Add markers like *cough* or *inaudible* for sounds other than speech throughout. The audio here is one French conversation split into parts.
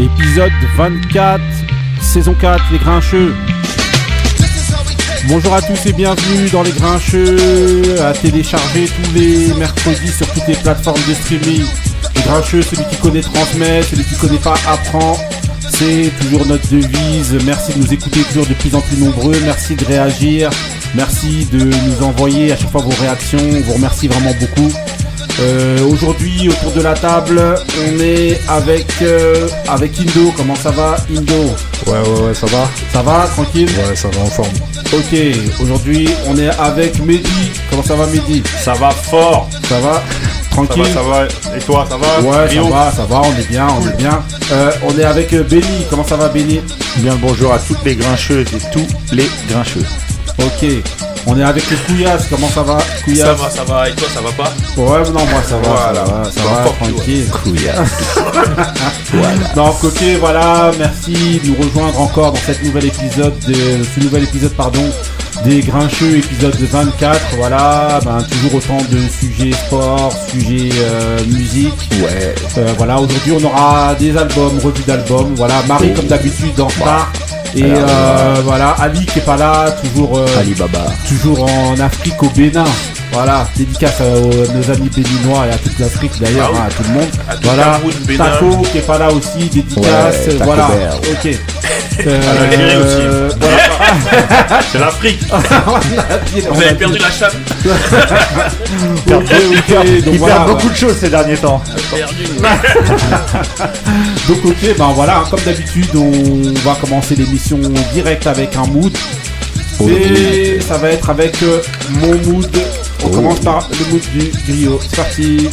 épisode 24, saison 4, les Grincheux. Bonjour à tous et bienvenue dans les Grincheux, à télécharger tous les mercredis sur toutes les plateformes de streaming. Les Grincheux, celui qui connaît transmet, celui qui connaît pas apprend. C'est toujours notre devise. Merci de nous écouter toujours de plus en plus nombreux. Merci de réagir. Merci de nous envoyer à chaque fois vos réactions. On vous remercie vraiment beaucoup. Euh, Aujourd'hui, autour de la table, on est avec, euh, avec Indo. Comment ça va, Indo? Ouais, ouais, ouais, ça va Ça va, tranquille? Ouais, ça va en forme. Ok, aujourd'hui, on est avec Mehdi. Comment ça va, Mehdi? Ça va fort. Ça va? Ça Tranquille va, ça va. Et toi, ça va? Ouais, Rio ça va, ça va, on est bien, on est bien. Euh, on est avec euh, Benny. Comment ça va, Benny? Bien le bonjour à toutes les grincheuses et tous les grincheux. Ok. On est avec les Couillasses. Comment ça va, Ça va, ça va. Et toi, ça va pas Ouais, non, moi ça va, Voilà. ça va, ça Bah, va, tranquille. *laughs* voilà. Donc ok, voilà, merci de nous rejoindre encore dans cette nouvelle épisode, de, ce nouvel épisode pardon des Grincheux, épisode 24. Voilà, ben, toujours autant de sujets sport, sujets euh, musique. Ouais. Euh, voilà, aujourd'hui on aura des albums, revues d'albums. Voilà, Marie Oh. comme d'habitude en retard. Et Alors, euh, voilà, Ali qui est pas là, toujours euh, Alibaba. toujours en Afrique au Bénin. Voilà, dédicace à, aux- nos amis béninois et à toute l'Afrique d'ailleurs, Ah oui. hein, à tout le monde. À tout voilà, Cameroun, Bénin. Taco qui est pas là aussi, dédicace. Ouais, Taco voilà, Bear. ok. *laughs* l'Algérie Euh, aussi. voilà. *laughs* C'est l'Afrique. *laughs* Vous avez perdu la chatte Ok, ok, donc Il voilà, perd beaucoup de choses ces derniers temps. Perdu. Donc ok, ben voilà, hein, comme d'habitude, on va commencer l'émission direct avec un mood. Oh, Et ça va être avec euh, mon mood. On Oh. commence par le mood du griot. C'est parti.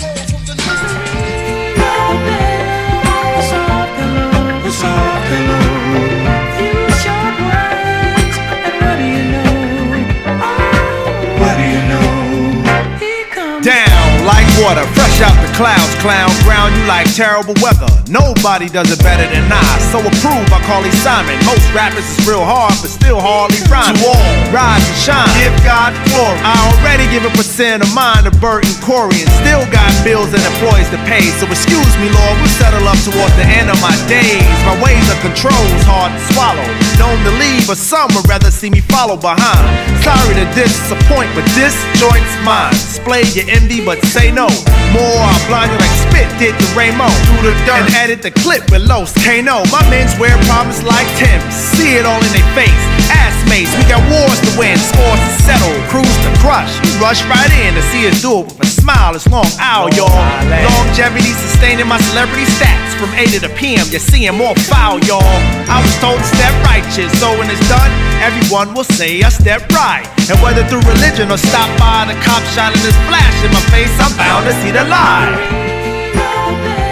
Down like water, fresh out the clouds, clown. Ground you like terrible weather. Nobody does it better than I. So approve, I call it Simon. Most rappers is real hard, but still hardly rhyme. To all, rise and shine. Give God glory. I already give a percent of mine to Bert and Corey, and still got bills and employees to pay. So excuse me, Lord, we'll settle up towards the end of my days. My ways of control's hard to swallow. Known to leave, but some would rather see me follow behind. Sorry to disappoint, but this joint's mine. Display your envy, but say no. More, You like spit did to Ramo. Through the dirt and edit the clip with Los Kano. My men's wear problems like Tim's. See it all in their face. Ass mates, we got wars to win, scores to settle, crews to crush. You rush right in to see us it with a smile. It's long hour, y'all. Longevity sustaining my celebrity stats from 8 to the PM. You're seeing more foul, y'all. I was told to step righteous, so when it's done, everyone will say I step right. And whether through religion or stop by the cop shining his flash in my face, I'm bound to see the light.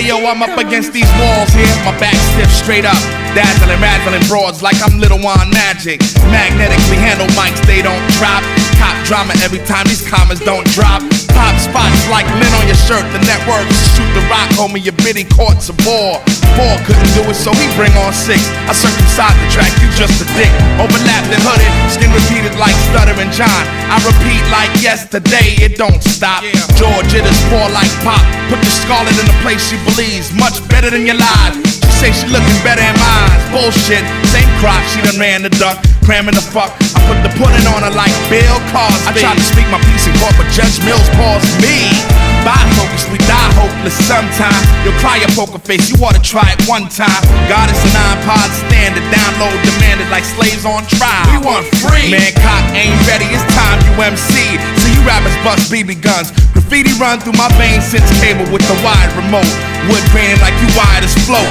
Hey yo, I'm up against these walls here, my back stiff straight up. Dazzling, razzling broads like I'm Little Wand Magic. Magnetically handle mics, they don't drop. Cop drama every time these commas don't drop. Pop spots like lint on your shirt, the network. Shoot the rock, homie, your biddy court's a bore. Four couldn't do it, so he bring on six. I circumcised the track, you just a dick. Overlapped and hooded, skin repeated like stuttering John. I repeat like yesterday, it don't stop. George, it is poor like pop. Put the scarlet in the place she believes, much better than your lies. She say she looking better in my eyes. Bullshit, same crop, she done ran the duck, cramming the fuck. I put the pudding on her like Bill Cosby. I tried to speak my piece in court, but Judge Mills paused me. Bifocus, we die hopeless sometime. You'll cry your poker face, you ought to try it one time. God is a nine pod standard, download demanded like slaves on trial. We want free. Man, cock ain't ready, it's time you MC. So you rappers bust BB guns. Graffiti run through my veins since cable with the wide remote. Wood graining like you wired as float.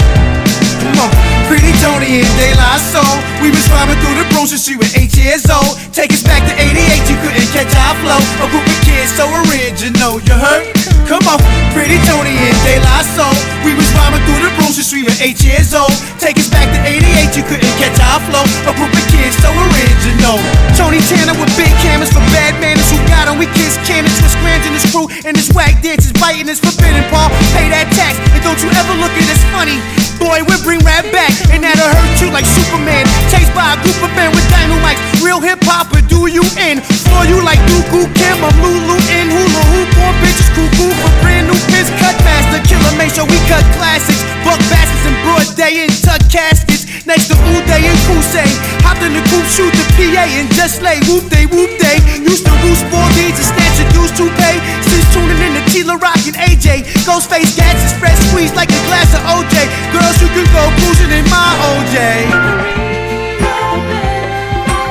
Come on. Pretty Tony and De La Soul. We was rhyming through the grocery street with eight years old. Take us back to 88, you couldn't catch our flow. A group of kids so original, you heard? Come on, Pretty Tony and De La Soul. We was rhyming through the grocery street with eight years old. Take us back to 88, you couldn't catch our flow. A group of kids so original. Tony Tanner with big cameras for bad manners who got on. We kiss cannons Scrans and his crew. And his whack dances biting is forbidden, Paul. Pay that tax. And don't you ever look at us funny boy would bring rap back, and that'll hurt you like Superman. Chased by a group of men with dynamite, real hip hop, or do you in? For you like Dooku Kim, I'm Lulu in hula hoop More bitches, cuckoo for brand new pins, cut faster, killer make sure we cut classics, buck bastards in broad day in tuck caskets. Next to Uday and Kusei. Hopped in the coupe, shoot the PA and just lay whoop day, whoop day. Used to roost four deeds and snatch a dues to pay. Since tuning in to Tila Rock and AJ. Ghostface gats and spread squeeze like a glass of OJ. Girls, you can go cruising in my OJ.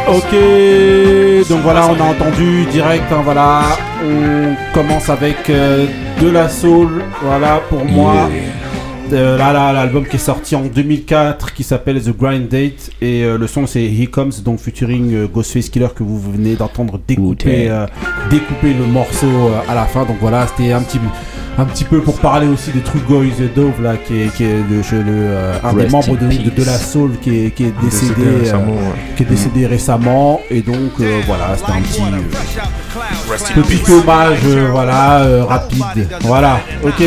Ok, donc voilà, on a entendu direct, hein, voilà, on commence avec euh, de la soul, voilà, pour moi. Euh, là, là, l'album qui est sorti en 2004 qui s'appelle The Grind Date et euh, le son c'est He Comes donc featuring euh, Ghostface Killer que vous venez d'entendre découper, euh, découper le morceau euh, à la fin. Donc voilà c'était un petit un petit peu pour parler aussi de True Goy The Dove là qui est, qui est le, je- le, euh, un des membres de, de, de la soul qui est, qui est décédé, Décédé euh, récemment, ouais. qui est décédé récemment. Et donc euh, voilà c'était un petit euh, petit hommage euh, voilà euh, rapide. Voilà. Ok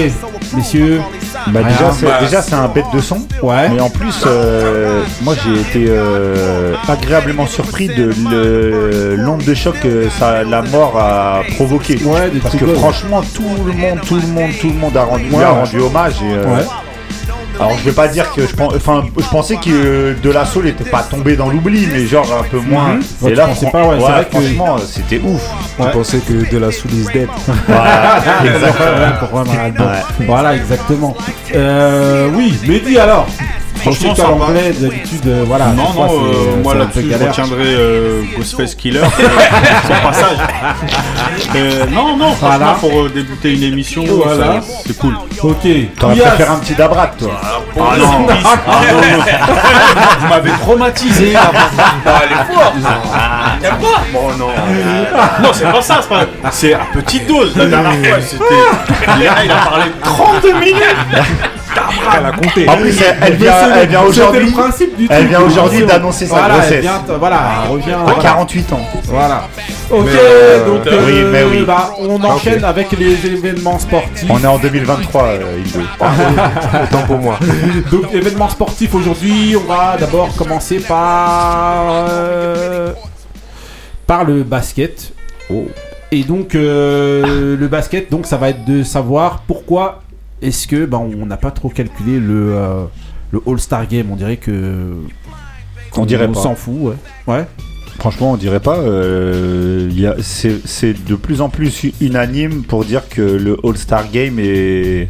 messieurs Bah, Rien. déjà, c'est, Bah, déjà, c'est un bête de son. ouais Mais en plus, euh, moi j'ai été euh, agréablement surpris de le- l'onde de choc que ça, la mort a provoqué. Ouais, Parce que franchement, tout le monde, tout le monde, tout le monde a rendu, Ouais, a rendu hommage. Et, euh, Ouais. Alors je vais pas dire que je pense, enfin, je pensais que euh, de la soul n'était pas tombé dans l'oubli, mais genre un peu moins. Mhm. Ouais, Et là, pas, ouais, vrai que- franchement, c'était ouf. Je Ouais. pensais que de la soul is dead. *laughs* Voilà, *laughs* exactement. Voilà, exactement. Euh, oui, Mehdi alors. Franchement, Je va. l'anglais, d'habitude, euh, voilà. Non, non, euh, moi là-dessus je retiendrai euh, Ghostface Killer, *laughs* euh, son passage. Euh, non, non, franchement, Voilà. pour euh, débuter une émission, Voilà. c'est cool. Ok. T'aurais Yes. préféré un petit dabrat, toi. Ah non, Ah non, vous m'avez traumatisé. Ah, elle est forte. T'aimes pas Bon, non. Non, c'est pas ça, c'est pas. C'est à petite dose. La dernière fois, c'était. Il a, il a parlé 32 minutes. Elle a compté. En plus, elle, vient, elle aujourd'hui. le principe du elle vient aujourd'hui d'annoncer sa voilà, Elle grossesse. vient, voilà, elle revient. À voilà. 48 ans. Voilà. Ok, Mais, euh, donc oui, euh, mais oui. bah, on enchaîne avec les événements sportifs. On est en 2023, euh, Indo. *laughs* Autant pour moi. Donc événements sportifs aujourd'hui, on va d'abord commencer par euh, par le basket. Et donc euh, le basket, donc ça va être de savoir pourquoi est-ce que ben on n'a pas trop calculé le euh, le All Star Game? On dirait que On dirait pas. s'en fout, ouais. Ouais. Franchement, on dirait pas. euh, c'est de plus en plus unanime pour dire que le All-Star Game est.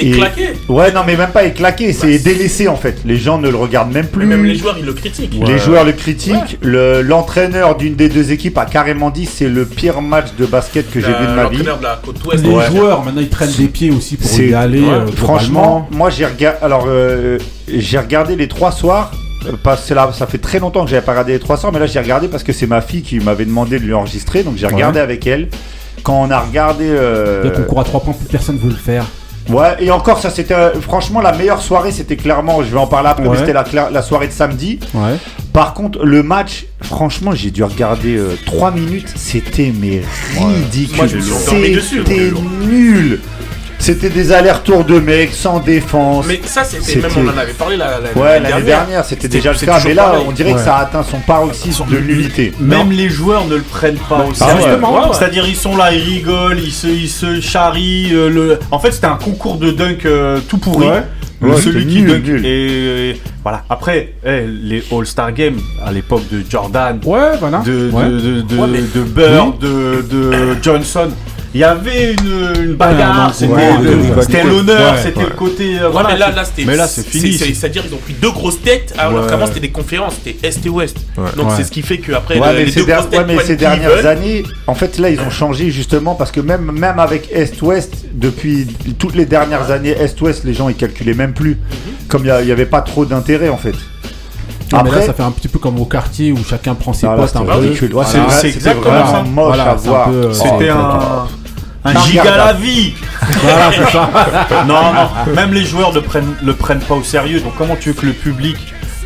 Et claqué. Ouais, non, mais même pas est claqué, c'est délaissé en fait. Les gens ne le regardent même plus. Mais même les joueurs, ils le critiquent. Les joueurs le critiquent. Le- L'entraîneur d'une des deux équipes a carrément dit c'est le pire match de basket que j'ai vu de ma vie. L'entraîneur de la côte ouest. Les Ouais. joueurs maintenant ils traînent des pieds aussi pour C'est- y aller. ouais, euh, franchement, moi j'ai regardé. Alors euh, j'ai regardé les trois soirs. euh, Parce que là, ça fait très longtemps que j'avais pas regardé les trois soirs, mais là j'ai regardé parce que c'est ma fille qui m'avait demandé de lui enregistrer, donc j'ai regardé avec elle. Quand on a regardé, euh, Le concours à 3 points, plus personne veut le faire. Ouais, et encore ça c'était euh, franchement la meilleure soirée, c'était clairement, je vais en parler après, mais c'était la, soirée de samedi. Ouais. Par contre, le match, franchement, j'ai dû regarder 3 minutes, c'était mais ridicule, c'était nul. C'était des allers-retours de mecs sans défense. Mais ça, c'était même, on en avait parlé la, la- Ouais, l'année l'année dernière, c'était déjà le cas, mais là, pareil. on dirait que ça a atteint son paroxysme de nullité. Même les joueurs ne le prennent pas au sérieux. justement, Ouais, ouais. C'est-à-dire ils sont là, ils rigolent, ils se, ils se charrient. euh, le... En fait, c'était un concours de dunk euh, tout pourri. Ouais. Le- Ouais, celui qui nul, dunk. nul. Et, et voilà. Après, eh, les All-Star Games à l'époque de Jordan, Ouais, voilà. de, Ouais. de, de, de, Ouais, mais- de Bird, de, de Johnson. Il y avait une, une bagarre, c'était ouais, c'était l'honneur, Ouais, c'était ouais. le côté. euh, Ouais, voilà, mais là, c'était. mais là, c'est fini. c'est- C'est-à-dire, ils ont pris deux grosses têtes, alors Ouais. qu'avant, c'était des conférences, c'était Est et Ouest. Donc, Ouais. c'est ce qui fait qu'après, Ouais, le- mais, les ces, deux der- grosses têtes ouais, mais ces dernières années, en fait, là, ils ont changé justement parce que même, même avec Est-Ouest, depuis toutes les dernières années, Est-Ouest, les gens ils calculaient même plus. Comme il n'y avait pas trop d'intérêt en fait. Non, mais là, Après- ça fait un petit peu comme au quartier où chacun prend ses Ah, là, postes un c'était peu. c'est c'était exactement ça. moche Voilà, à voir. peu, euh, C'était Oh, un, un giga la vie. *laughs* Voilà, c'est ça. *laughs* non, non, même les joueurs ne prennent, le prennent pas au sérieux. Donc comment tu veux que le public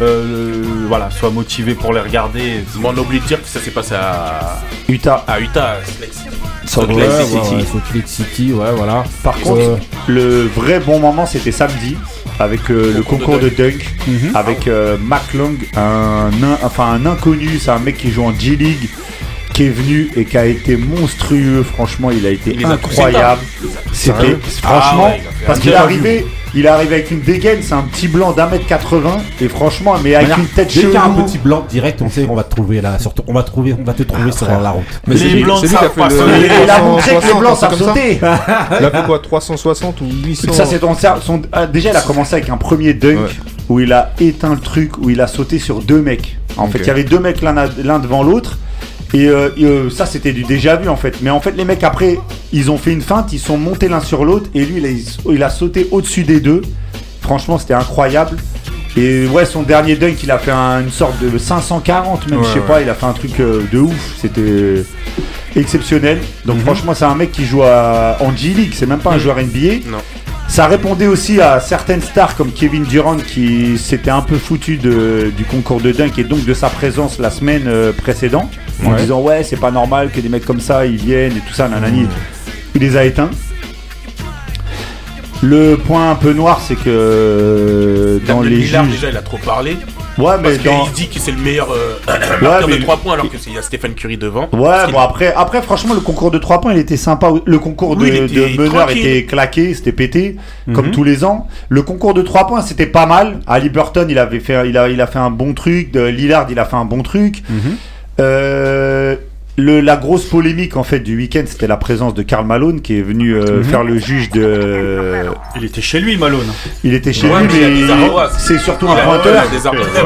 euh, le- voilà, soit motivé pour les regarder Mais on oublie de dire que ça s'est passé à, Utah. à Utah, Salt Lake City. Salt Ouais, Lake ouais, City. ouais, Salt Lake City, ouais, voilà. Par contre, Euh, le vrai bon moment, c'était samedi, avec euh, le Concours concours de de dunk, Mhm. avec euh, Mac Long, un, enfin, un inconnu, c'est un mec qui joue en G-League, qui est venu et qui a été monstrueux. Franchement, il a été Il a incroyable. C'était Sérieux franchement Ah ouais, parce qu'il est arrivé, il est arrivé avec une dégaine, c'est un petit blanc d'un mètre 80 et franchement, mais avec une tête a un chelou. petit blanc direct, on sait qu'on va te trouver là. Surtout, on va trouver, on va te trouver sur la route. Mais Les c'est lui, blancs savent fait pas. Et il a montré que les 360, blancs savent sauter. *laughs* Il a fait quoi 360 ou 800 Ça c'est ton, son- ah, déjà il a commencé avec un premier dunk Ouais. où il a éteint le truc où il a sauté sur deux mecs. En fait, il y avait deux mecs l'un devant l'autre. Et euh, et, euh, ça c'était du déjà vu en fait. Mais en fait les mecs après ils ont fait une feinte, ils sont montés l'un sur l'autre et lui il a, il a sauté au-dessus des deux. Franchement c'était incroyable. Et ouais son dernier dunk il a fait un- une sorte de 540 même Ouais, je sais ouais. pas, il a fait un truc euh, de ouf. C'était exceptionnel. Donc Mhm. franchement c'est un mec qui joue à, en G-League, c'est même pas un joueur NBA. Non. Ça répondait aussi à certaines stars comme Kevin Durant qui s'était un peu foutu de- du concours de dunk et donc de sa présence la semaine euh, précédente en Ouais. disant ouais c'est pas normal que des mecs comme ça ils viennent et tout ça nanani. Il les a éteints. Le point un peu noir c'est que euh, dans les juges. déjà, il a trop parlé. Ouais mais Parce dans. qu'il dit que c'est le meilleur euh, *clears throat* marqueur mais- de 3 points alors qu'il y a Stephen Curry devant. Ouais, bon après, après franchement le concours de 3 points il était sympa. Le concours Oui, de, il était de meneur était claqué, c'était pété, comme Mhm. tous les ans. Le concours de 3 points c'était pas mal. Ali Burton il avait fait, il a, il a fait un bon truc. De Lillard il a fait un bon truc. Mhm. Euh, le, la grosse polémique en fait du week-end c'était la présence de Karl Malone qui est venu euh, Mhm. faire le juge de. Il était chez lui, Malone. Il était chez Ouais, lui mais c'est surtout un pointeur.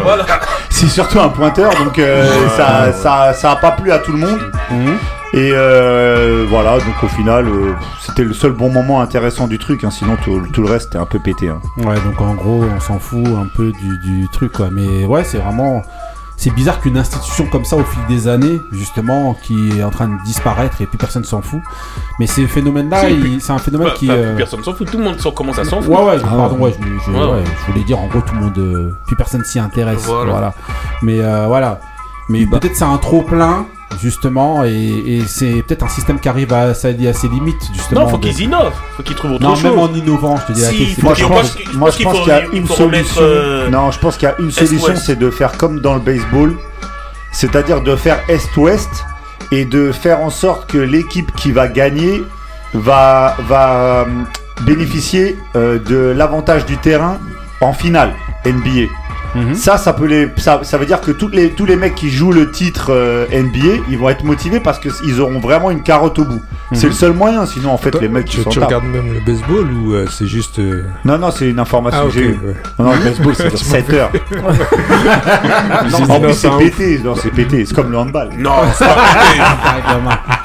Voilà. C'est surtout un pointeur donc euh, ça, ça, ça a pas plu à tout le monde. Et euh, voilà, donc au final, euh, c'était le seul bon moment intéressant du truc, hein, sinon tout, tout le reste était un peu pété. hein. Ouais, donc en gros, on s'en fout un peu du, du truc, quoi. Mais ouais, c'est vraiment. C'est bizarre qu'une institution comme ça, au fil des années, justement, qui est en train de disparaître et plus personne s'en fout. Mais ces phénomènes-là, c'est un phénomène Pas- qui. pas- euh, Personne s'en fout, tout le monde s'en commence à s'en Ouais, foutre. ouais, pardon, ouais, je, je- Ouais, ouais, ouais. je voulais dire en gros tout le monde, euh, plus personne s'y intéresse, voilà. Voilà. Mais euh, voilà, mais peut-être c'est un trop plein justement, et, et c'est peut-être un système qui arrive à, sa- à ses limites justement. Non, faut de- qu'ils innovent. Faut qu'ils trouvent autre Non, chose. même en innovant, je te dis. la Si, question, c'est faut Moi, je moi, pense, je- qu'il y a une solution. euh, Non, je pense qu'il y a une solution, c'est de faire comme dans le baseball, c'est-à-dire de faire Est-Ouest et de faire en sorte que l'équipe qui va gagner va, va euh, bénéficier euh, de l'avantage du terrain en finale NBA. Mhm. Ça, ça peut les, ça, veut dire que tous les mecs qui jouent le titre euh, NBA, ils vont être motivés parce qu'ils auront vraiment une carotte au bout. C'est le seul moyen, sinon en fait Toi, les mecs tu, ils s'en tu regardes même le baseball ou euh, c'est juste. euh, Non, non, c'est une information Ah, que j'ai eue. ouais. Non, non, le baseball *laughs* c'est sur 7 heures. *laughs* En non, plus c'est pété, non c'est pété, c'est comme le handball. Non, *laughs* c'est pas.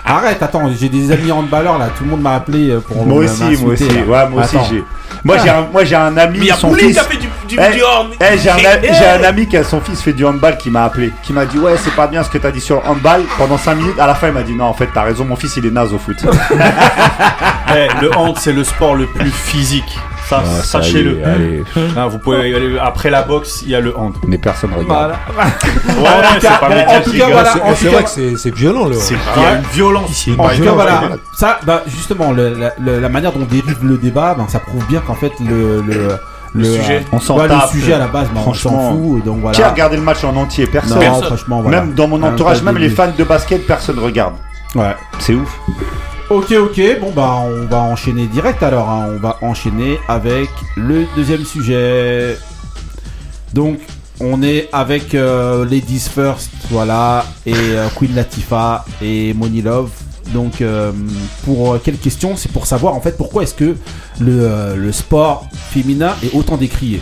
Arrête, attends, j'ai des amis handballeurs là, tout le monde m'a appelé euh, pour Moi me- aussi, moi aussi, ouais, moi aussi j'ai. Moi j'ai un, moi j'ai un ami, Mais son fils. qui a fait du, du, Eh, du horn. J'ai un, a- Eh, j'ai un ami qui a son fils fait du handball qui m'a appelé, qui m'a dit ouais c'est pas bien ce que t'as dit sur le handball pendant 5 minutes. À la fin il m'a dit non en fait t'as raison mon fils il est naze au foot. *laughs* Eh, le hand, c'est le sport le plus physique. Ça, sachez-le. *laughs* Hein, vous pouvez aller après la boxe, il y a le hand. Mais personne regarde. Ouais, *laughs* En tout c'est cas, pas en tout cas, hein. voilà, C'est en c'est tout vrai cas- que c'est violent là. C'est- Il y a une violence. En tout cas, Ouais, voilà, ouais. ça, bah, justement, le- la, le- la manière dont dérive le débat, ben, ça prouve bien qu'en fait, le, le, Le sujet. On s'en ouais, le tape. sujet à la base, on s'en Franchement. fout, donc voilà. Qui a regardé le match en entier? Personne. non, Personne. franchement, voilà. Même dans mon entourage, pas même les fans de basket, personne regarde. Ouais. C'est ouf. Ok, ok, bon bah on va enchaîner direct alors, hein. on va enchaîner avec le deuxième sujet. Donc on est avec euh, Ladies First, voilà, et euh, Queen Latifah et Money Love. Donc euh, pour quelle question? C'est pour savoir en fait pourquoi est-ce que le, le sport féminin est autant décrié?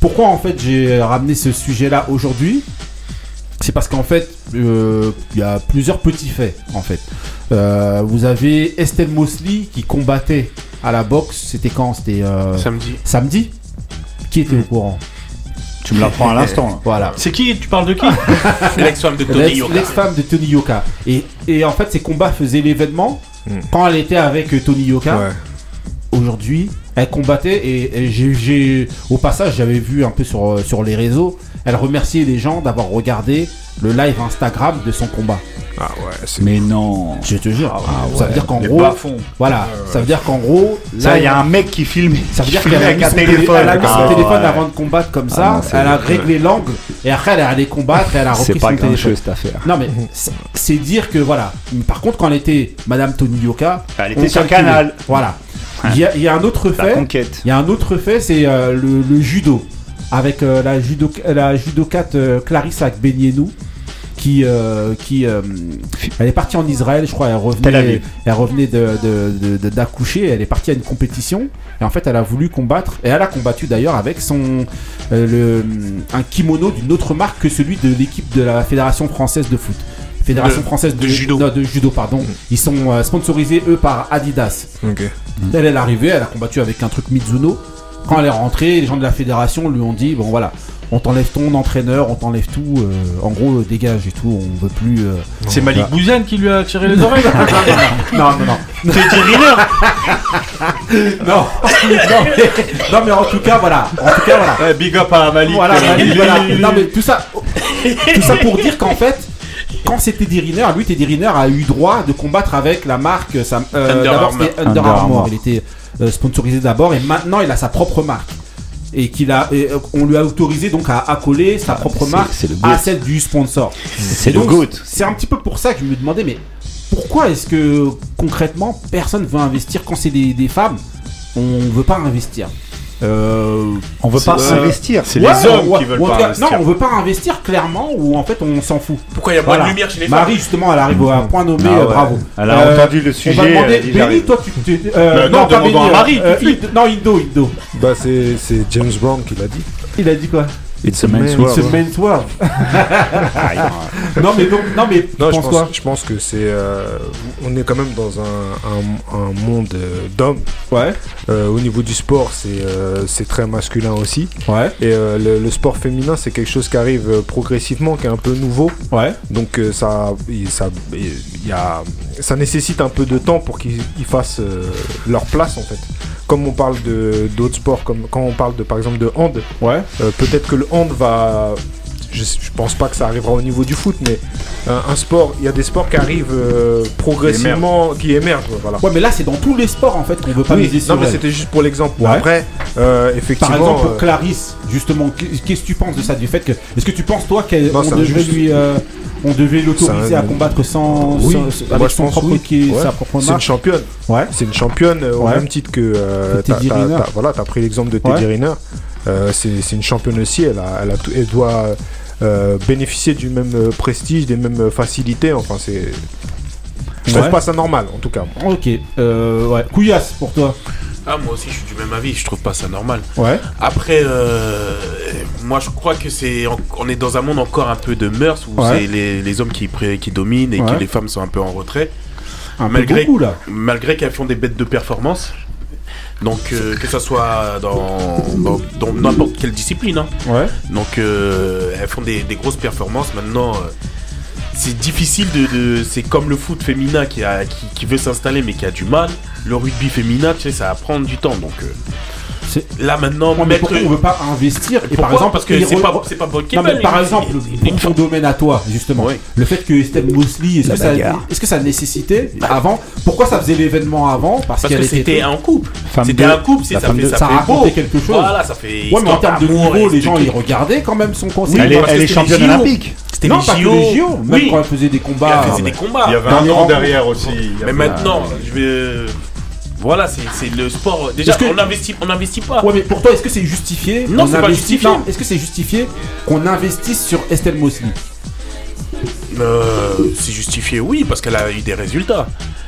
Pourquoi en fait j'ai ramené ce sujet-là aujourd'hui? C'est parce qu'en fait, euh, il y a plusieurs petits faits en fait. Euh, vous avez Estelle Mosley qui combattait à la boxe. C'était quand? C'était euh, Samedi. samedi? Qui était au courant? Tu me l'apprends à *laughs* l'instant. là. Voilà. C'est qui? Tu parles de qui? *laughs* L'ex-femme de Tony Yoka. L'ex-femme de Tony Yoka. Et, et en fait, ces combats faisaient l'événement Mm. quand elle était avec Tony Yoka. Ouais. Aujourd'hui, elle combattait et, au passage, j'avais vu un peu euh, sur les réseaux, elle remerciait les gens d'avoir regardé le live Instagram de son combat. Ah ouais, c'est. Mais non. Je te jure. Ah ça veut dire qu'en gros, bas-fonds. voilà, ça veut dire qu'en gros, Ça, il y a un mec qui filme. Ça veut dire qu'elle a mis son, téléphone. elle a mis son Ah, téléphone ouais. avant de combattre comme ça, Ah non, c'est- elle a réglé l'angle et après elle est allée combattre et elle a repris C'est pas son grand téléphone. chose cette affaire. Non mais c'est- c'est dire que voilà. Par contre quand elle était Madame Tony Yoka, Elle était sur. Canal. Voilà. Il y, a- il y a un autre fait. Il y a un autre fait, c'est euh, le, le judo avec euh, la judo la judokate euh, Clarisse Agbenienou qui euh, qui euh, elle est partie en Israël, je crois, elle revenait elle revenait de de- de- de- d'accoucher, elle est partie à une compétition et en fait elle a voulu combattre et elle a combattu d'ailleurs avec son euh, le un kimono d'une autre marque que celui de l'équipe de la Fédération française de foot. Fédération française de, judo. non, de judo pardon. Ils sont sponsorisés eux par Adidas. Elle, elle est arrivée, elle a combattu avec un truc Mizuno. Quand elle est rentrée, les gens de la fédération lui ont dit bon voilà, on t'enlève ton entraîneur, on t'enlève tout, euh, en gros dégage et tout, on veut plus. euh, C'est Malik Bouziane qui lui a tiré les oreilles. *laughs* Non non non. C'est Thierry non. non, mais, non mais en tout cas voilà, en tout cas voilà. Big up à Malik. Voilà, Euh, Malik, il- voilà. il- Non mais tout ça, tout ça pour dire qu'en fait, quand c'était Teddy Riner, lui Teddy Riner a eu droit de combattre avec la marque. euh, sa- euh, Under d'abord Armour. c'était Under Under Armour. Armour. Il était euh, sponsorisé d'abord et maintenant il a sa propre marque. Et qu'il a, et, euh, on lui a autorisé donc à accoler sa propre c'est- marque à celle du sponsor. C'est le GOAT. C'est un petit peu pour ça que je me demandais, mais pourquoi est-ce que concrètement personne veut investir quand c'est des, des femmes? On veut pas investir. Euh, On veut pas investir. C'est Ouais, les hommes ouais, qui veulent pas investir. Non, on veut pas investir clairement ou en fait on s'en fout. Pourquoi il y a moins Voilà. de lumière chez les femmes Marie justement, elle arrive à un point nommé, Ah euh, ouais. bravo. Elle a Euh, entendu le On sujet. va demander, Benny, j'arrive. toi tu, tu- euh, non, pas euh, Marie, euh. Indo- non, Indo, Indo. Bah, c'est c'est James Brown qui l'a dit. Il a dit quoi? It's a man's man. world. It's a man's world. non mais donc, non mais Non, je pense, quoi je pense que c'est. euh, on est quand même dans un, un, un monde euh, d'hommes. Ouais, Euh, au niveau du sport, c'est euh, c'est très masculin aussi. ouais, Et euh, le, le sport féminin, c'est quelque chose qui arrive progressivement, qui est un peu nouveau. ouais. Donc euh, ça, ça, il y a, ça nécessite un peu de temps pour qu'ils ils fassent euh, leur place en fait. Comme on parle de d'autres sports, comme quand on parle de par exemple de hand, Ouais. euh, peut-être que le hand va, je, je pense pas que ça arrivera au niveau du foot, mais euh, un sport, il y a des sports qui arrivent euh, progressivement, qui émergent, voilà. Ouais, mais là c'est dans tous les sports en fait qu'on veut pas Oui, miser sur non mais c'était juste pour l'exemple. Ouais. Après, euh, Par effectivement, exemple, pour euh, Clarisse, justement, qu'est- qu'est-ce que tu penses de ça Du fait que. Est-ce que tu penses, toi, qu'on devait lui. on devait l'autoriser un- à combattre sans. Oui, sans- avec son pense propre, oui. qui Ouais. sa propre c'est une championne. Ouais. C'est une championne au même titre que euh, t'as- voilà, t'as pris l'exemple de Teddy. Riner. Euh, c'est une championne aussi. Elle, a, elle, a tout- elle doit euh, bénéficier du même euh, prestige, des mêmes facilités. Enfin, c'est. Je Ouais. trouve pas ça normal, en tout cas. Ok. Euh, ouais. Couillasse pour toi. Ah, moi aussi, je suis du même avis. Je trouve pas ça normal. Ouais. Après, euh, moi, je crois que c'est, on est dans un monde encore un peu de mœurs où Ouais. c'est les, les hommes qui, dominent et Ouais. que les femmes sont un peu en retrait, Un Malgré- peu beaucoup là. malgré qu'elles font des bêtes de performance. Donc, euh, que ça soit dans n'importe quelle discipline. hein. Ouais. Donc, euh, elles font des, des grosses performances. Maintenant, euh, c'est difficile de, de- C'est comme le foot féminin qui, a, qui, qui veut s'installer mais qui a du mal. Le rugby féminin, tu sais, ça va prendre du temps. Donc, euh, là maintenant, Ouais, mais mettre. pourquoi on veut pas investir et par exemple Parce que c'est re- pas, c'est pas Non mais par exemple, ton domaine à toi, justement, Oui. le fait que Estelle Mosley, est-ce que, ça, bagarre. est-ce que ça nécessitait avant Pourquoi ça faisait l'événement avant Parce, Parce qu'elle que était c'était un couple. Femme C'était de- un couple, ça femme fait, de- ça ça fait racontait quelque chose. Voilà, ça fait. Ouais, mais en termes de niveau, les gens ils regardaient quand même son conseil. Elle est, elle championne olympique. C'était non, les pas que JO. les JO, même Oui, quand elle faisait des elle combats. faisait des combats. Il y avait un rangs. derrière aussi. Mais maintenant, je vais. Voilà, c'est le sport. Déjà, que- on investit, on investit pas. Ouais, mais pour toi, est-ce que c'est justifié? Non, c'est pas justifié. Est-ce que c'est justifié qu'on investisse sur Estelle Mosley Euh, c'est justifié, oui, parce qu'elle a eu des résultats.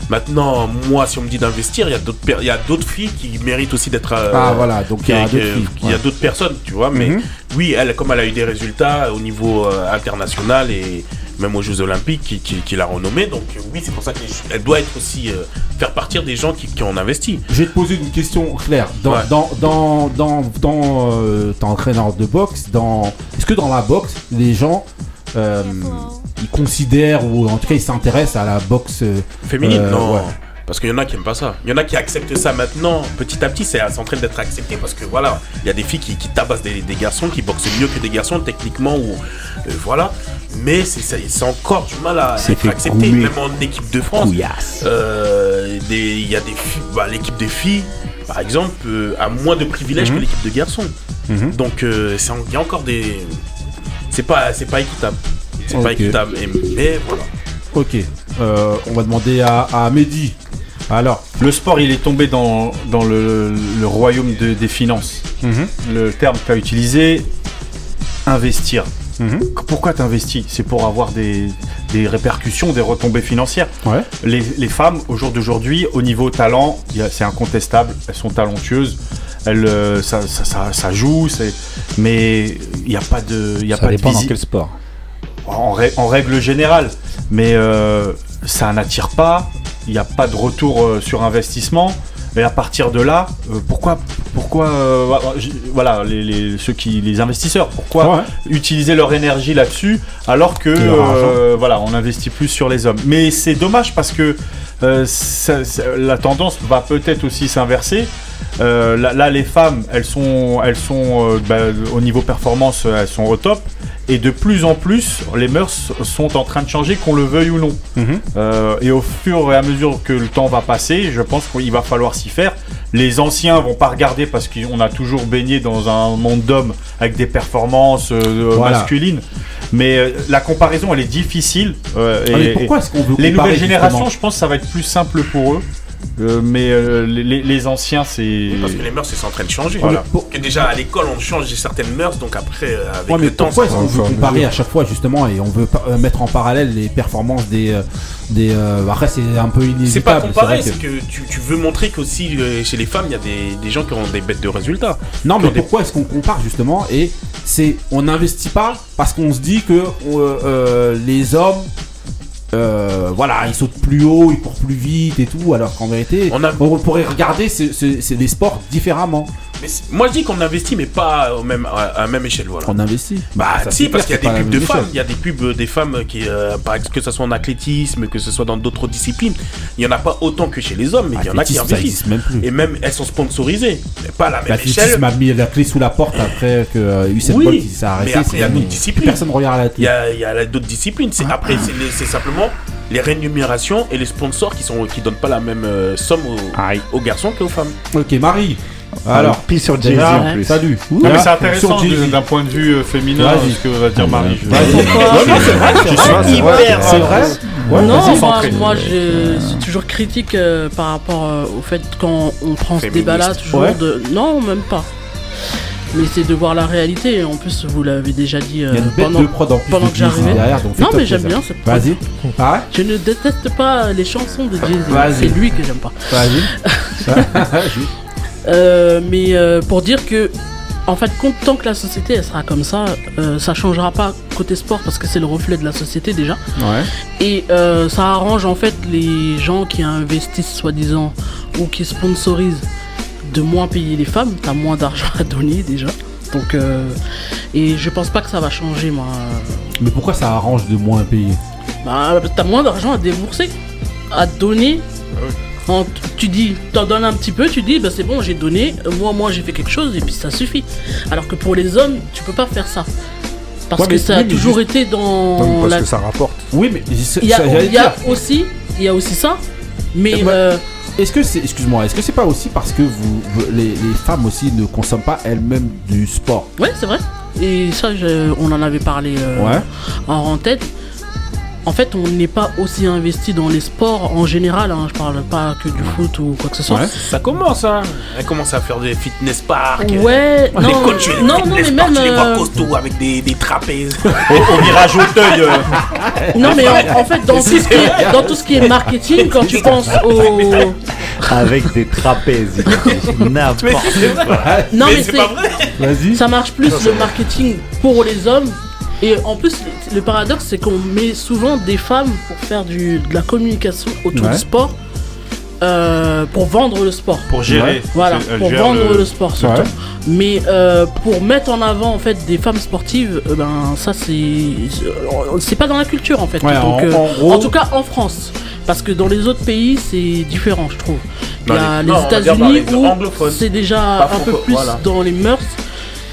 Maintenant, moi, si on me dit d'investir, il y a d'autres per- il y a d'autres filles qui méritent aussi d'être. euh, Ah voilà, donc il y a d'autres qui- filles. Il y a Ouais. d'autres personnes, tu vois, mais Mhm. oui, elle, comme elle a eu des résultats au niveau euh, international et même aux Jeux Olympiques, qui, qui, qui l'a renommée, donc euh, oui, c'est pour ça qu'elle doit être aussi euh, faire partir des gens qui, qui ont investi. Je vais te poser une question claire. Dans, Ouais. dans, dans, dans, dans euh, entraîneur de boxe, dans, est-ce que dans la boxe, les gens, euh, ils considèrent ou en tout cas ils s'intéressent à la boxe Féminine, Euh, non. ouais. Parce qu'il y en a qui aiment pas ça. Il y en a qui acceptent ça maintenant. Petit à petit, c'est en train d'être accepté parce que voilà, il y a des filles qui, qui tabassent des, des garçons, qui boxent mieux que des garçons techniquement ou euh, voilà. Mais c'est encore du mal à être accepté, même en équipe de France. Euh, Il y a des filles, bah, l'équipe des filles, par exemple, euh, a moins de privilèges Mhm. que l'équipe de garçons. Donc c'est en- il y a encore des, c'est pas c'est pas équitable. C'est pas équitable. Mais voilà. Ok, euh, on va demander à, à Mehdi. Alors, Le sport, il est tombé dans, dans le, le royaume de- des finances. Le terme qu'a utilisé, investir. Mhm. Pourquoi t'investis? C'est pour avoir des, des répercussions, des retombées financières. ouais, Les, les femmes, au jour d'aujourd'hui, au niveau talent, c'est incontestable. Elles sont talentueuses. Elles, euh, ça, ça, ça- ça joue, mais il n'y a pas de, y a Ça pas de dépend dans visi- quel sport. en règle générale. Mais euh, ça n'attire pas, il n'y a pas de retour euh, sur investissement. Et à partir de là, euh, pourquoi, pourquoi euh, voilà, les, les- ceux qui, les investisseurs, pourquoi Ouais. utiliser leur énergie là-dessus alors que euh, voilà, on investit plus sur les hommes. Mais c'est dommage parce que ça- ça- la tendance va peut-être aussi s'inverser. Euh, là, là, les femmes, elles sont, elles sont euh, bah, au niveau performance, elles sont au top. Et de plus en plus, les mœurs sont en train de changer, qu'on le veuille ou non. Mhm. Euh, et au fur et à mesure que le temps va passer, je pense qu'il va falloir s'y faire. Les anciens vont pas regarder parce qu'on a toujours baigné dans un monde d'hommes avec des performances Voilà. masculines. Mais la comparaison, elle est difficile. Ah, mais et- pourquoi est-ce qu'on veut les nouvelles générations, je pense que ça va être plus simple pour eux. Euh, mais euh, les, anciens, c'est. Parce que les mœurs, c'est en train de changer. Voilà. Que déjà à l'école, on change certaines mœurs, donc après, euh, avec Ouais, mais le temps, pourquoi ça- est-ce qu'on va veut comparer à chaque fois justement et on veut pas- mettre en parallèle les performances des des euh, après c'est un peu c'est inévitable pas comparer, vrai c'est que- que tu, tu veux montrer qu'aussi chez les femmes, il y a des, des gens qui ont des bêtes de résultats. non mais des- pourquoi est-ce qu'on compare justement et c'est on n'investit pas parce qu'on se dit que euh, euh, les hommes euh, voilà, ils sautent plus haut, ils courent plus vite et tout, alors qu'en vérité, On a- on pourrait regarder ce- ce- ce- les sports différemment. Mais moi, je dis qu'on investit, mais pas au même, à, à la même échelle. Voilà. On investit. Bah Ça, si parce qu'il y a des pubs de femmes, il y a des pubs des femmes qui, euh, exemple, que ce soit en athlétisme, que ce soit dans d'autres disciplines, il y en a pas autant que chez les hommes, mais il y en a qui investissent. même plus. Et même elles sont sponsorisées, mais pas à la même échelle. L'athlétisme a mis la clé sous la porte après que euh, Usain Oui, Bolt s'est arrêté. mais après, il y a d'autres disciplines. Personne regarde la Il y a, il y a d'autres disciplines. C'est après c'est les- c'est simplement les rémunérations et les sponsors qui sont qui donnent pas la même euh, somme aux, aux garçons qu'aux femmes. Ok, Marie. Alors, pis sur Jay-Z en plus. salut. Non, mais c'est intéressant d'un point de vue euh, féminin Vas-y. ce que va dire Marie. C'est vrai, c'est vrai. Vrai Ouais, non, moi, moi je suis toujours critique euh, par rapport euh, au fait quand on prend ce débat-là, toujours Ouais. de. Non, même pas. Mais c'est de voir la réalité. En plus, vous l'avez déjà dit euh, Il y a une bête pendant. de prod en plus pendant que j'arrivais. Non, mais j'aime bien cette. Vas-y. Ah Je ne déteste pas les chansons de Jay-Z. C'est lui que j'aime pas. Vas-y. *laughs* *laughs* Euh, mais euh, pour dire que, en fait, compte- tant que la société elle sera comme ça, euh, ça changera pas côté sport parce que c'est le reflet de la société déjà. ouais. Et euh, ça arrange en fait les gens qui investissent soi-disant ou qui sponsorisent de moins payer les femmes. T'as moins d'argent à donner déjà. Donc, euh, et je pense pas que ça va changer moi. Mais pourquoi ça arrange de moins payer? Bah, t'as moins d'argent à débourser, à donner. En- tu dis, t'en donnes un petit peu, tu dis, bah c'est bon, j'ai donné, moi, moi j'ai fait quelque chose et puis ça suffit. Alors que pour les hommes, tu peux pas faire ça. Parce Ouais, que mais- ça oui, a mais toujours juste- été dans Non, parce la que ça rapporte. Oui, mais Il y a, ça, j'allais il y a dire. aussi, il y a aussi ça, mais euh, Est-ce que c'est, excuse-moi, est-ce que c'est pas aussi parce que vous, vous- les, les femmes aussi ne consomment pas elles-mêmes du sport? Ouais, c'est vrai. Et ça, je- on en avait parlé euh, Ouais. en, en tête. En fait, on n'est pas aussi investi dans les sports en général. Hein, je parle pas que du foot ou quoi que ce soit. Ouais. Ça commence, hein. Elle commence à faire des fitness parks. Ouais, Les non, coachs non, mais parks, même. tu les vois euh, costauds avec des, des trapèzes. Au, virage Auteuil, euh, Non mais en, en fait dans *laughs* tout, ce qui est, dans tout ce qui est marketing quand tu penses au Avec des trapèzes. *laughs* N'importe quoi. non mais, mais c'est pas vrai. Vas-y. ça marche plus le marketing pour les hommes et en plus le, paradoxe c'est qu'on met souvent des femmes pour faire du, de la communication autour Ouais. du sport euh, pour vendre le sport pour gérer. voilà pour gère vendre le- le, sport surtout Ouais. mais euh, pour mettre en avant en fait des femmes sportives euh, ben ça c'est c'est pas dans la culture en fait Ouais, donc en- en gros- en tout cas en France Parce que dans les autres pays, c'est différent, je trouve. Il y a les- États-Unis où c'est déjà un peu plus voilà. dans les mœurs.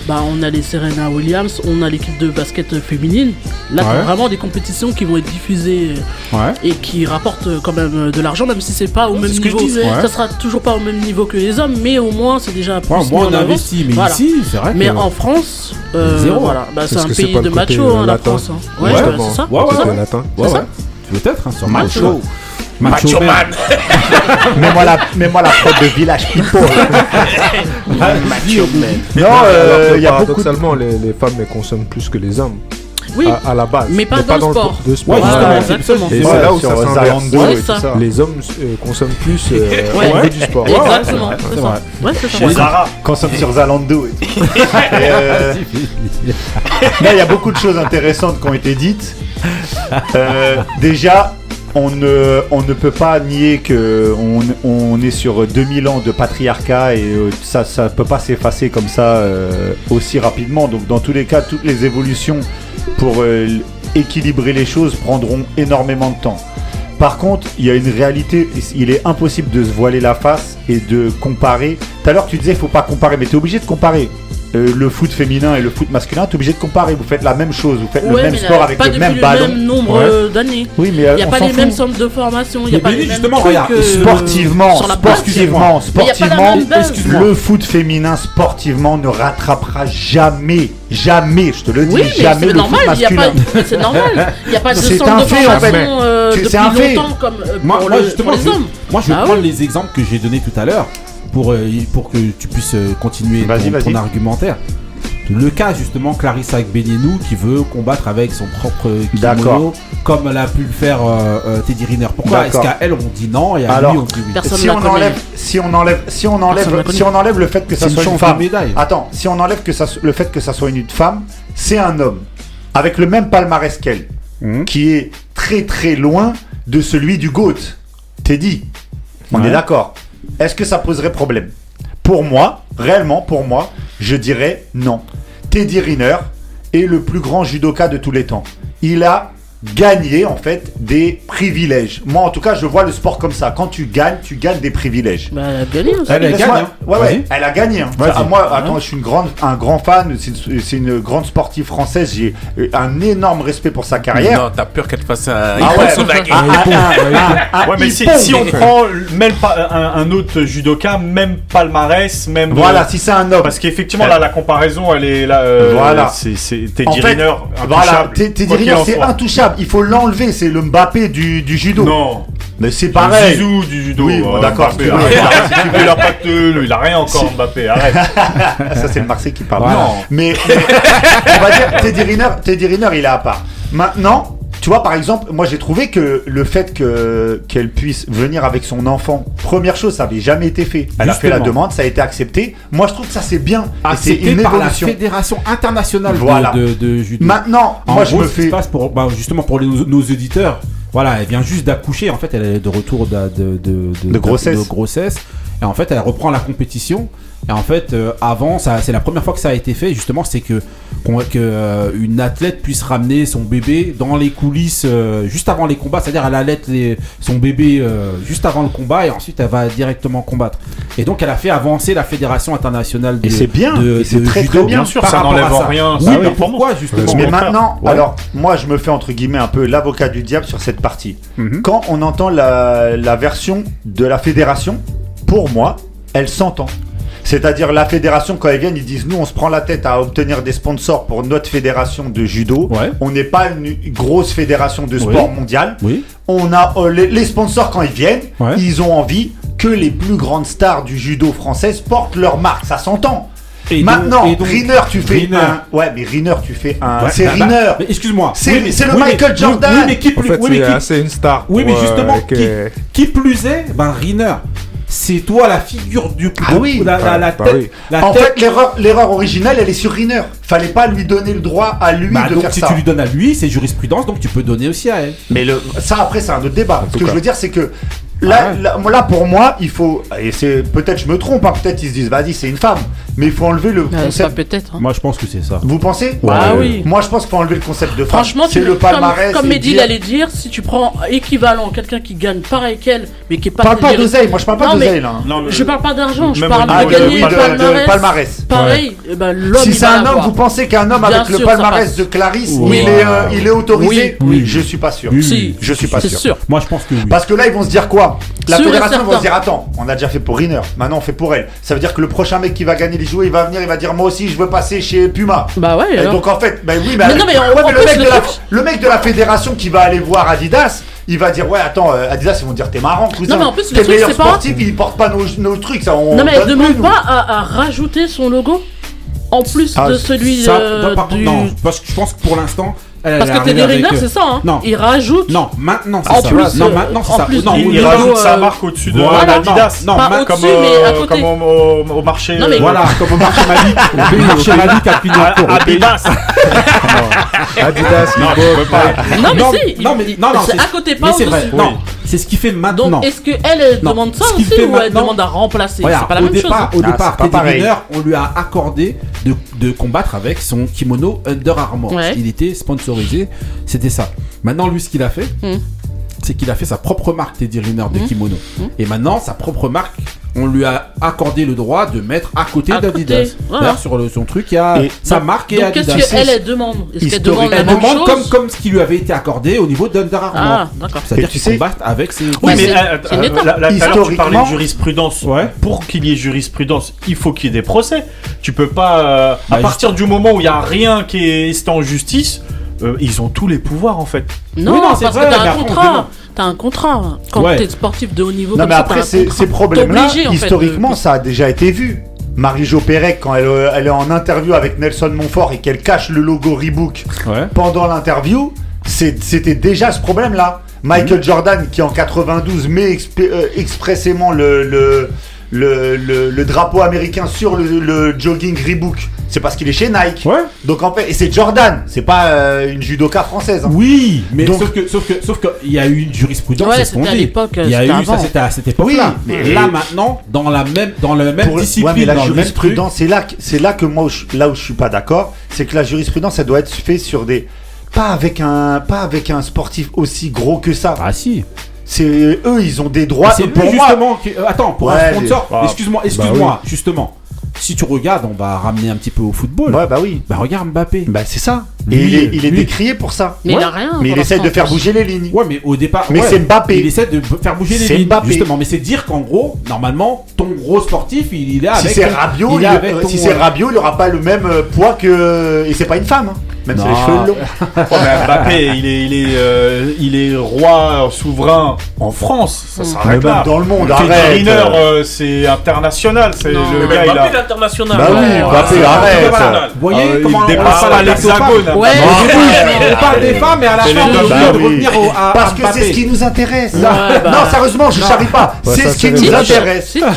Bah, on a les Serena Williams, on a l'équipe de basket féminine. Là, t'as Ouais. vraiment des compétitions qui vont être diffusées euh, Ouais. et qui rapportent euh, quand même euh, de l'argent, même si c'est pas au même ce que je niveau. disais. Ouais. Ça sera toujours pas au même niveau que les hommes, mais au moins c'est déjà plus Ouais, mis moi, en on investit, mais Voilà. ici, c'est vrai que. Mais en France, euh, Zéro. voilà, bah, c'est un que pays pas de macho, hein, la latin. France. hein. Ouais, c'est ça. Ouais, ouais, c'est ça Peut-être, hein, sur Macho. Macho. Man. man. *laughs* Mets-moi la, mets-moi la prod de Village People. *laughs* Macho man. non, euh, il y a beaucoup de... paradoxalement, les, les femmes elles consomment plus que les hommes Oui, à, à la base. Mais pas dans le sport. Ouais, justement, Voilà. c'est ça que je exactement. Et disais, c'est ouais, là où sur ça s'inverse. Zalando Ouais, et tout ça. ça. Les hommes euh, consomment plus euh, Ouais. au niveau du sport. Exactement. ouais, c'est. Chez Zara. Consomme sur Zalando. *laughs* euh, Là, il y a beaucoup de choses intéressantes qui ont été dites. Euh, déjà, on ne, peut pas nier que on est sur 2000 ans de patriarcat et euh, ça ne peut pas s'effacer comme ça euh, aussi rapidement. Donc, dans tous les cas, toutes les évolutions pour euh, équilibrer les choses prendront énormément de temps. Par contre, il y a une réalité, il est impossible de se voiler la face et de comparer. Tout à l'heure, tu disais, il faut pas comparer, mais tu es obligé de comparer. Euh, le foot féminin et le foot masculin, tu es obligé de comparer. Vous faites la même chose, vous faites le même sport avec pas le depuis même le ballon. même nombre Ouais. euh, d'années. Oui, mais Il n'y a on pas les mêmes centres de formation, il n'y a pas les mêmes justement, regarde, euh, Sportivement, sportivement, sportivement, le foot féminin sportivement ne rattrapera jamais, jamais, je te le dis, Oui, mais jamais c'est le normal, foot masculin. c'est normal. Il n'y a pas de *laughs* C'est centre un de fait, en fait. formation euh, C'est- depuis c'est un fait. longtemps comme euh, Moi, pour, moi, le- justement, pour les je, hommes. moi, je vais Ah prendre oui. les exemples que j'ai donnés tout à l'heure pour, euh, pour que tu puisses euh, continuer ton, argumentaire. Le cas justement Clarissa Agbenienou qui veut combattre avec son propre kimono D'accord. comme elle a pu le faire euh, euh, Teddy Riner. Pourquoi est-ce qu'à elle on dit non et à Alors, lui on dit oui Personne si on la enlève, si on enlève, si on enlève, la si on enlève le fait que ça une soit une femme. médaille. Attends, si on enlève que ça, le fait que ça soit une femme, c'est un homme avec le même palmarès qu'elle, Mhm. qui est très très loin de celui du GOAT. T'es dit. On Ouais. est d'accord. Est-ce que ça poserait problème? Pour moi, réellement pour moi, je dirais non. Teddy Riner est le plus grand judoka de tous les temps. Il a gagné en fait des privilèges. Moi en tout cas, je vois le sport comme ça. Quand tu gagnes, tu gagnes des privilèges. Bah, elle a gagné aussi. Elle a gagné, hein. Ouais, ouais, Vas-y. elle a gagné. hein. Moi, attends, je suis une grande, un grand fan. C'est une, c'est une grande sportive française. J'ai un énorme respect pour sa carrière. Non, t'as peur qu'elle te fasse un. Ah ouais. baguette. Ah, ah, ah, Ouais, mais si, on prend même pas un, un autre judoka, même palmarès, même. Voilà, euh, si c'est un homme. Parce qu'effectivement, là, la comparaison, elle est là. euh, Voilà. C'est En Teddy fait, Riner. voilà, intouchable, Teddy Riner, c'est soit. Il faut l'enlever. C'est le Mbappé du, du judo. Non, mais c'est le pareil. Zizou du judo. Oui, bon, euh, d'accord, si tu veux. il a pas de, il a rien encore, Mbappé, arrête. *laughs* Ça, c'est le Marseille qui parle. Voilà. Mais, mais on va dire, Teddy Riner, Teddy Riner, il est à part. Maintenant, tu vois, par exemple, moi j'ai trouvé que le fait que qu'elle puisse venir avec son enfant, première chose, ça avait jamais été fait. Elle a fait la demande, ça a été accepté. Moi, je trouve que ça c'est bien. C'est une par la évolution. Fédération internationale de- Voilà. de, de judo. Maintenant, En moi gros, je me se fais. passe pour, bah, justement pour les- nos, nos auditeurs, voilà, elle vient juste d'accoucher. En fait, elle est de retour de, de, De grossesse. de grossesse. Et en fait, elle reprend la compétition. Et en fait, euh, avant, c'est la première fois que ça a été fait. Justement, c'est que que euh, athlète puisse ramener son bébé dans les coulisses euh, juste avant les combats. C'est-à-dire, elle allait les, son bébé euh, juste avant le combat et ensuite elle va directement combattre. Et donc, elle a fait avancer la fédération internationale de Et c'est bien, de- c'est très, judo très bien. Sûr, ça n'enlève rien. Oui, performance. pourquoi justement Mais maintenant, Ouais. alors moi je me fais entre guillemets un peu l'avocat du diable sur cette partie. Mhm. Quand on entend la, la version de la fédération, pour moi, elle s'entend. C'est-à-dire la fédération, quand ils viennent, ils disent nous on se prend la tête à obtenir des sponsors pour notre fédération de judo. Ouais. On n'est pas une grosse fédération de sport mondiale. Oui. On a euh, les, les sponsors quand ils viennent, Ouais. ils ont envie que les plus grandes stars du judo française portent leur marque. Ça s'entend. Et donc- Maintenant, et donc- Riner, tu fais Riner. un. Ouais, mais Riner, tu fais un. Ouais, c'est bah, bah, Riner. excuse-moi. C'est- le oui, Michael mais- Jordan. Oui, mais qui En plus, fait, oui, mais c'est qui- une star. oui, mais euh, justement, qui, que- qui plus est, ben Riner, c'est toi la figure du Ah oui. la, la, la Bah tête, oui. la En tête. fait, l'erreur, l'erreur originale, elle est sur Riner. Fallait pas lui donner le droit à lui Bah, de donc faire si ça. tu lui donnes à lui, c'est jurisprudence, donc tu peux donner aussi à elle. Mais le, ça, après, c'est un autre débat. Ce que cas. je veux dire, c'est que là, Ah ouais. là, pour moi, il faut. Et c'est peut-être je me trompe. hein, peut-être ils se disent, vas-y, c'est une femme. mais il faut enlever le Euh, pas concept. peut-être. hein. Moi, je pense que c'est ça. Vous pensez Bah oui. Moi, je pense qu'il faut enlever le concept de femme. Franchement, c'est le palmarès. Comme, Mehdi dire- allait dire, si tu prends équivalent, quelqu'un qui gagne pareil qu'elle, mais qui est pas. Parle pas d'oseille, moi je parle pas mais d'oseille là. Non, le- Je parle pas d'argent, je parle Ah, de de, gagner oui, le de- de palmarès. Pareil, eh ben, l'homme Si c'est un homme, vous pensez qu'un homme avec le palmarès de Clarisse, Oui. il, est, euh, il est autorisé Oui. Je suis pas sûr. Je suis pas c'est sûr. sûr. Moi, je pense que oui. Parce que là, ils vont se dire quoi? La fédération ils vont certain. se dire attends, on a déjà fait pour Riner, maintenant on fait pour elle. Ça veut dire que le prochain mec qui va gagner les jouets, il va venir, il va dire moi aussi je veux passer chez Puma. Bah ouais, Et alors. donc en fait, bah oui, bah, Mais non, mais ouais, le, mec le de la, truc- le mec de la fédération qui va aller voir Adidas, il va dire ouais attends euh, Adidas ils vont dire t'es marrant cousin. Non, mais en plus, le T'es truc, meilleur c'est pas- sportif, il porte pas nos, nos trucs ça. On Non, mais elle demande plus, pas à, à rajouter son logo en plus Ah, de celui Ça, euh, non, par contre, du. non, parce que je pense que pour l'instant, elle Parce elle que avec, euh, c'est ça, hein Non. Il rajoute. Non, maintenant c'est En ça. plus, non, euh, maintenant c'est ça. plus non, du Il, au il niveau, départ- rajoute sa marque au-dessus de Voilà, Adidas. non, Pas comme, mais à euh, côté. comme au, au- marché. Non, mais- euh, Voilà, *laughs* comme au marché Malik. *laughs* Au marché Malik à pays. Adidas. Adidas, Non, je peux pas. Non, mais si. non, mais- non, c'est à côté, pas Mais c'est vrai. au-dessus. Non, c'est ce qui fait maintenant. Donc, est-ce qu'elle elle Non, demande ça ce qu'il aussi ou elle demande à remplacer? Regarde, C'est pas la au même chose. départ, au Ah, départ, pas pareil. On lui a accordé de, de combattre avec son kimono Under Armour. Ouais. Il était sponsorisé, c'était ça. Maintenant, lui, ce qu'il a fait, Hmm. c'est qu'il a fait sa propre marque Teddy Riner de Hmm. kimono. Hmm. Et maintenant, sa propre marque, on lui a accordé le droit de mettre à côté À d'Adidas. côté, voilà. D'ailleurs, sur le- son truc, il y a Et- sa marque et Donc, qu'est-ce Adidas. qu'elle elle demande Est-ce qu'elle demande la Elle même demande comme, chose comme ce qui lui avait été accordé au niveau d'Under Armour. Ah, d'accord. C'est-à-dire Et tu qu'il sais- combatte avec ses. Oui, mais l'heure, tu parlais Historiquement- de jurisprudence. Ouais. Pour qu'il y ait jurisprudence, il faut qu'il y ait des procès. Tu peux pas. euh, à Bah, partir du moment où il y a rien qui est en justice, euh, ils ont tous les pouvoirs en fait. Non, Oui, non, c'est parce vrai, que t'as un contrat. T'as un contrat. Quand Ouais. t'es sportif de haut niveau, Non comme mais ça, après ces, ces problèmes-là, fait, historiquement, de- ça a déjà été vu. Marie-Jo Pérec, quand elle, euh, elle est en interview avec Nelson Montfort et qu'elle cache le logo Reebok Ouais. pendant l'interview, c'était déjà ce problème-là. Michael Jordan, qui en 92 met euh, expressément le, le, le, le- le drapeau américain sur le, le jogging Reebok, c'est parce qu'il est chez Nike. Ouais. Donc en fait, et c'est Jordan, c'est pas euh, une judoka française. hein. Oui, mais Donc- sauf que sauf que sauf que il y a eu une jurisprudence, Ouais, c'est ce qu'on c'était à dit. l'époque, Il y a eu ça, avant. c'était à cette époque-là. Oui, mais mais- là maintenant, dans la même dans la même Pour- discipline, ouais, mais la dans le même truc. jurisprudence, c'est là, que- c'est là que moi, où je- là où je suis pas d'accord, c'est que la jurisprudence, elle doit être faite sur des, pas avec un, pas avec un sportif aussi gros que ça. Ah si. C'est eux, ils ont des droits. c'est pour moi, justement. qui- euh, attends, pour Ouais, un sponsor. mais- Excuse-moi, excuse-moi, justement. Si tu regardes, on va ramener un petit peu au football. ouais, bah oui, Bah regarde Mbappé. bah c'est ça. Et Lui, il est, il est décrié pour ça. Mais il a rien. Mais il essaie de faire bouger les lignes. Ouais, mais au départ. Mais ouais, c'est Mbappé. Il essaie de faire bouger les C'est lignes. Mbappé. Justement, mais c'est dire qu'en gros, normalement, ton gros sportif, il, il est avec. si c'est Rabiot, il il est avec euh, ton, si c'est euh, Rabiot, il aura pas le même euh, poids que. Et c'est pas une femme, hein. même si les cheveux longs. Ouais, *laughs* mais Mbappé, il est, il est, euh, il est roi souverain en France. Ça Mais s'arrête même là. dans le monde, arrête. Euh, c'est international. C'est le gars, il a. Mbappé l'international. Bah oui, Mbappé, arrête. international. Vous voyez Ah, comment il on dépasse parle pas avec les l'hexagone. femmes Ouais, On parle des femmes, mais à la C'est fin, on Bah de oui. revenir au, à, Parce que c'est ce qui nous intéresse. Ouais, bah. Non, sérieusement, je Non. charrie pas. Ouais, c'est ce qui c'est nous Si, intéresse. si, *laughs* Non,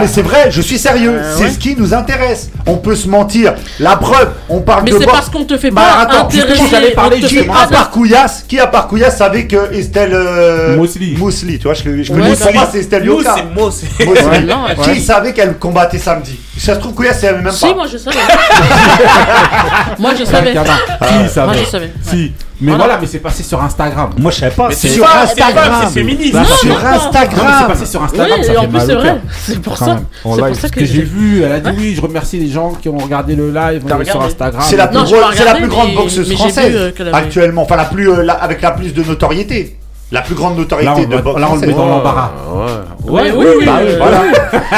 mais c'est vrai, je suis sérieux. Euh, c'est ouais. ce qui nous intéresse. On peut se mentir. La preuve, on parle Mais de c'est boxe. parce qu'on te fait Bah, pas attends, justement, j'allais parler qui, à pas part Couillasse, qui à part Couillasse savait que Estelle euh, Mousli. Mousli, tu vois, je, je Ouais, connais bah moi oui. c'est Estelle Yoka. c'est c'est. Mousli. Ouais, non, ouais. Qui savait qu'elle combattait samedi? Ça se trouve Couillasse savait même Si, pas. moi je savais. *laughs* moi je savais. Regarde, Si, ça Moi va. je savais. Si. Mais Voilà. mais c'est passé sur Instagram. Moi je savais pas. Mais c'est sur pas- c'est pas- Instagram. c'est féministe. Bah, sur mais c'est Instagram. passé sur Instagram, en plus c'est vrai. pour *laughs* ça. C'est pour ça que j'ai vu, elle a dit oui, je remercie les gens qui ont regardé le live T'as euh, sur Instagram. C'est la, plus pas grande mais- boxeuse mais française euh, avait- actuellement, enfin la plus euh, avec la plus de notoriété. La plus grande notoriété de boxe là, on le met française. dans l'embarras. Ouais, oui, oui. Bah oui, voilà.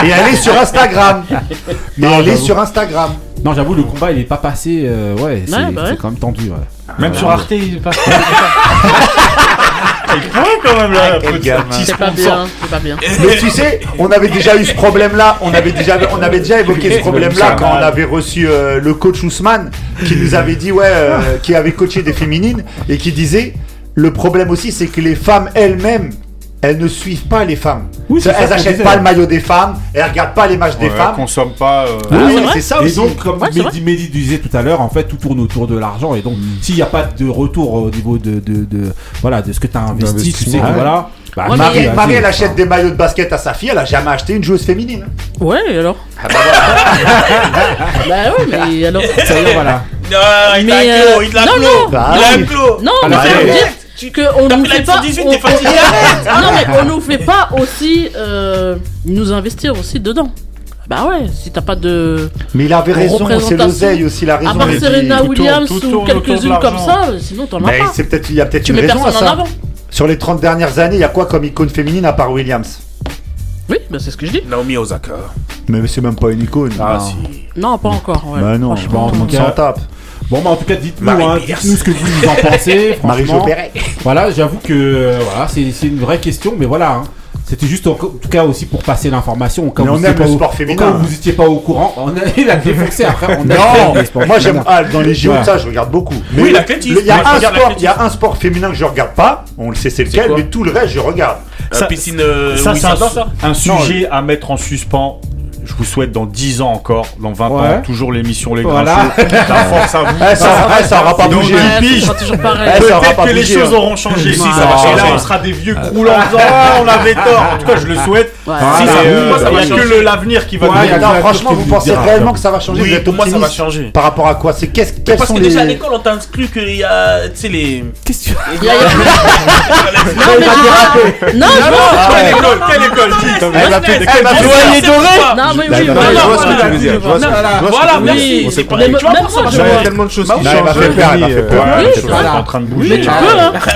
Et elle est sur Instagram. *laughs* Et elle est sur Instagram. Non, j'avoue, le combat il est pas passé. euh, ouais, c'est Ouais, bah ouais. c'est quand même tendu. Ouais. Même sur Arte, il passe. *laughs* Quand même là. quel petit- gamin. petit C'est pas sponsor. bien, c'est pas bien. Mais tu sais, on avait déjà eu ce problème-là. On avait déjà, on avait déjà évoqué ce *laughs* problème-là quand on avait reçu euh, le coach Ousmane, qui nous avait dit ouais, euh, qui avait coaché des féminines et qui disait le problème aussi, c'est que les femmes elles-mêmes elles ne suivent pas les femmes. Oui, c'est ça elles qu'on achètent disait. pas le maillot des femmes, elles regardent pas les matchs des Ouais, femmes. consomme pas. euh, Oui, c'est ça Et aussi. donc, comme Ouais, Mehdi, Mehdi disait tout à l'heure, en fait, tout tourne autour de l'argent. Et donc, s'il n'y a pas de retour au niveau de, de, de- voilà, de ce que tu as investi, tu sais que ouais. voilà. bah, Ouais, mais Marie, elle achète des maillots de basket à sa fille, elle a jamais acheté une joueuse féminine. Ouais, et alors Bah *laughs* oui, mais alors. Ça y est, voilà. Non, il Mais, euh, clos, il non, clos. non. Bah. Non, Ah, mais bah, ça veut dire qu'on nous fait pas. 118, on- t'es fatigué, on- Non, mais on nous fait *laughs* pas aussi euh, nous investir aussi dedans. Bah ouais, si t'as pas de. Mais il avait raison, c'est l'oseille aussi, la raison. À part. Serena tout tourne- Williams tout ou tourne autour de quelques-unes comme ça, sinon t'en as Mais pas. c'est peut-être, il y a peut-être une mets raison à en ça. avant. Sur les 30 dernières années, il y a quoi comme icône féminine à part Williams? Oui, bah c'est ce que je dis. Naomi Osaka. Mais c'est même pas une icône. Ah, Non. si. Non, pas encore. Ouais. Bah non, Franchement, tout le monde cas- s'en tape. Bon, bah, en tout cas, dites-nous, Marie hein, dites-nous ce que vous en pensez. *laughs* Marie-Jo franchement. Perret. Voilà, j'avoue que euh, voilà, c'est c'est une vraie question, mais voilà. hein. C'était juste en, tout cas aussi pour passer l'information. Mais vous aime pas le au- sport au féminin. cas où vous étiez pas au courant, on a, il a défoncé après. On a Non, fait le sport moi j'aime ah, dans les JO Ouais. ça je regarde beaucoup. Oui, l'athlétisme. Il y a un sport, il y a un sport féminin que je regarde pas. On le sait c'est lequel, mais tout le reste je regarde. Euh, Ça- piscine. euh, Ça, oui, c'est un, ça, ça. un sujet à mettre en suspens. Je vous souhaite dans 10 ans encore, dans 20 Ouais. ans, toujours l'émission Les Voilà. Grincheux. *laughs* La force à vous. Eh, ça, eh, ça aura pas bougé. Sera toujours pareil. Eh, ça Peut-être pas que les choses hein. auront changé. Si, ça va Et changer. là, on sera des vieux croulants en disant Ah, on avait tort. En tout cas, je le souhaite. Ouais. Si, ça, moi, ça va va que l'avenir qui va Ouais, Non, franchement, vous pensez réellement que ça va changer Oui, pour moi, ça va changer. Par rapport à quoi C'est qu'est-ce quels Parce sont que déjà à l'école, on t'inclut qu'il y a, tu sais, les. Qu'est-ce que tu- *laughs* Non, non. Quelle école Quelle école Elle va faire des Eh, bah, Bah, oui, bah, voilà. je vois ce que voilà. merci. Oui, Il y a tellement de choses Bah qui oui, changent. elle m'a Oui, en train de bouger. tu peux.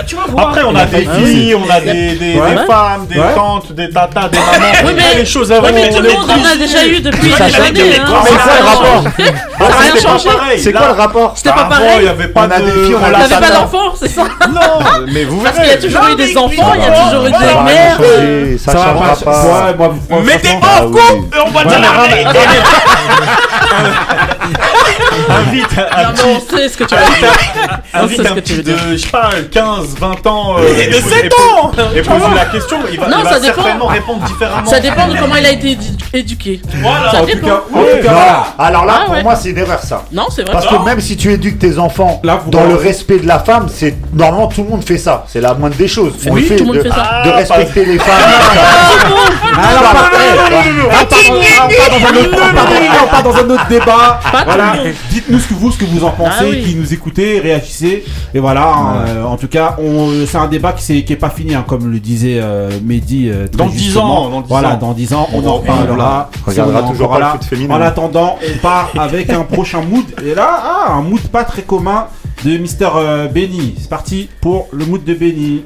Tu vas voir. Après, on a des filles, on a des, femmes, des tantes, des tatas, des mamans. Oui, les choses Oui, avant, on a déjà eu depuis des années. hein. Mais c'est quoi le rapport c'était pas changé. pareil. Il y avait pas d'enfants, c'est ça Non, mais vous Parce qu'il y a toujours eu des enfants, il y a toujours eu des mères. changer, Ça Ça va changera pas. pas. Ouais, moi, franchement, Mettez franchement, en oui. couple et on va dire la vérité. Invite un Non, on sait ce que tu veux dire. On invite un petit de, je sais pas, 15, 20 ans. euh, Et de et pose- 7 et pose- ans Et pose la question, il va, Non, il va ça dépend. certainement répondre différemment. Ça dépend de comment il a été édu- éduqué. Voilà. Ça En tout dépend. cas, en tout cas, Non, voilà. alors là, Ah pour ouais. moi, c'est une erreur ça. Non, c'est vrai. Parce que même si tu éduques tes enfants dans le respect de la femme, c'est normalement tout le monde fait ça. C'est la moindre des choses. On fait tout le monde de, fait ça. de respecter les femmes. Alors, on part- on part dans- un autre- on part dans- on part dans un autre débat. Pas Voilà. Dites-nous ce que vous, ce que vous en pensez, Ah oui. qui nous écoutez, réagissez. Et voilà. hein, euh, en tout cas, on, c'est un débat qui c'est qui est pas fini, hein, comme le disait euh, Mehdi. euh, très Dans 10 justement. ans, dans 10 voilà, ans. dans 10 ans, on, On en reparlera. On regardera Si toujours pas le là. foot féminin. En attendant, on part avec un prochain mood. Et là, ah, un mood pas très commun de Mister euh, Benny. C'est parti pour le mood de Benny.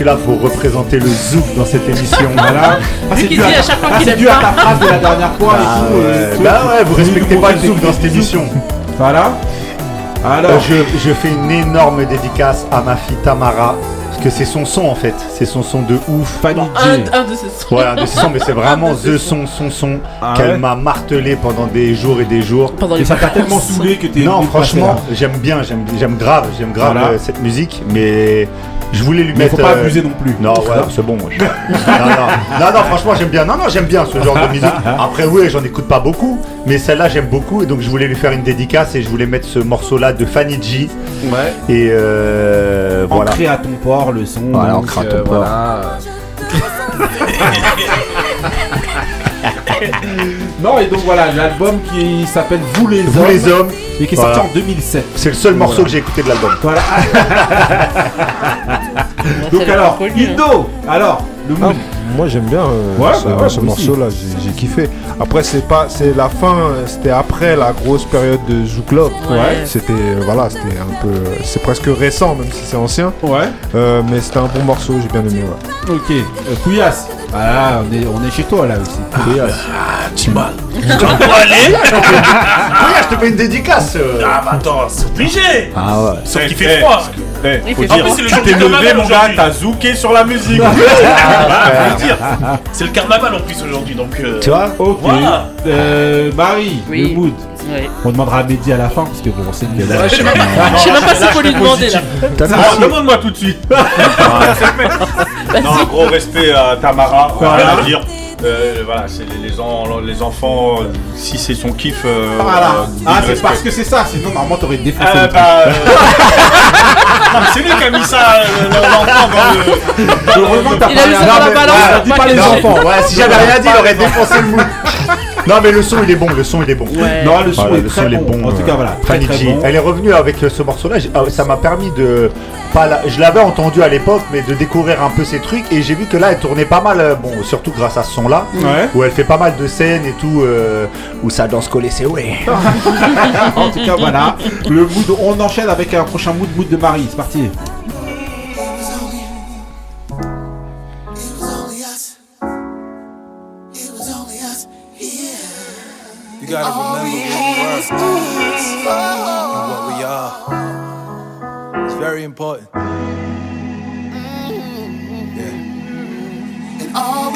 Suis là pour représenter le zouk dans cette émission. Voilà. *laughs* Ah, c'est dû à, à chaque fois ah, dû à pas. ta phrase de la dernière fois Ah et tout. ouais. et- Bah ouais, vous respectez pas le zouk dans cette émission. Voilà. Alors, Euh, je, je fais une énorme dédicace à ma fille Tamara. Parce que c'est son son en fait. C'est son son de ouf. Fanny Un, J. un de ces sons. Voilà, de son, mais c'est *laughs* vraiment the son, son son Ah qu'elle ouais m'a martelé pendant des jours et des jours. Pendant Et les ça t'a tellement saoulé que t'es. Non, franchement, là. j'aime bien, j'aime, j'aime grave, j'aime grave Voilà. euh, cette musique, mais je voulais lui Mais mettre. faut pas euh, abuser non plus. Non, ouais, c'est bon. moi, je- non, non, non, non, franchement, j'aime bien. Non, non, j'aime bien ce genre de musique. Après, oui, j'en écoute pas beaucoup, mais celle-là, j'aime beaucoup, et donc je voulais lui faire une dédicace et je voulais mettre ce morceau-là de Fanny G. Ouais. Et euh, voilà. Ancré à ton port le son. Voilà, donc, ancré à ton euh, port. voilà. *laughs* non, et donc voilà, l'album qui s'appelle Vous les Vous hommes. les hommes, Et qui est Voilà. sorti en 2007. c'est le seul morceau Voilà. que j'ai écouté de l'album. Voilà. *laughs* Donc alors, hein. Indo, alors, le Ah, mood. Moi j'aime bien euh, Ouais, ce, bah ouais, ce moi aussi. morceau là, j'ai kiffé. Après c'est pas c'est la fin, c'était après la grosse période de Zouk Love. Ouais. C'était euh, voilà, c'était un peu c'est presque récent même si c'est ancien. Ouais. Euh, mais c'était un bon morceau, j'ai bien aimé ouais. Ok. Euh, Couillasse. Ah, on est, on est chez toi là aussi. Couillasse. Ah, Timal. Tu vas pas aller? *laughs* Regarde, je te fais une dédicace. Ah, bah attends, c'est obligé. Ah ouais. Sauf qu'il fait froid. Il faut fait dire, froid. c'est le tu jour t'es du levé carnaval mon gars, aujourd'hui. t'as zouké sur la musique. *laughs* Ah, faut le dire. C'est le carnaval en plus aujourd'hui, donc. euh, Tu vois Ok. Voilà. Euh, Marie, Oui. le mood. Ouais. On demandera à Mehdi à la fin parce que bon, on sait que. Je sais même pas- *laughs* je sais même pas s'il faut lui demander là. Ah, Demande-moi tout de suite. *laughs* non, gros respect à Tamara. Voilà. Voilà. dire. Euh, voilà, c'est les, les, en- les enfants, si c'est son kiff. euh, Voilà. euh, Ah, c'est parce que c'est ça, sinon normalement t'aurais défoncé. Euh, le truc. bah, euh, non, mais c'est lui qui a mis ça, euh, l'enfant dans le. Heureusement que t'as balance, ah, pour dis pas pas les enfants. Ouais, si j'avais rien dit, il aurait défoncé le mood. Non, mais le son il est bon, le son il est bon. Ouais. Non, le son Voilà, est le très son, il est bon. bon, En tout cas, voilà, très bon. Elle est revenue avec ce morceau-là. J'ai- ah, Ça m'a permis de. Pas la- Je l'avais entendu à l'époque, mais de découvrir un peu ses trucs. Et j'ai vu que là, elle tournait pas mal. euh, Bon, surtout grâce à ce son-là. Ouais. Où elle fait pas mal de scènes et tout. euh, où ça danse collé, c'est ouais. *laughs* en tout cas, voilà. Le mood, on enchaîne avec un prochain mood, mood de Marie. C'est parti. You gotta remember very important. Mm-hmm.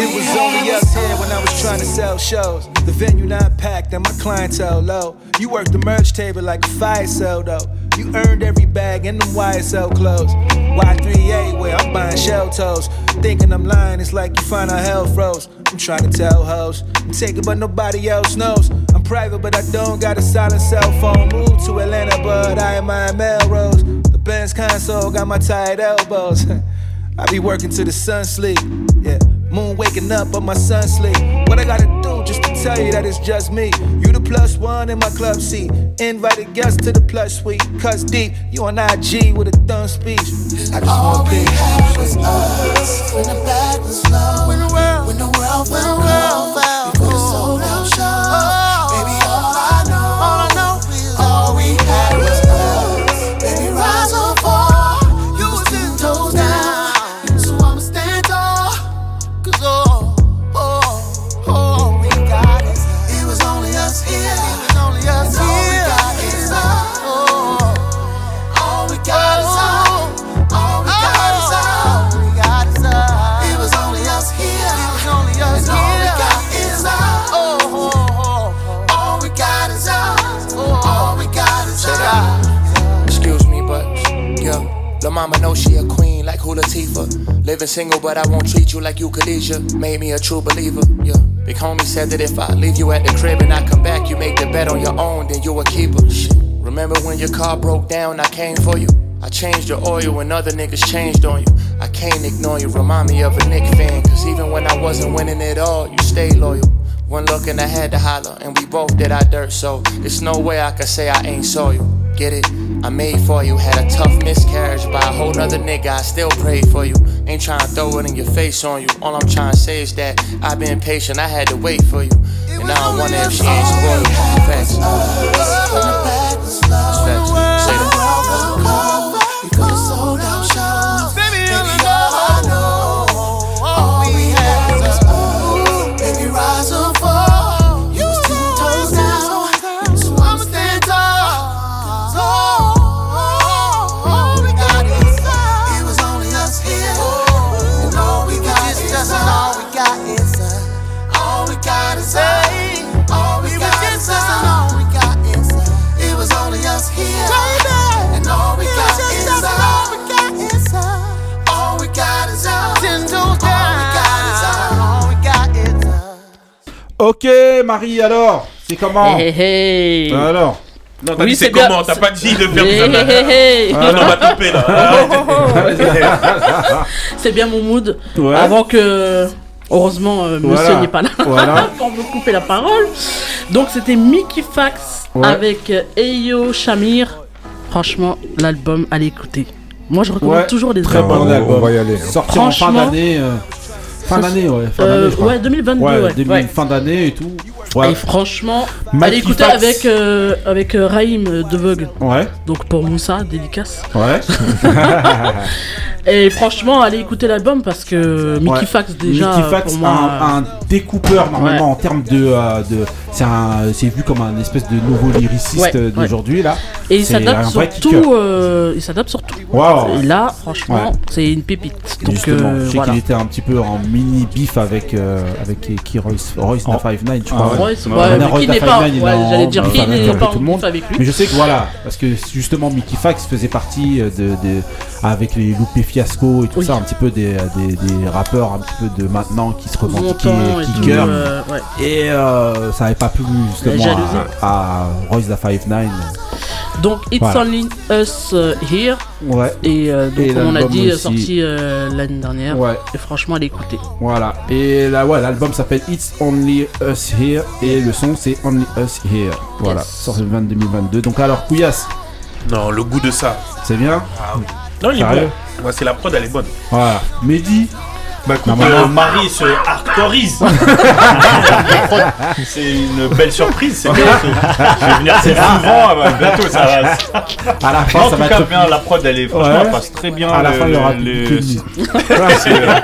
It was only us here when I was trying to sell shows. The venue not packed and my clientele low. You worked the merch table like a fire sale though. You earned every bag in them YSL clothes. Y3A where I'm buying shell toes. Thinking I'm lying, it's like you find a hell froze. I'm trying to tell hoes. I'm taking but nobody else knows. I'm private but I don't got a silent cell phone. Moved to Atlanta but I am my Melrose. The Benz console got my tired elbows. *laughs* I be working till the sun sleep. Yeah, moon waking up, but my son sleep. What I gotta do just to tell you that it's just me. You the plus one in my club seat. Invited guests to the plush suite. Cuts deep, you on IG with a dumb speech. I just wanna be. When the bag was low, when the world, when the world fell cold, we put the mama know she a queen like Hula Tifa. Living single, but I won't treat you like could. Made me a true believer. Yeah, big homie said that if I leave you at the crib and I come back, you make the bet on your own, then you a keeper. Shit. Remember when your car broke down? I came for you. I changed your oil when other niggas changed on you. I can't ignore you. Remind me of a Nick fan, cause even when I wasn't winning it all, you stayed loyal. One look and I had to holler, and we both did our dirt, so it's no way I could say I ain't saw you. Get it? I made for you, had a tough miscarriage by a whole nother nigga, I still prayed for you. Ain't trying to throw it in your face on you. All I'm trying to say is that I've been patient, I had to wait for you. And now I wonder if she ain't spoiled. Facts. When Ok, Marie, alors C'est comment Hey, hey, hey. Alors Non, t'as Oui, dit c'est comment T'as pas dit de faire Hey, des hey, hey. Ah, non, on va taper là. *laughs* C'est bien mon mood. Ouais. Avant que. Heureusement, euh, monsieur Voilà. n'est pas là Voilà. *laughs* pour me couper la parole. Donc, c'était Mickey Fax Ouais. avec euh, Eyo Shamir. Franchement, l'album, à l'écouter. Moi, je recommande Ouais, toujours les Très albums. bon on album. va y aller, hein. Sorti en fin d'année. euh, Fin d'année, ouais. Fin Euh, d'année, je crois. ouais, 2022, Ouais, ouais. début- Ouais. fin d'année et tout. Ouais. Et franchement, allez écouter avec, euh, avec euh, Raïm de Vogue. Ouais, Donc pour Moussa, dédicace. ouais. *laughs* Et franchement, allez écouter l'album parce que Mickey Ouais. Fax déjà Mickey Fax, pour moi. un, un découpeur normalement Ouais. en termes de, euh, de c'est un, c'est vu comme un espèce de nouveau lyriciste Ouais, d'aujourd'hui là. Et il s'adapte surtout. euh, il s'adapte surtout. Waouh. Et là, franchement, c'est une pépite. Donc Justement, euh, je sais voilà. qu'il était un petit peu en mini beef avec avec qui Royce Royce da 59 je crois. Royce, mais mais Royce qui da n'est pas. 59, il est ouais, en- J'allais dire il qui est n'est avec pas tout en le monde. beef avec lui. Mais je sais que voilà, parce que justement Mickey Fax faisait partie euh, de, de avec les Loupé Fiasco et tout Oui. ça, un petit peu des, des, des rappeurs un petit peu de maintenant qui se revendiquaient Montant et tout. kicker. euh, ouais. Et euh, ça n'avait pas plu justement à, à Royce da 59. Donc It's Voilà. Only Us euh, Here. Ouais, Et euh, donc, Et comme on a dit, euh, aussi. sorti euh, l'année dernière. ouais, Et franchement, allez écouter. voilà. Et là, ouais, l'album s'appelle It's Only Us Here et le son c'est Only Us Here. Voilà, Yes. sorti le 22 2022. Donc alors, Couillasse, Non, le goût de ça. c'est bien Non, il est Sérieux bon. Moi, c'est la prod, elle est bonne. Voilà. Mehdi, Bah écoute, euh, Marie se hardcoreise. c'est une belle surprise, c'est bien. Je vais venir assez souvent, ah bah, bientôt ça va. à la fin, en ça tout va cas, être bien, la prod, elle est franchement, Ouais. elle passe très bien. À la le- fin, il y aura le- *laughs* c'est- euh,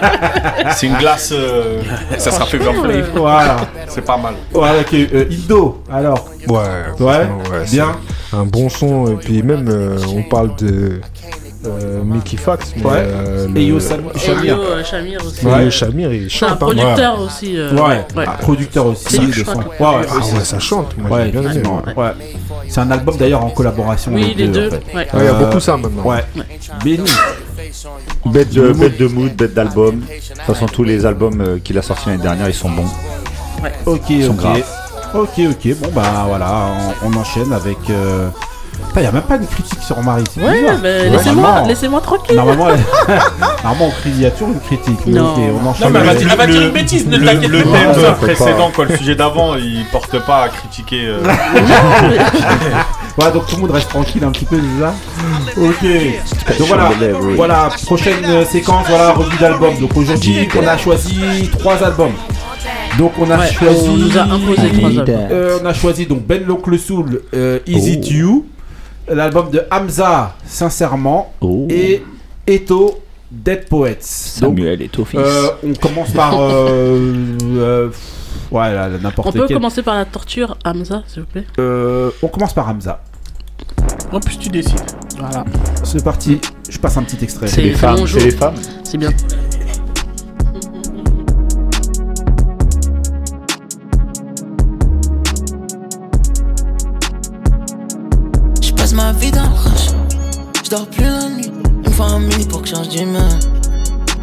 c'est une glace, euh, ça sera fait euh, Voilà. c'est pas mal. Voilà, ok. Euh, Indo, alors. Ouais, Ouais, ouais, bien. Un bon son, et puis même, euh, on parle de euh, Mickey Fax, mais Ouais. euh, le- Et Yo Shamir. Euh, Shamir aussi. Ouais, Ouais. Shamir, il C'est un chante. hein. producteur aussi. euh, Ouais, ouais. Ah, producteur aussi lui de son. Ouais, ouais, Ah ouais, ça chante, moi Ouais, bien aimé. ouais. C'est un album d'ailleurs en collaboration. Oui, les deux. en fait. ouais. Ouais, il y a Euh, beaucoup ça maintenant. Ouais. Béni. Bête de, bête de mood, bête d'album. De toute façon, tous les albums euh, qu'il a sortis l'année dernière, ils sont bons. Ok, sont ok. graves. Ok, ok. Bon, bah voilà, on, on enchaîne avec. Euh... Il n'y a même pas de critique sur Marie. c'est Ouais, bizarre. mais Ouais, laissez-moi laissez-moi tranquille. Normalement, *laughs* normalement, on crie, il y a toujours une critique. mais Non. on. Non, mais elle va avec- dire- elle va dire une bêtise, ne le, le thème Ouais, précédent, quoi, le sujet d'avant, il porte pas à critiquer. euh, *laughs* Voilà, donc tout le monde reste tranquille un petit peu déjà. Ok. Donc voilà, voilà, prochaine euh, séquence, voilà, revue d'album. Donc aujourd'hui, on a choisi trois albums. Donc on a Ouais, choisi. on nous a imposé trois albums. Euh, on a choisi donc Ben Locle Soul, euh, Easy to You, l'album de Hamza, Sincèrement, et Eto, Dead Poets. Donc, Samuel fils. euh, on commence par. euh, euh, ouais, là, là, n'importe On peut commencer par la torture, Hamza, s'il vous plaît Euh, on commence par Hamza. En plus, tu décides. Voilà. C'est parti, je passe un petit extrait. C'est Les femmes, c'est les femmes. C'est bien. Je dors plus la nuit. Une fois en mini pour que change d'humeur.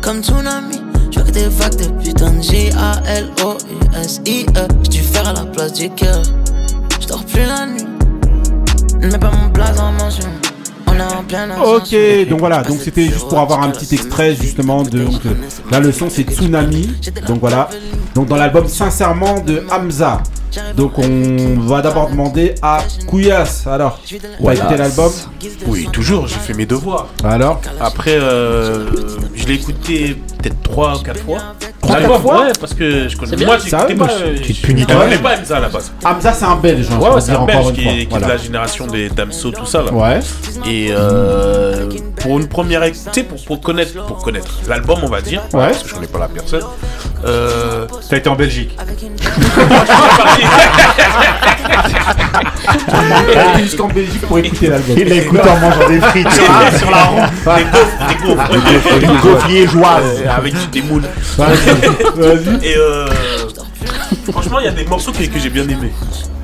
Comme tsunami. Je que des vagues de putain de J-A-L-O-U-S-I-E. J'dû faire à la place du cœur. Je dors plus la nuit. Mets pas mon blaze en mention. Ok, donc voilà, donc c'était juste pour avoir un petit extrait justement de donc, euh, la leçon c'est Tsunami, donc voilà, donc dans l'album Sincèrement de Hamza. Donc on va d'abord demander à Kouyas, alors, t'as écouté l'album Oui, toujours, j'ai fait mes devoirs. Alors Après, euh, je l'ai écouté peut-être 3 ou 4 fois. Trois, L'album, quatre fois Ouais, parce que je connais. Moi, j'écoutais pas. Tu te je- punis Je toi-même. connais pas Hamza à la base. Hamza c'est un belge, Ouais, je c'est un encore belge une qui, fois. est, de la génération des Damso, tout ça là. Ouais, Et euh, pour une première, tu sais, pour, pour connaître, pour connaître l'album, on va dire, Ouais. parce que je connais pas la personne. Euh, T'as été en Belgique. *laughs* t'as été jusqu'en Belgique pour écouter l'album. Il l'écoute en mangeant des frites. sur la route, des gaufres, des gaufres, Une gaufre liégeoise. Euh, avec des moules. Vas-y. Et euh, franchement, il y a des morceaux que, que j'ai bien aimés.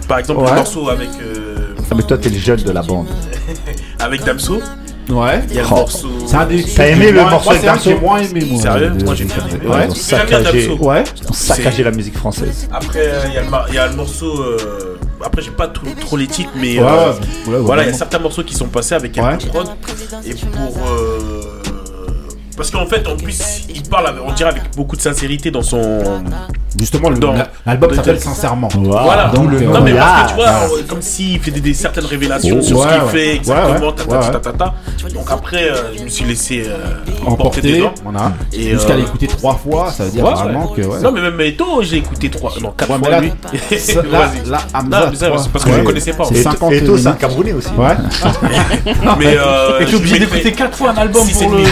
Par exemple, Ouais. le morceau avec euh, Ah, mais toi, t'es le jeune de la bande. *laughs* avec Damso. Ouais. Il y a le Oh. morceau. C'est un des. T'as aimé le moi, morceau avec un que j'ai moins aimé, moi. Sérieux de- Moi, j'ai bien aimé. Ouais, ils ont j'aime bien saccagé, Damso. Ouais. ils ont saccagé la musique française. Après, euh, il y, a le mar- il y a le morceau. euh, Après, j'ai pas trop, trop les titres, mais. Ouais, euh, ouais, ouais, voilà, il y a certains morceaux qui sont passés avec Ouais. quelques prod. Et pour. Parce qu'en fait, en plus, il parle, avec- on dirait, avec beaucoup de sincérité dans son. Justement, l'album s'appelle Sincèrement. Voilà. Donc, euh, non, mais parce que tu vois, Ah. euh, comme s'il fait des, des certaines révélations Oh, sur ce qu'il ouais. fait, exactement, ouais. ta, ta, Ouais, ta, ta, ta, ta. Donc après, euh, je me suis laissé euh, emporter dedans. voilà. Et, Jusqu'à euh, l'écouter trois fois, ça veut dire Ouais, vraiment ouais. que. Ouais. Non, mais même Eto, j'ai écouté trois, non, quatre fois là, lui. *laughs* là, là, Non, c'est parce que je Ouais. ne connaissais pas. en C'est fait. Et 50 Eto, c'est un. Camerounais aussi. Ouais. *laughs* *laughs* Mais Et obligé d'écouter 4 fois un album pour le.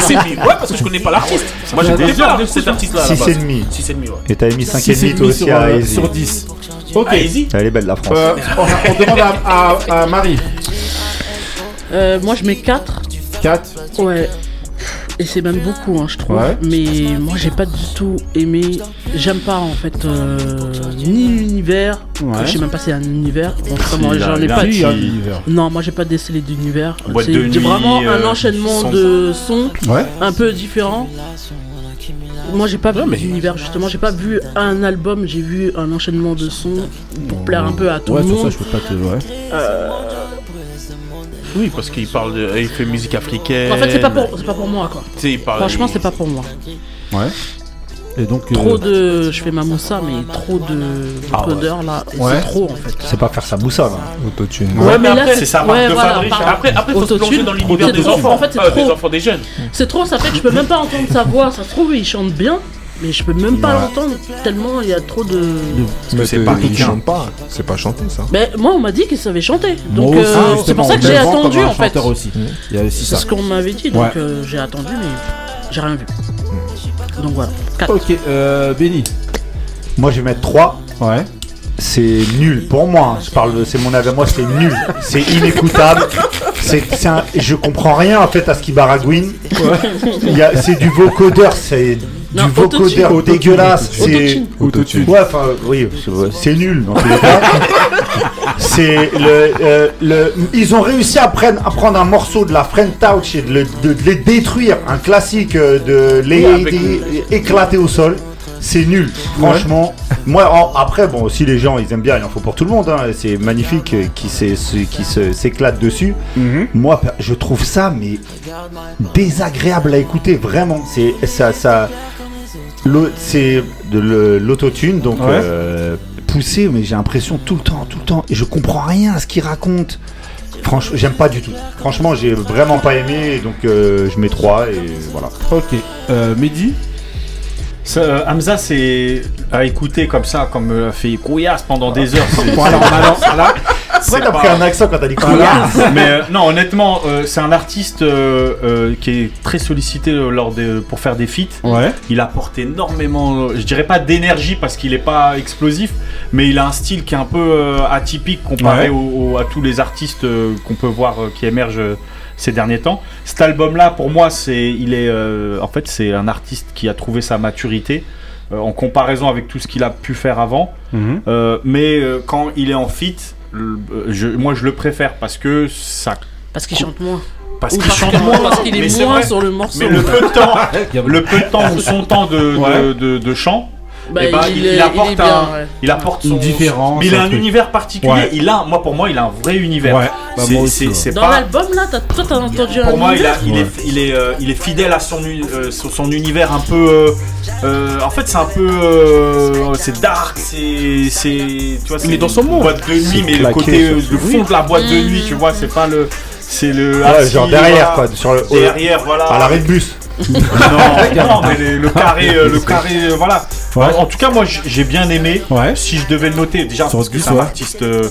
Six et demi. Ouais, parce que je connais pas l'artiste. Moi, je connais pas cet artiste-là. à la 6 et base. demi. Six et demi, ouais. Et t'avais mis 5 et Six et demi toi demi aussi sur, à euh, Easy. sur 10. Ok. Easy. Elle est belle la France. Euh, on, demande à Marie. Euh, moi, je mets 4. 4. Ouais. Et c'est même beaucoup, hein, je trouve. Ouais. Mais moi, j'ai pas du tout aimé. J'aime pas, en fait, euh, ni l'univers. Ouais. Je sais même pas si c'est un univers. Bon, j'en ai pas. un petit- Non, moi, j'ai pas décelé d'univers. C'est vraiment un euh, enchaînement son. de sons Ouais. un peu différents. Moi, j'ai pas vu mais- d'univers, justement. J'ai pas vu un album, j'ai vu un enchaînement de sons pour plaire un peu à tout Ouais, le sur ça, monde. je peux pas te. Ouais. Oui, parce qu'il parle de. Il fait musique africaine. En fait, c'est pas pour, c'est pas pour moi, quoi. Tu sais, il parle- Franchement, il- c'est pas pour moi. Ouais. Et donc. euh, Trop de. Je fais ma moussa, mais trop de Ah ouais. codeurs là. Ouais. C'est trop en fait. C'est pas faire sa moussa là. Autotune. Ouais, mais là, après, c'est sa marque de fabrique, pardon. hein. Après, après, faut se Autotune, plonger dans l'univers c'est des trop, enfants. En fait, c'est Ah, des trop. enfants, des jeunes. C'est trop, ça fait que je peux même pas entendre sa voix. Ça se trouve, il chante bien, mais je peux même pas l'entendre tellement il y a trop de. Mais c'est c'est pas pas il quelqu'un. chante pas. C'est pas chanté ça. Mais moi, on m'a dit qu'il savait chanter. Donc euh, c'est pour ça que j'ai attendu en fait. chanteur aussi. Il y a aussi C'est ce qu'on m'avait dit, donc Ouais. euh, j'ai attendu, mais j'ai rien vu. Donc voilà. 4. Ok, euh, Benny. Moi je vais mettre 3. Ouais. C'est nul pour moi. hein. Je parle, de- c'est mon avis. à Moi, c'est nul. C'est inécoutable. C'est, c'est un- je comprends rien en fait à ce qui baragouine. C'est du vocodeur. C'est Non, du vocodeur autotune. dégueulasse. C'est Autotune. Autotune. ouais, enfin, oui, c'est, nul dans tous les cas. C'est le, euh, le, ils ont réussi à prendre, à prendre un morceau de la French Touch et de, le- de- de les détruire, un classique euh, de les, Oui, avec- les- éclater au sol. C'est nul, franchement. Moi, en- après, bon, si les gens ils aiment bien, il en faut pour tout le monde. hein, c'est magnifique euh, qui s'éclate dessus. Moi, per- je trouve ça mais désagréable à écouter, vraiment. C'est ça, C'est de l'autotune, donc Ouais. euh, poussé, mais j'ai l'impression tout le temps, tout le temps, et je comprends rien à ce qu'il raconte. Franchement, j'aime pas du tout. Franchement, j'ai vraiment pas aimé, donc euh, je mets 3 et voilà. Ok. Euh, Mehdi? Ça, euh, Hamza, c'est à écouter comme ça, comme euh, a fait Couillasse pendant des heures. c'est- Bon, alors, alors, là, C'est c'est t'as pas- pris un accent quand t'as dit Voilà. *laughs* Mais euh, non, honnêtement, euh, c'est un artiste euh, euh, qui est très sollicité lors pour faire des feats. Ouais. Il apporte énormément, je dirais pas d'énergie parce qu'il est pas explosif, mais il a un style qui est un peu euh, atypique comparé Ouais. au- au- à tous les artistes euh, qu'on peut voir euh, qui émergent euh, ces derniers temps. Cet album-là, pour moi, c'est, il est, euh, en fait, c'est un artiste qui a trouvé sa maturité euh, en comparaison avec tout ce qu'il a pu faire avant. Mhm. Euh, mais euh, quand il est en feat, je, moi je le préfère parce que ça, Parce qu'il chante moins. parce qu'il parce chante moins, Parce qu'il est moins vrai. sur le morceau. Mais le peu de temps, *laughs* le peu de temps ou son temps de, de, Ouais. de- de chant, Bah, il, il- est, il apporte il est bien, un- ouais. il apporte Une son différence, Mais il a un un univers particulier. Ouais. Il a, moi pour moi, il a un vrai univers. Ouais. Bah, C'est- moi Dans pas- l'album là, t'as- toi t'as entendu un pour moi, il, a, univers il, est, il, est, euh, il est fidèle à son, euh, son univers un peu. euh, en fait, c'est un peu. euh, c'est dark, c'est. c'est- Tu vois, c'est est dans son monde. Boîte de nuit, mais le côté. euh, le fond de la boîte de Mm. nuit, tu vois, c'est pas le. C'est le. Genre derrière quoi, sur le Derrière, voilà. à l'arrêt de bus. Non, non, mais les- le carré, euh, le carré, euh, voilà. Ouais. En, en tout cas, moi, j- j'ai bien aimé. Ouais. Si je devais le noter, déjà Sur parce que 10, c'est un ouais. artiste euh,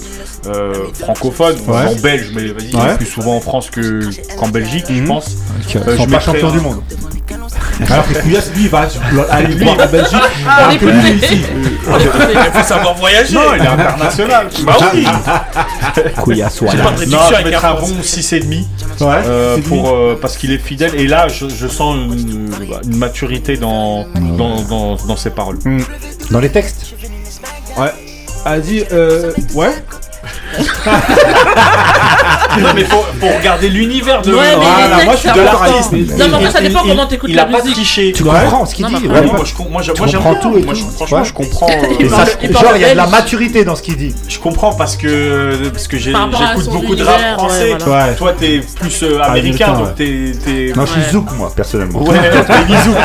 euh, francophone, Ouais. en belge, mais vas-y, il Ouais. est plus souvent en France que qu'en Belgique, je Mhm. pense. Euh, je mettrais champions un- du monde. Alors que Couillasse, lui, il va aller voir en Belgique. alors que lui, ici. Il faut savoir voyager. Non, il est international. Bah oui. Couillasse, J'ai pas de Non, réduction avec un bon 6,5 Ouais. euh, pour, euh, parce qu'il est fidèle. Et là, je, sens une, maturité dans, dans, dans, dans ses paroles. Dans les textes. Ouais. Vas-y, euh. Ouais. *laughs* Non, mais faut, faut regarder l'univers de. Ouais, mais Voilà, les moi textes, je suis c'est d'accord important. avec Non, mais après, ça Il- dépend il- comment t'écoutes Il la a pas musique. triché. Tu comprends ce qu'il Non, dit mais ouais. Moi, je, com- moi, je- Tu moi, j'aime comprends bien. tout et Moi, tout. je- franchement, Ouais. je comprends. Il euh, Et parle- ça- il parle genre, il y a de la belge. maturité dans ce qu'il dit. Je comprends parce que parce que j'ai- Par rapport à j'écoute son beaucoup de univers, rap français. ouais, voilà. Ouais. Toi, t'es plus euh, américain, américain, donc t'es. t'es- Non, je suis Ouais. zouk, moi, personnellement. Ouais, *laughs* t'es bisous.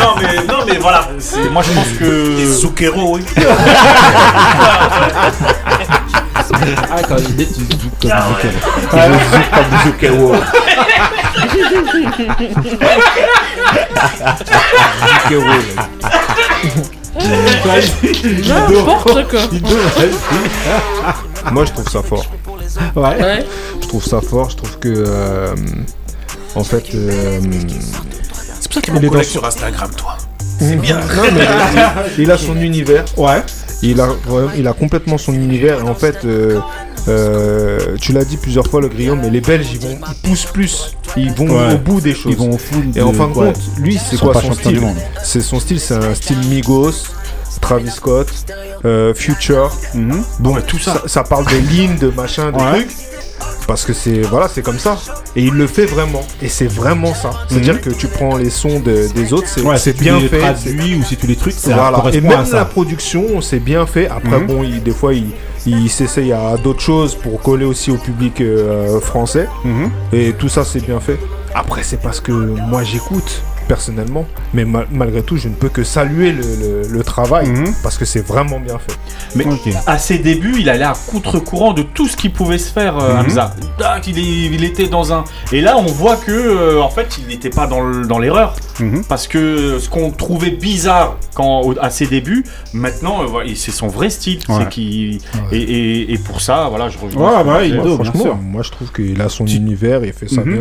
non mais non mais voilà. c'est- Moi, je pense que. Zucchero, oui. *laughs* Ah, quand il est, tu joues comme Ah Zucker. Je zouk comme Zucchero. N'importe quoi. Moi, je trouve ça fort. Ouais. Ouais. Je trouve ça fort. Je trouve que. euh, en fait. euh, C'est pour ça qu'il Il est me sur Instagram, toi. C'est bien. Non, mais il *laughs* a son univers. Ouais. Il a, vraiment- il a complètement son univers. Et en fait, euh, euh, tu l'as dit plusieurs fois, le grillon, mais les Belges, ils, vont, ils poussent plus. Ils vont Ouais. au bout des choses. Ils vont au fond Et en fin de ouais. compte, lui, c'est quoi son style? C'est son style, c'est un style Migos, Travis Scott, euh, Future. Bon, tout ça. ça, parle de lignes, de machin, de Ouais. trucs. Parce que c'est voilà, c'est comme ça. Et il le fait vraiment. Et c'est vraiment ça. C'est-à-dire que tu prends les sons de- des autres, c'est Ouais, tu bien les fait. traduis ou si tous les trucs, ça Voilà. Et même à ça. la production, c'est bien fait. Après, Mhm. bon, il- des fois, il, il s'essaye à d'autres choses pour coller aussi au public euh, français. Mhm. Et tout ça, c'est bien fait. Après, c'est parce que moi, j'écoute personnellement. Mais ma- malgré tout, je ne peux que saluer le, le- le travail Mhm. parce que c'est vraiment bien fait. Mais à ses débuts, il allait à contre-courant de tout ce qui pouvait se faire, euh, Mhm. Hamza. Tac, il, était dans un. Et là, on voit que, euh, en fait, il n'était pas dans le- dans l'erreur. Mhm. Parce que ce qu'on trouvait bizarre quand, à ses débuts, maintenant, euh, voilà, c'est son vrai style. Ouais. Et, et- et pour ça, voilà, je reviens. Ouais, bah, Franchement, sûr. moi, je trouve qu'il a son Tu- univers, il fait ça bien.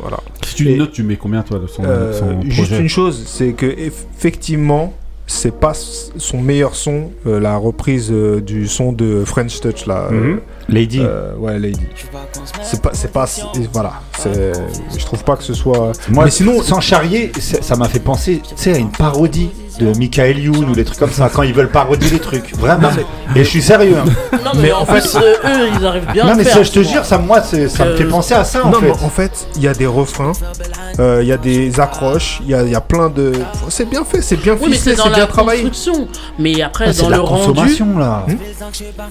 Voilà. Si tu Et- notes, tu mets combien toi de son, Euh, son juste une chose, c'est que effectivement, c'est pas son meilleur son, euh, la reprise euh, du son de French Touch là. euh, Mhm. Lady. euh, ouais, Lady. C'est pas, c'est pas, voilà. Je trouve pas que ce soit. Moi, mais sinon, sans charrier, ça m'a fait penser, tu sais, à une parodie de Michael Youn ou des trucs comme ça, quand ils veulent parodier les trucs. Vraiment. Et je suis sérieux. hein. Non, mais, Mais en fait, euh, eux, ils arrivent bien Non, à mais faire. ça, je te jure, ça, moi, c'est- ça me Euh, fait penser à ça, en non, fait. mais en fait, il y a des refrains, euh, il y a des accroches, il y a, il y a plein de. C'est bien fait, c'est bien Oui, ficelé, c'est c'est bien travaillé. construction. Mais après, Ah, c'est dans le la rendu. consommation, là. Hmm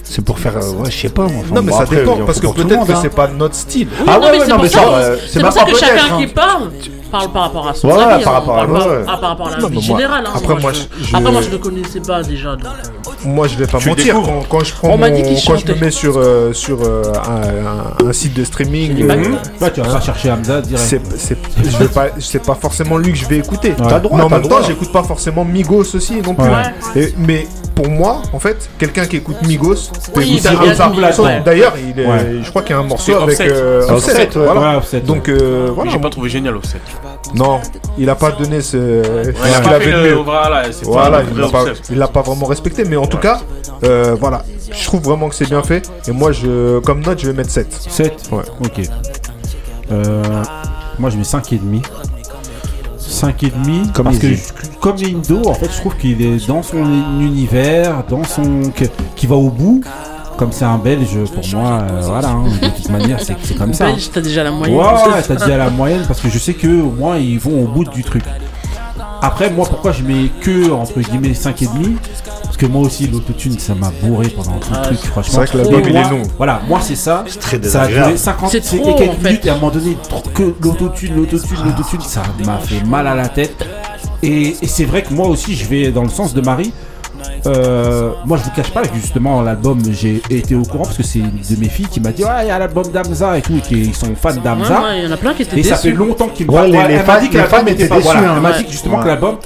C'est pour faire, euh, ouais, je sais pas. moi, enfin, Non, mais bon, ça après, dépend, parce que pour tout le peut-être monde, que hein. c'est pas notre style. Ah non, ouais, c'est non, mais euh, c'est c'est ma pour ça que chacun être, qui hein. parle parle par rapport à son Ouais, avis. par hein, rapport à- ouais. ah, par rapport à la vie moi- générale. hein, après, moi, je- je- après, moi, je- le connaissais pas déjà. donc, euh, Moi, je vais pas Tu mentir. Quand, quand je prends On mon- dit quand je me mets sur euh, sur euh, un, un- site de streaming, euh. Ouais, tu vas pas chercher Hamza direct. c'est c'est je vais pas c'est pas forcément lui que je vais écouter. Ouais. T'as le droit, mais en même temps, j'écoute pas forcément Migos aussi non plus. Ouais. Et- mais pour moi, en fait, quelqu'un qui écoute Migos peut Oui, écouter Hamza. D'ailleurs, je crois qu'il y a un morceau avec Offset. euh, C'est Offset, Offset, ouais. voilà. Ouais, Offset, Donc euh, voilà. J'ai pas trouvé génial offset. Non, il a pas donné ce, qu'il pas avait de mieux. Voilà, Voilà, il l'a pas, vraiment respecté, mais en tout cas, euh, voilà, je trouve vraiment que c'est bien fait. Et moi, je, comme note, je vais mettre 7. 7 Ouais. Ok. Euh, moi je mets 5,5. 5,5 Comme parce Easy. comme Indo, en fait, je trouve qu'il est dans son univers, dans son. qui va au bout. Comme c'est un belge, pour moi, euh, voilà, hein, de toute manière, c'est c'est comme ça. hein. Belge, t'as déjà la moyenne. Ouais, t'as dit à la moyenne parce que je sais que au moins ils vont au bout du truc. Après, moi, pourquoi je mets que entre guillemets 5,5 Parce que moi aussi, l'autotune, ça m'a bourré pendant tout le Ah, truc, c'est- franchement. c'est vrai que l'album, il est long. Voilà, moi, c'est ça. C'est très Ça a duré 50 C'est et trop, quelques en fait. minutes et à un moment donné, que l'autotune, l'autotune, l'autotune, ça m'a fait mal à la tête. Et, et c'est vrai que moi aussi, je vais dans le sens de Marie. Euh, moi, je vous cache pas que justement, l'album, j'ai été au courant parce que c'est une de mes filles qui m'a dit Ouais, il y a l'album d'Amza et tout, et qui ils sont fans d'Amza. ouais, il y en a plein qui étaient Et ça fait longtemps qu'il me Ouais, les- les elle m'a fans- dit que les l'album fans n'était étaient pas. Voilà, déçus, hein. elle m'a Ouais. dit que justement Ouais. que l'album.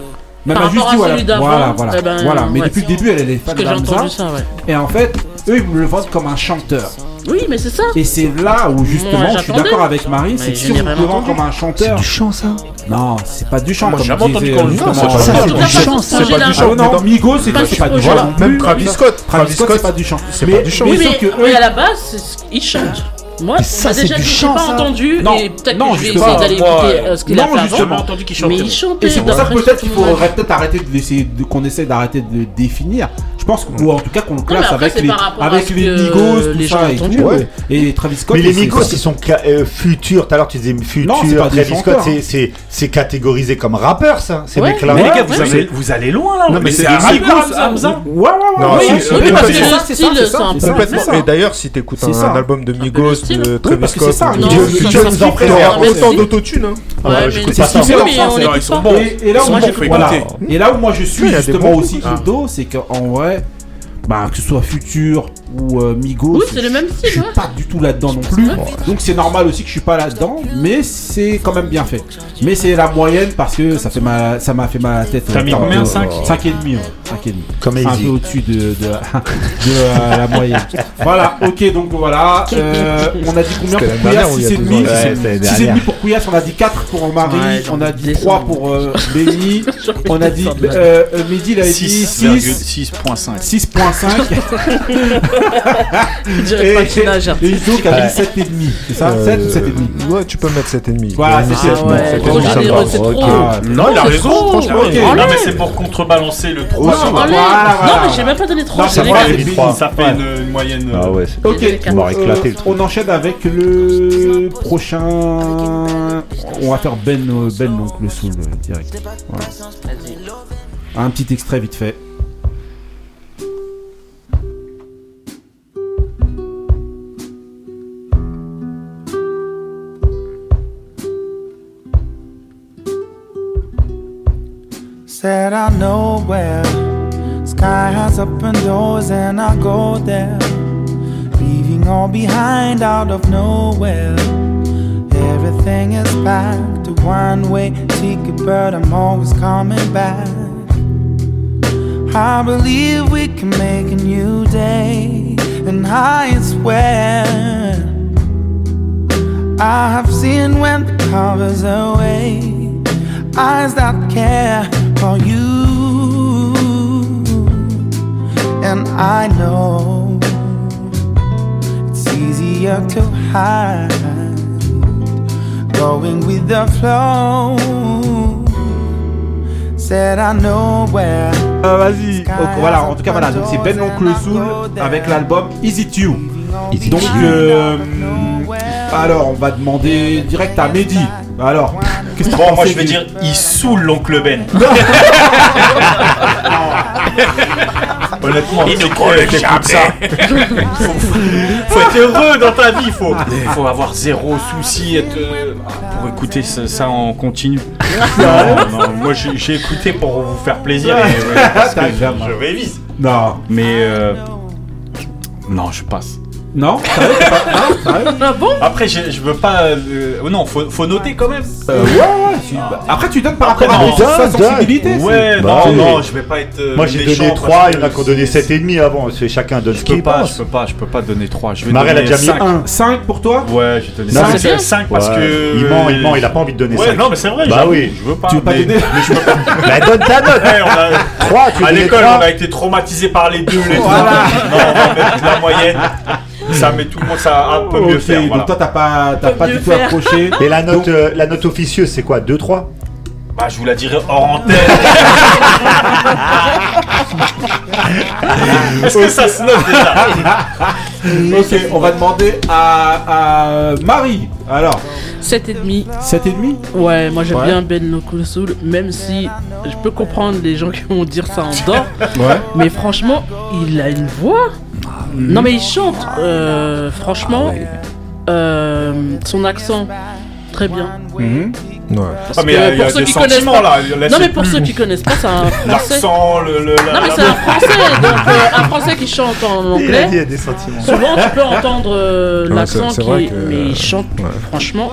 Mais elle Par m'a juste rapport dit à voilà, celui d'avant, voilà, voilà, eh ben, voilà. Mais ouais. depuis le début, elle est fan Parce que j'ai d'Amza. entendu ça, ouais. Et en fait, eux, ils me le vendent comme un chanteur. Oui, mais c'est ça. Et c'est là où justement, je suis d'accord avec Marie, c'est que si on le comme un chanteur. chant, ça Non, c'est pas du chant. J'ai jamais entendu qu'on le justement, c'est euh, pas ça, du c'est chant. du chant. C'est pas du chant. non, mais dans- Migo, c'est Pas c'est du du chant. Même Travis Scott. Travis Scott, c'est pas du chant. c'est pas du chant. mais que à la base, c'est ce- il chante. Moi, ça, bah, c'est déjà, du je chant, pas ça. entendu Non, et peut-être que je vais justement, essayer d'aller moi, écouter euh, ce qu'il a non, fait J'ai avant. jamais entendu qu'il chantait. Mais il chantait. Et c'est pour ça que peut-être qu'il faudrait peut-être arrêter de laisser, de- qu'on essaie d'arrêter de le définir. Pense que- ou en tout cas qu'on le mais classe après, avec les avec les Migos, tout les ça et tout. entendu. ouais. Et Travis Scott. Mais les Migos, c'est- ils sont euh, futurs. Tout à l'heure, tu disais futurs. Non, c'est pas des Travis Scott, hein. c'est- c'est c'est catégorisé comme rappeur, ça. Ces Ouais. mecs-là. Mais les gars, vous, ouais, avez- vous allez loin là. Non, mais c'est un Migos, Hamza. Ouais, ouais, ouais. Et d'ailleurs, si t'écoutes C'est un, album de Migos, de Oui, Travis parce que c'est Scott, ont- ça, Jones ça. en mais autant d'autotune. Hein. Mais mais. Et, là où Moi, je suis justement aussi. Ido, c'est qu'en vrai, bah, que ce soit Futur ou euh, Migos, Oui, c'est le même je suis ouais. pas du tout là-dedans non plus. Donc c'est normal aussi que je suis pas là-dedans, mais c'est quand même bien fait. Mais c'est la moyenne parce que ça fait mal, ça m'a fait la tête. T'as euh, mis par combien, rapport- cinq 5 et demi, ouais. 5 et demi. Comme un peu au-dessus de, de, *laughs* de, euh, la moyenne. Voilà, ok, donc voilà. euh, on a dit combien pour a 6 et demi. ans Ouais, c'était l'année 6 et demi pour Couillasse, on a dit 4 pour Marie, Ouais, on a dit descendre. 3 pour euh, Benny, *laughs* on a dit euh, euh, Mehdi il avait dit 6 6,5. 6.5 Je dirais et, pas qu'il nage. et Iso qui a dit 7 et demi, c'est ça 7 ou 7 et demi? Euh, Ouais, tu peux mettre 7,5. Voilà, c'est Ah ça trop. Ah, Non, il a raison. franchement. Non, mais c'est pour contrebalancer le trop. Ouais, Non, mais j'ai même pas donné trop. Non, c'est ça fait une, moyenne. euh, Ah ouais. c'est- Ok, On euh, on enchaîne avec le prochain. On va faire Ben, euh, Ben donc le soul euh, direct. Voilà. Un petit extrait vite fait. Said I know where. Sky has open doors and I go there, leaving all behind out of nowhere. Everything is back to one way ticket, but I'm always coming back. I believe we can make a new day, and I swear. I have seen when the cover's away eyes that care for you. And I know it's easier to hide, going with the flow. Said I know where. Euh, Vas-y. Donc, voilà, en tout cas voilà, donc c'est Ben l'oncle Soul avec l'album Is It You. Easy Donc euh, alors on va demander direct à Mehdi. Alors, qu'est-ce que t'as Bon, moi je vais du- dire, il saoule l'oncle Ben. *laughs* Honnêtement, Il nous que le ça. faut, *laughs* faut être heureux dans ta vie, faut, faut avoir zéro souci être, euh, pour écouter ça, ça en continu. Non, non, moi j'ai j'ai écouté pour vous faire plaisir et, ouais, *laughs* parce que T'as je, je révise. Non, Mais euh, non, je passe. Non, sérieux, t'es pas- non, sérieux *laughs* Ah bon Après, je, je veux pas. euh, oh non, faut, faut noter quand même. Euh, ouais, ouais. tu- bah, Après tu donnes par Après, rapport à non, tes- sa donne, sensibilité. c'est- Ouais, Bah, non, non, je vais pas être. euh, Moi j'ai méchant donné parce 3, il y en a qui ont donné 7,5 avant. C'est chacun donne Je ce peux qu'il pas, pense. je peux pas, je peux pas donner 3. Je vais Marel a donner déjà mis 5. un. 5 pour toi Ouais, j'ai donné Non, 5. mais c'est bien. 5 parce Ouais. que. Il ment, il ment, il a pas envie de donner Ouais, 5. non, mais c'est vrai. Bah j'avoue, oui. Je veux pas. Tu veux pas mais- donner mais je peux pas. *laughs* Bah donne ta note Ouais, on a- 3, tu À l'école, 3. on a été traumatisé par les deux, les Voilà. trois. Non, on va mettre la moyenne. Ça met tout le monde, ça un peu mieux faire. donc toi t'as pas, t'as pas du tout faire. accroché. *laughs* Et la note, Donc- euh, la note officieuse, c'est quoi 2-3 Bah, je vous la dirai hors antenne. *laughs* Est-ce que ça se note déjà? *laughs* Ok, on va demander à, à Marie. Alors, 7,5. 7,5 Ouais, moi j'aime Ouais. bien Ben Soul, même si je peux comprendre les gens qui vont dire ça en dehors. Ouais. Mais franchement, il a une voix. Non, mais il chante. euh, franchement, euh, son accent, très bien. Mhm. Ouais. Ah, mais il y a, que il y a pour ceux des qui connaissent sentiments pas- là. Là, Non, c'est mais pour ceux qui connaissent pas, c'est un *laughs* français. L'accent, le. le la- Non, mais la- c'est un français, donc *laughs* euh, un français qui chante en anglais. Il y a des sentiments. Souvent, tu peux *laughs* entendre euh, Ouais, l'accent c'est- qui vrai est. que- Mais il chante, Ouais. franchement.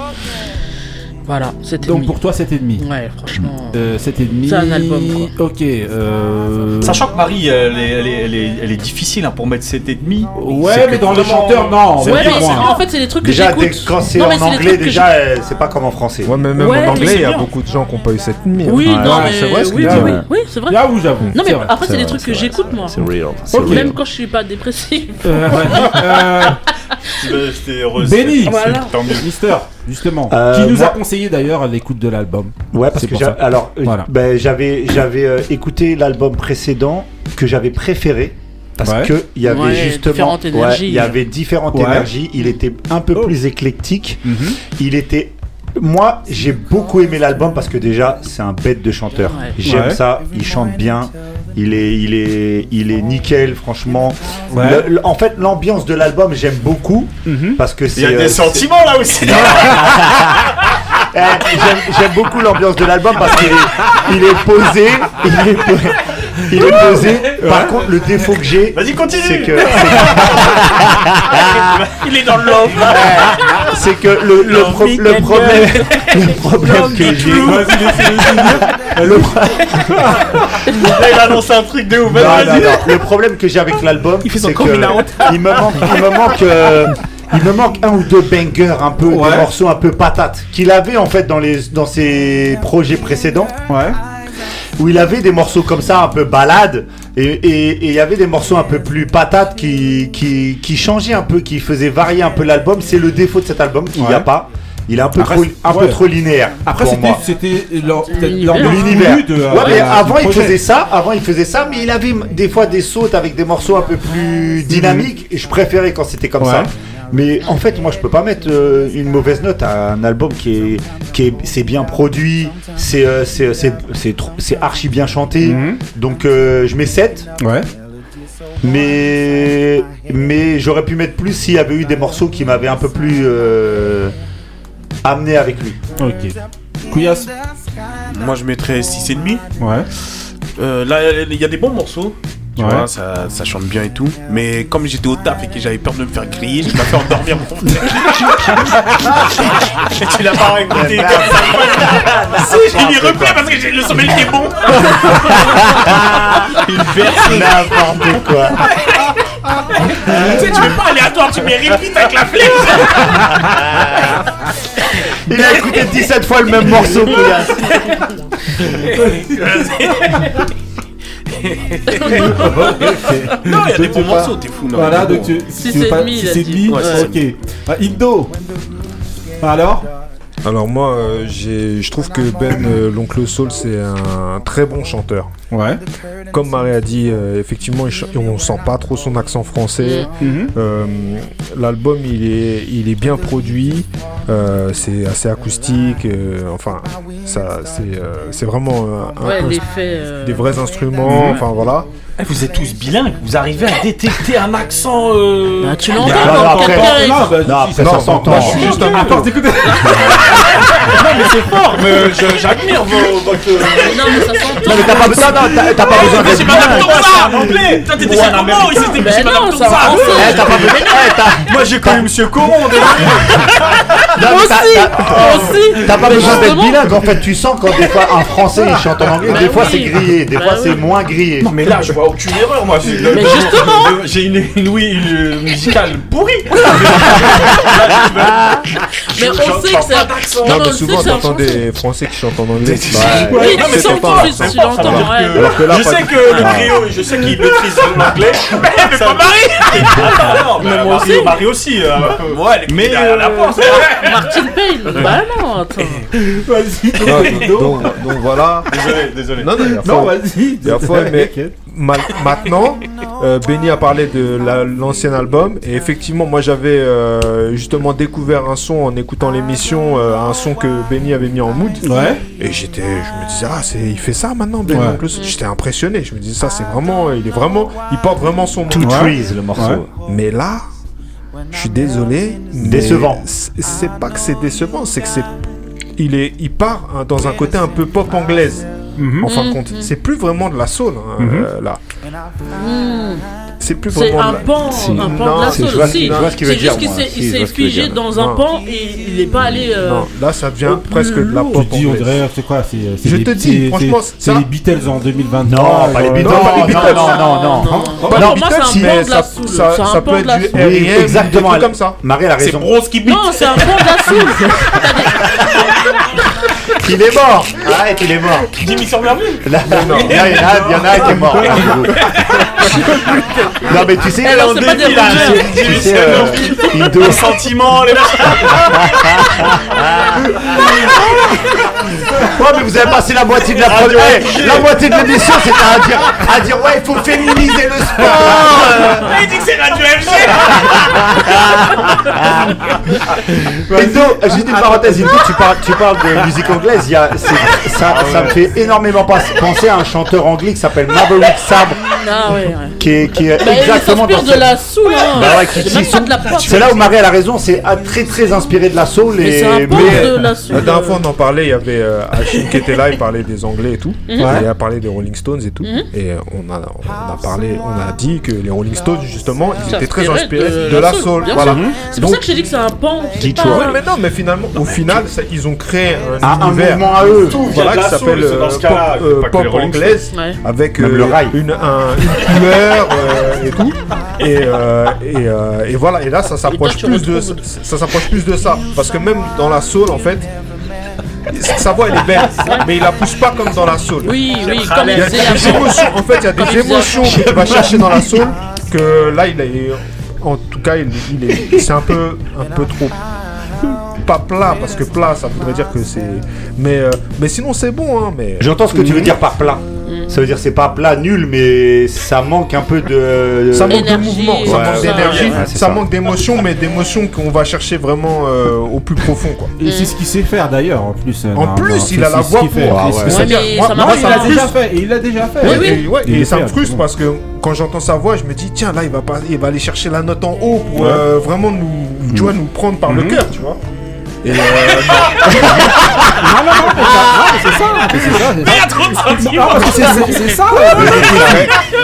Voilà, c'était. Donc pour toi 7,5. Ouais, franchement. Euh, 7,5. C'est un album, Ok. Euh... Sachant que Marie, elle est, elle est, elle est, elle est difficile hein, pour mettre 7,5. Ouais, C'est mais que dans les vraiment- chanteurs, non. C'est Ouais, mais bien. en fait, c'est des trucs que Déjà, dès j'écoute. que quand c'est en anglais, que déjà, euh, c'est pas comme en français. Ouais, mais même Ouais, en anglais, il y a beaucoup de gens qui n'ont pas eu 7000. Oui, hein. non, Ouais, mais c'est vrai ce que oui, oui, oui, ouais. oui, c'est vrai. J'avoue, j'avoue. Non, mais après, c'est des trucs que j'écoute, moi. C'est real. Ok. Même quand je suis pas dépressive. *laughs* Heureuse. C'est- Voilà. Tant mieux. Mister, justement, Euh, qui nous a moi- conseillé d'ailleurs l'écoute de l'album. Ouais, parce que pour j'a- ça. alors, euh, Voilà. ben, j'avais j'avais euh, écouté l'album précédent que j'avais préféré parce Ouais. que il y avait Ouais, justement, différentes ouais, énergies. il y avait différentes Ouais. énergies. Il était un peu Oh. plus éclectique. Mhm. Il était. Moi, j'ai beaucoup aimé l'album parce que déjà, c'est un bête de chanteur. J'aime Ouais. ça. Il chante bien. Il est, il est, il est nickel, franchement. Ouais. Le- le- en fait, l'ambiance de l'album, j'aime beaucoup Mhm. parce que c'est. Il y a euh, des c'est- sentiments là aussi. *laughs* Eh, j'aime- beaucoup l'ambiance de l'album parce qu'il est, il est posé. Il est, po- il est posé. Par contre, le défaut que j'ai, Vas-y, continue. c'est que, *laughs* Il est dans le love. *laughs* c'est que le, le, pro- *laughs* le problème, le problème que j'ai. Le, pro- Là, il annonce un truc de ouf. non, Vas-y, non, vas-y. non. Le problème que j'ai avec l'album, Il fait son c'est que coming out. il me manque, il me manque, euh, il me manque un ou deux bangers, un peu Ouais. des morceaux un peu patates qu'il avait en fait dans les dans ses projets précédents. Ouais. Où il avait des morceaux comme ça, un peu balade, et et- et il y avait des morceaux un peu plus patates qui, qui, qui changeaient un peu, qui faisaient varier un peu l'album. C'est le défaut de cet album qu'il n'y a Ouais. pas. Il est un peu, Après, trop, un peu trop linéaire. Après, c'était, moi. c'était leur, peut-être l'univers. de, ouais, euh, mais avant il faisait ça, avant il faisait ça, mais il avait des fois des sautes avec des morceaux un peu plus dynamiques, et je préférais quand c'était comme Ouais. ça. Mais en fait, moi, je peux pas mettre euh, une mauvaise note à un album qui est, qui est, c'est bien produit, c'est, euh, c'est, c'est, c'est, archi bien chanté. Mhm. Donc, euh, je mets 7. Ouais. Mais, mais j'aurais pu mettre plus s'il y avait eu des morceaux qui m'avaient un peu plus euh, amené avec lui. Ok. Couillasse. Moi, je mettrais 6,5. Ouais. Euh, là, il y a des bons morceaux. Tu Ouais. vois, ça, ça chante bien et tout. Mais comme j'étais au taf et que j'avais peur de me faire crier, je m'as fait endormir mon frère. Et tu l'as pas écouté comme ça. si, j'ai mis replay parce que j'ai- le sommeil était bon. *laughs* N'importe quoi. tu sais, tu veux pas aléatoire, tu mets repeat avec la flemme. Il a écouté 17 fois le même morceau. Non, il y a des bons morceaux, t'es fou. Non, Voilà, donc tu, et pas- demi, Ok. Ah, Indo. Alors Alors moi, euh, j'ai- je trouve que Ben, euh, l'oncle Soul, c'est un très bon chanteur. Ouais. Comme Marie a dit, euh, effectivement, on sent pas trop son accent français. Mhm. Euh, L'album, il est, il est bien produit. euh, c'est assez acoustique. euh, enfin, ça, c'est, euh, c'est vraiment un- un- Ouais, un- l'effet. euh, des vrais instruments. Enfin voilà. Eh, vous êtes tous bilingues, vous arrivez à détecter un accent. Euh... Bah, tu l'entends Non, après- Non, bah, Non, Non, ça s'entend. moi, je suis juste un Attends, t'écoutes. *laughs* Non, mais c'est fort, mais j'admire vos- votre. Non, mais ça s'entend. Non, mais t'as pas, besoin- non, non, t'as- t'as pas besoin d'être. Toi, t'étais chez comment chez Madame. Eh, Moi j'ai connu Monsieur Coron. *laughs* non, mais Moi t'as- aussi. T'as pas Mais besoin d'être justement. bilingue. En fait, tu sens quand des fois un français il chante en anglais, Bah des fois oui. c'est grillé, des Bah fois oui. c'est moins grillé. Non mais là je vois aucune erreur moi. Mais justement. J'ai une, une ouïe une musicale pourrie. *laughs* Mais on sait que c'est un. Non, Non, mais mais on sait souvent, que c'est un t'entends français. des Français qui chantent en anglais. Bah, Oui, Non, mais c'est c'est tu ça veut dire ouais. que- Alors que là, je pas sais du- que le griot, je sais qu'il maîtrise l'anglais. *laughs* Mais pas Marie Attends, non, mais moi Marie, aussi. Marie aussi. euh, Ouais, elle est mais derrière la euh, porte. Martin Payne. *laughs* Bah non, attends. Vas-y, donc, donc voilà. Désolé, désolé. Non, non, il y a Non, vas-y. Il y a mais ma- maintenant, euh, Benny a parlé de la- l'ancien album et effectivement, moi j'avais euh, justement découvert un son en écoutant l'émission, euh, un son que Benny avait mis en mood. Ouais. Et j'étais, je me disais ah c'est, il fait ça maintenant Ben Ouais. Oncle Soul. J'étais impressionné. Je me disais ça c'est vraiment, il est vraiment, il porte vraiment son nom. Two Ouais. Trees le morceau. Ouais. Mais là, je suis désolé. mais Décevant. c'est- C'est pas que c'est décevant, c'est que c'est, il est, il part hein, dans un côté un peu pop anglaise. Mhm. En fin de compte, c'est plus vraiment de la soul hein, Mhm. euh, là. Hmm. C'est plus C'est vraiment un de la... pan, Si. un pan Non, de la c'est- soul je vois ce qu'il- je vois ce qu'il veut C'est juste dire, qu'il moi. s'est figé dans un Non. pan et il est pas allé. euh, Non, là ça devient presque de la pop dis, on anglaise. dirait, c'est quoi c'est, c'est Je les- te dis, c'est- franchement, c'est- C'est les Beatles en 2023. Non, pas les genre, Beatles. Non, non, non, non, non. non. Pas Pour les moi, Beatles, c'est un pan mais de la ça, C'est peut de la être du des exactement. comme ça. Marie a C'est raison. Bronze qui beat. Non, c'est un pan de la soul. *laughs* Il est mort. Arrête, il est mort. Jimmy sur Là, non, il y en a, il y en a qui est mort. *laughs* non mais tu sais, Eh, non, c'est pas des là, rumeurs. tu- sais, euh, Les sentiments, les Ouais, mais vous avez passé la moitié de la première. Eh, la moitié de l'émission, c'était à dire, à dire ouais, il faut féminiser le sport. euh. Il dit que c'est Radio FG Indo, juste une parenthèse, Indo, tu parles, tu parles de musique anglaise. Y a, ça, ça me fait énormément pas- penser à un chanteur anglais qui s'appelle Maverick Sabre, Ah ouais, ouais. qui est, qui est Bah, exactement dans de la soul, hein. Bah ouais, qui- C'est qui même sont- pas de la. C'est là où Marie elle a raison, c'est ah, très très inspiré de la soul Mais et c'est un pop mais- de la soul. La dernière fois, on en parlait, il y avait euh, Achille qui était là, il parlait des Anglais et tout. Mhm. Il a parlé des Rolling Stones et tout. Et euh, on a, on a parlé, on a dit que les Rolling Stones, justement, ils étaient très inspirés de, la soul. Voilà. C'est pour ça que j'ai dit que c'est un pan. Ouais, mais non, mais finalement, au final, ils ont créé un, Un- un univers mouvement à eux. Voilà, qui s'appelle euh, pop, euh, anglaise, avec Même euh, le rail. une, euh, et tout. Et, euh, et, euh, et voilà, et là, ça s'approche plus de ça, ça s'approche plus de ça, parce que même dans la soul, en fait. Sa voix elle est belle, mais il la pousse pas comme dans la soul. Oui, oui, comme Il il y a des émotions, en fait, il y a des émotions qu'il va chercher dans la soul que là, il est, en tout cas, il, il est, c'est un peu, un peu trop pas plat parce que plat, ça voudrait dire que c'est, mais, euh, mais sinon c'est bon, hein, mais. J'entends ce que tu veux dire par plat. Mm. Ça veut dire c'est pas plat nul, mais ça manque un peu de. Ça manque de mouvement, ça manque d'énergie, ça, ça. manque d'émotion, mais d'émotion qu'on va chercher vraiment euh, au plus profond, quoi. Et c'est ce qu'il sait faire d'ailleurs en plus. euh, En non, plus, non, il a la c'est ce voix qu'il pour. il l'a déjà fait. et Il l'a déjà fait. Oui, Et, oui. et ouais, Il et le ça me frustre parce que quand j'entends sa voix, je me dis tiens là il va pas, il va aller chercher la note en haut pour Ouais. euh, vraiment nous, tu vois, nous prendre par le cœur, tu vois. Et euh, *laughs* Non, non, non, mais mais c'est ça. mais c'est ça, c'est ça. Il y a trop de sentiments c'est- c'est c'est ça.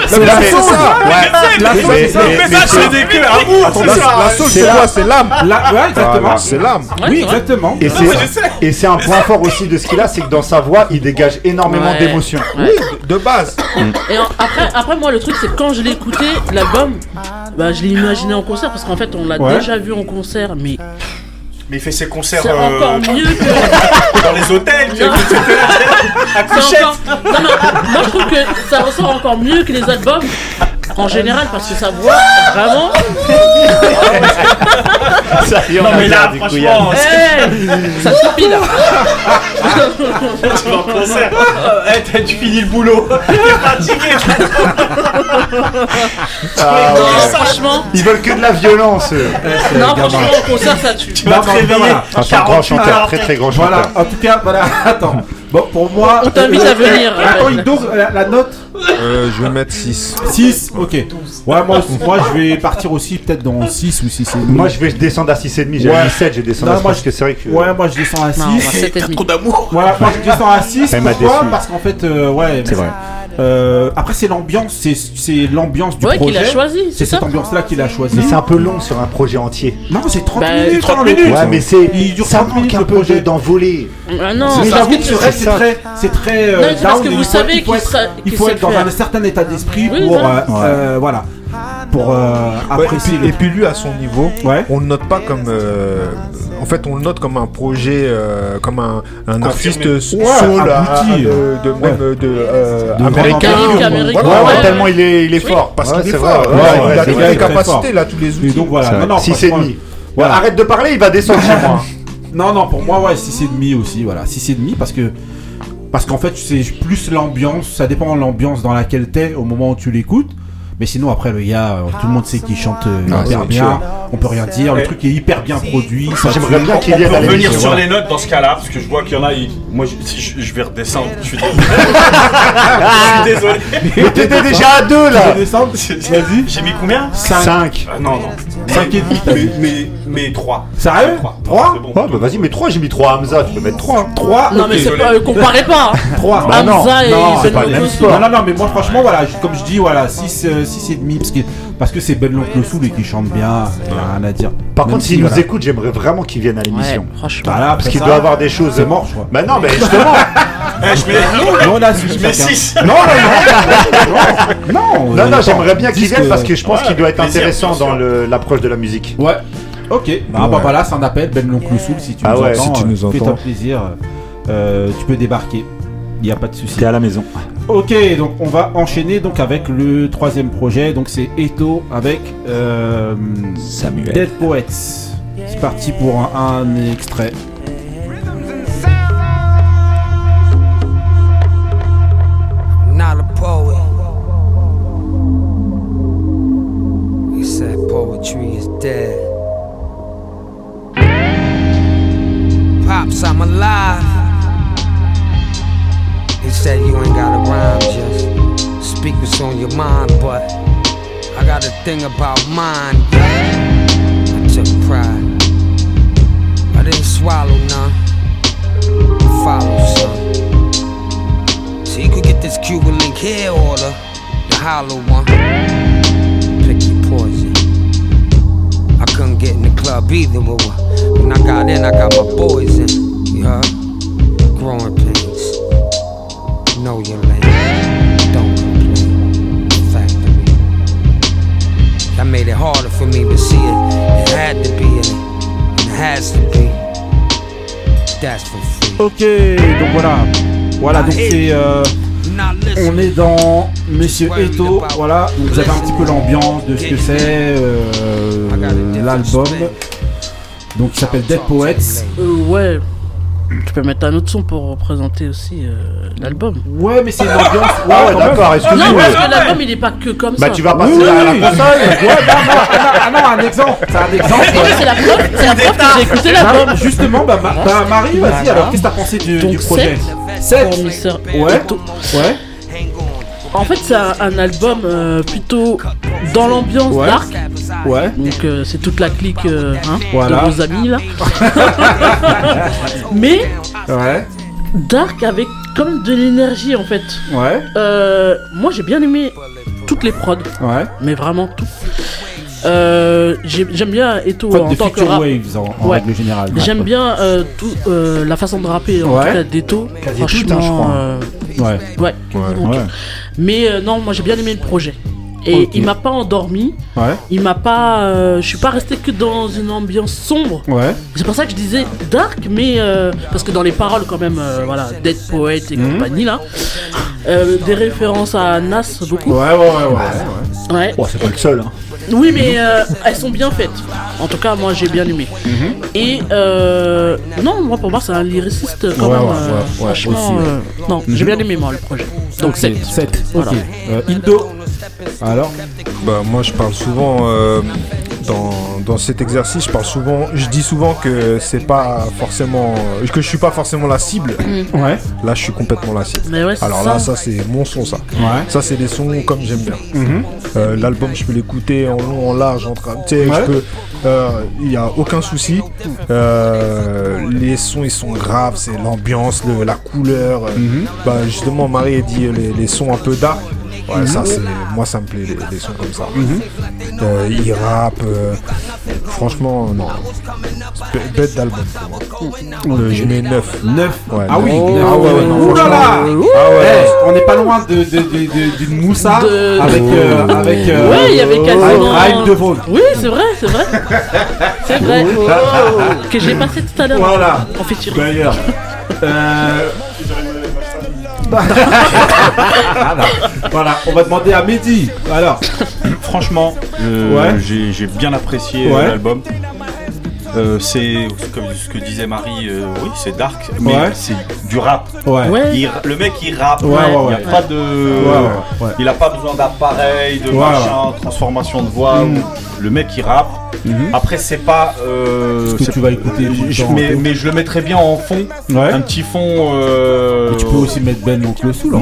c'est la mais- sauce, ça. La Mais- sauce, c'est ça. mais- Mais ça, c'est des cœurs à vous La, la sauce c'est quoi? C'est l'âme. La- Ouais, exactement. Voilà. C'est l'âme. Oui, exactement. Et mais c'est sais. et c'est un point fort aussi de ce qu'il a, c'est que dans sa voix, il dégage énormément Ouais. d'émotions. Ouais. Oui, de, de base. Et en- après, après, moi, le truc, c'est que quand je l'ai écouté, l'album, bah, je l'ai imaginé en concert parce qu'en fait, on l'a Ouais. déjà vu en concert, mais Mais il fait ses concerts c'est euh, encore mieux *laughs* que. dans les hôtels, tu Non. *laughs* à encore- Non, mais moi, je trouve que ça ressort encore mieux que les albums en général parce que sa voix, vraiment. Ça y est, on Non a mais là, du couillard. franchement, Hey ça suffit là. tu vas en concert. Eh, t'as- tu finis le boulot. *laughs* T'es fatigué. Ah, Non, ouais. franchement, Ils veulent que de la violence. eux. non, franchement, en concert, ça tue. Tu vas te réveiller. voilà. Un grand chanteur, très très grand Voilà, chanteur. en tout cas, voilà, *laughs* attends. Bon, pour moi. On t'invite à venir. Attends, Indo, la, la note Euh, je vais mettre 6. 6, ok. Ouais, moi, moi je vais partir aussi peut-être dans 6 ou 6 et demi. Moi, je vais descendre à 6,5. J'avais Ouais. mis 7, je descends Non, à 6 moi, parce que c'est vrai que. Ouais, moi je descends à Non, on va 6. 7 et demi. Trop d'amour. Voilà, moi je descends à 6. Elle m'a Pourquoi. Parce qu'en fait, euh, ouais. C'est vrai. Euh, après, c'est l'ambiance, c'est c'est l'ambiance du Ouais, projet. qu'il a choisi, C'est c'est ça cette ambiance-là qu'il a choisi. Mais c'est un peu long sur un projet entier. Non, c'est 30 Bah, minutes. 30 hein, le minutes. Ouais, mais c'est. Il dure Ça 30 minutes manque un le peu projet. de- d'envoler. Ah non, Mais parce j'avoue que que c'est très, c'est très euh, Non, c'est parce down, que vous savez qu'il faut être dans un certain état d'esprit pour, voilà. Euh, pour euh, Ouais, et, apprécier. puis, et puis lui à son niveau, Ouais. on le note pas comme euh, en fait on le note comme un projet euh, comme un, un artiste Ouais, soul à- abouti. à- de, de- même de, euh, De américain grande ou- américain. voilà, Ouais, ouais, ouais. tellement il est, il est Oui. fort. parce Ouais, qu'il est c'est fort vrai. Ouais, Ouais, il ouais, a vrai. les capacités il a tous les Et outils donc voilà. C'est Non, vrai. non, 6,5. franchement, Ouais, Voilà. Arrête de parler, il va descendre chez moi. *laughs* Non, non, pour moi, ouais, 6,5 aussi, voilà. 6,5 parce que. Parce qu'en fait, c'est plus l'ambiance, ça dépend de l'ambiance dans laquelle t'es au moment où tu l'écoutes. Mais sinon, après, le gars, euh, tout le monde sait qu'il chante euh, Ah, hyper bien. sûr. On peut rien dire. Le truc est hyper bien produit. ça J'aimerais bien qu'il On vienne peut à revenir sur les notes dans ce cas-là, parce que je vois qu'il y en a. Moi, je, si je, je vais redescendre. Je suis désolé. je suis désolé. Mais t'étais *laughs* déjà à 2 Tu là. Vas-y. J'ai mis combien? 5. 5. Ah, Non, non. 5 et demi. Mais, dit. mais, mais 3. Sérieux? 3 C'est bon. Oh, bah vas-y, mais 3, j'ai mis 3 Hamza, tu peux mettre 3. 3 Non, mais c'est pas. euh, comparez pas. hein. 3. Bah non, Hamza et non, c'est pas le même Lonclou. sport. Non, non, non, mais moi, franchement, voilà, comme je dis, voilà, 6, euh, 6 et demi, parce que, parce que c'est Ben l'oncle Soul et qui chante bien, il a rien à dire. Par Même contre, si, s'il nous voilà. écoute, j'aimerais vraiment qu'il vienne à Ouais, l'émission. franchement. Voilà, Parce qu'il doit avoir des choses. C'est mort, je crois. Bah non, mais justement. *laughs* Eh, je mets, Non, on a suivi je mets chacun. 6. Non, non, non, *laughs* non, non, Non, euh, non, j'aimerais bien qu'il vienne parce euh, que je pense ouais, qu'il doit être intéressant dans l'approche de la musique. Ouais, ok, bah, bah voilà, c'est un appel, Ben l'oncle Soul, si tu Ah nous ouais, entends, si tu euh, nous fais-toi entends. plaisir. euh, tu peux débarquer. Il n'y a pas de souci. T'es à la maison. Ok, donc on va enchaîner donc avec le troisième projet. Donc c'est Eto avec euh, Samuel. Dead Poets. C'est parti pour un, un extrait. Said you ain't got a rhyme, just speak what's on your mind, but I got a thing about mine. I took pride. I didn't swallow none. Follow some. So you could get this Cuban link here or the, the hollow one. Pick your poison. I couldn't get in the club either, but when I got in, I got my boys in. Heard? Growing pains. Know your lane. Don't complain. Factory. That made it harder for me to see it. It had to be and it, it has to be. That's for free. Ok, donc voilà. Voilà, donc c'est. euh, on est dans Monsieur Eto. Voilà, donc vous avez un petit peu l'ambiance de ce que c'est euh, l'album. Donc il s'appelle Dead Poets. Euh, ouais. Tu peux mettre un autre son pour représenter aussi euh, l'album. Ouais, mais c'est une ambiance. Ah ouais, même. d'accord, excuse-moi. Non, parce que l'album il est pas que comme Bah ça. tu vas passer oui, à la oui. console. Ouais, non, non, ah non, non, un exemple. C'est un exemple. C'est la preuve, c'est la preuve que j'ai écouté l'album. Non, justement, bah, ma- bah, Marie, vas-y, alors qu'est-ce que t'as pensé du, Donc du projet 7 pour Mister Ouais. Ouais. En fait, c'est un, un album euh, plutôt dans l'ambiance Ouais. dark. Ouais. Donc euh, c'est toute la clique euh, hein, Voilà. de nos amis là. *laughs* Mais Ouais. dark avec comme de l'énergie en fait. Ouais. Euh, moi j'ai bien aimé toutes les prods, Ouais. mais vraiment tout. Euh, j'ai- J'aime bien Eto en de tant que rap. Waves en, en Ouais. règle générale. J'aime bien euh, tout, euh, la façon de rapper en Ouais. tout cas d'Eto. Tout, Franchement, hein, je crois. euh, Ouais. ouais. Donc, Ouais. Mais euh, non, moi j'ai bien aimé le projet. Et Ok. il m'a pas endormi. Ouais. Il m'a pas. euh, je suis pas resté que dans une ambiance sombre. Ouais. C'est pour ça que je disais dark, mais euh, parce que dans les paroles quand même, euh, voilà, Dead Poet et Mhm. compagnie là, euh, des références à Nas beaucoup. Ouais, ouais, ouais, ouais. Ouais. Oh, c'est pas le seul. Hein. Oui, mais euh, elles sont bien faites. En tout cas, moi j'ai bien aimé. Mhm. Et euh, non, moi pour moi c'est un lyriciste quand Ouais, même. ouais, euh, ouais, ouais, franchement, aussi, ouais. euh, non, j'ai bien aimé moi le projet. Donc c'est 7. Voilà. Ok. Euh, Indo. Alors? Bah moi je parle souvent euh, dans, dans cet exercice, je parle souvent, je dis souvent que c'est pas forcément, que je suis pas forcément la cible. Ouais. Là je suis complètement la cible. Mais ouais, Alors ça. là ça c'est mon son ça. Ouais. Ça c'est des sons comme j'aime bien. Mhm. Euh, L'album je peux l'écouter en long, en large, en train, tu sais, Ouais. je peux, euh, il y a aucun souci. Euh, les sons ils sont graves, c'est l'ambiance, la couleur. Mhm. Bah justement Marie a dit les, les sons un peu dark. Ouais, ça c'est moi ça me plaît les, les sons comme ça. Euh, il rappe, euh, franchement non. Be- Bête d'album pour moi. Euh, je mets 9. 9. Ouais, Ah oui, neuf. neuf. Ah ouais, ouais, non, Ouh là là franchement. Ah ouais. On n'est pas loin de, de, de- de- d'une moussa De- avec. euh, avec euh, Ouais, il y avait quasiment. avec de Vaud. Oui, c'est vrai, c'est vrai. C'est vrai. que j'ai passé tout à l'heure. Voilà. En. D'ailleurs. Euh... *laughs* voilà, on va demander à Mehdi. Alors, *coughs* Franchement, euh, Ouais. j'ai j'ai bien apprécié euh, Ouais. l'album. Euh, c'est comme ce que disait Marie, euh, oui, c'est dark, mais Ouais. c'est du rap. ouais. Ouais. Il- le mec il rappe, Ouais, ouais, il ouais. n'y a pas de, ouais, ouais. il a pas besoin d'appareil, de Ouais, machin, transformation de voix. Mm. Le mec il rappe. Mhm. Après c'est pas, euh, Ce que tu vas écouter le je- mais, je le mettrais bien en fond, Ouais. un petit fond. euh, tu peux aussi mettre Ben l'oncle Soul. *laughs* *laughs*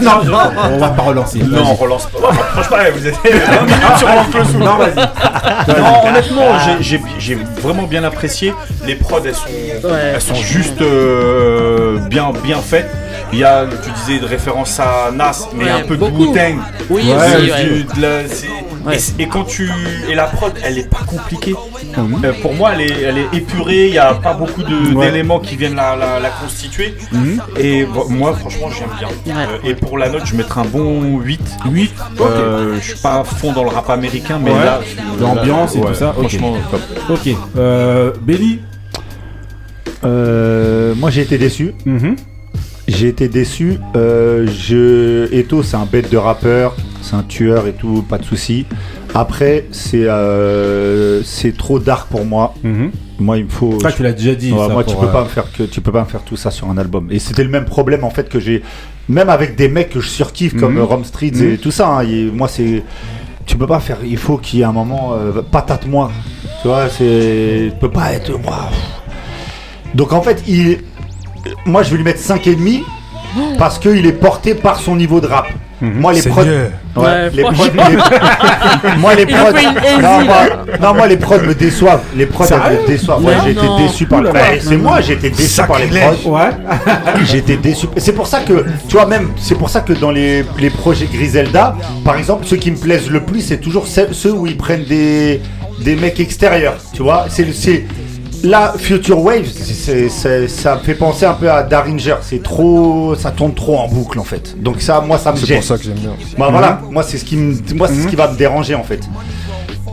Non, non, on va pas relancer. non, on relance pas. Oh, franchement, vous êtes 20 minutes sur l'oncle Soul. Non, vas-y. Non, honnêtement, j'ai- j'ai j'ai vraiment bien apprécié. Les prods, elles sont, Ouais. elles sont juste euh, bien, bien faites. Il y a, tu disais, de référence à Nas, mais Ouais, un peu beaucoup. de Wu-Tang. Oui, Ouais, aussi, Du- ouais. de la- c'est- Ouais. et, quand tu et la prod, elle est pas compliquée. Mhm. Euh, pour moi, elle est, elle est épurée. Il y a pas beaucoup Ouais. d'éléments qui viennent la, la- la constituer. Mhm. Et moi, franchement, j'aime bien. Ouais. Euh, et pour la note, je mettrai un bon 8. 8. Euh, je suis pas à fond dans le rap américain, mais Ouais. là, L'ambiance et ouais, tout ça. Franchement, top. Ok. Euh, Benny Euh, moi j'ai été déçu. Mhm. J'ai été déçu. Euh, je... Eto, c'est un bête de rappeur, c'est un tueur et tout, pas de souci. Après, c'est euh, c'est trop dark pour moi. Mhm. Moi, il me faut. Ça, tu l'as déjà dit. Ouais, ça, moi, tu peux euh, pas me faire que tu peux pas me faire tout ça sur un album. Et c'était le même problème en fait que j'ai, même avec des mecs que je surkiffe comme euh, Rome Streets Mhm. et tout ça. hein, et moi, c'est, tu peux pas faire. Il faut qu'il y ait un moment, euh, patate-moi. Tu vois, c'est, tu peux pas être moi. Donc en fait, il, moi, je vais lui mettre 5 et demi parce qu'il est porté par son niveau de rap. Moi, les prods. Ouais, Ouais, les prods, les- *laughs* moi les prods, non, moi, non, moi les prods me déçoivent. Les prods me déçoivent. Ouais, j'ai été déçu par le. Oula là. Ouais, c'est moi, été déçu par les prods. Ouais. *laughs* J'ai été déçu. C'est pour ça que, tu vois, même, c'est pour ça que dans les, les projets Griselda, par exemple, ceux qui me plaisent le plus, c'est toujours ceux ceux où ils prennent des, des mecs extérieurs. Tu vois, c'est c'est- Là, Future Wave, c'est- c'est- ça me fait penser un peu à Daringer. C'est trop, ça tourne trop en boucle en fait. Donc ça, moi, ça me C'est gêne. pour ça que j'aime bien. Bah voilà, moi c'est ce qui me, moi c'est ce qui va me déranger en fait.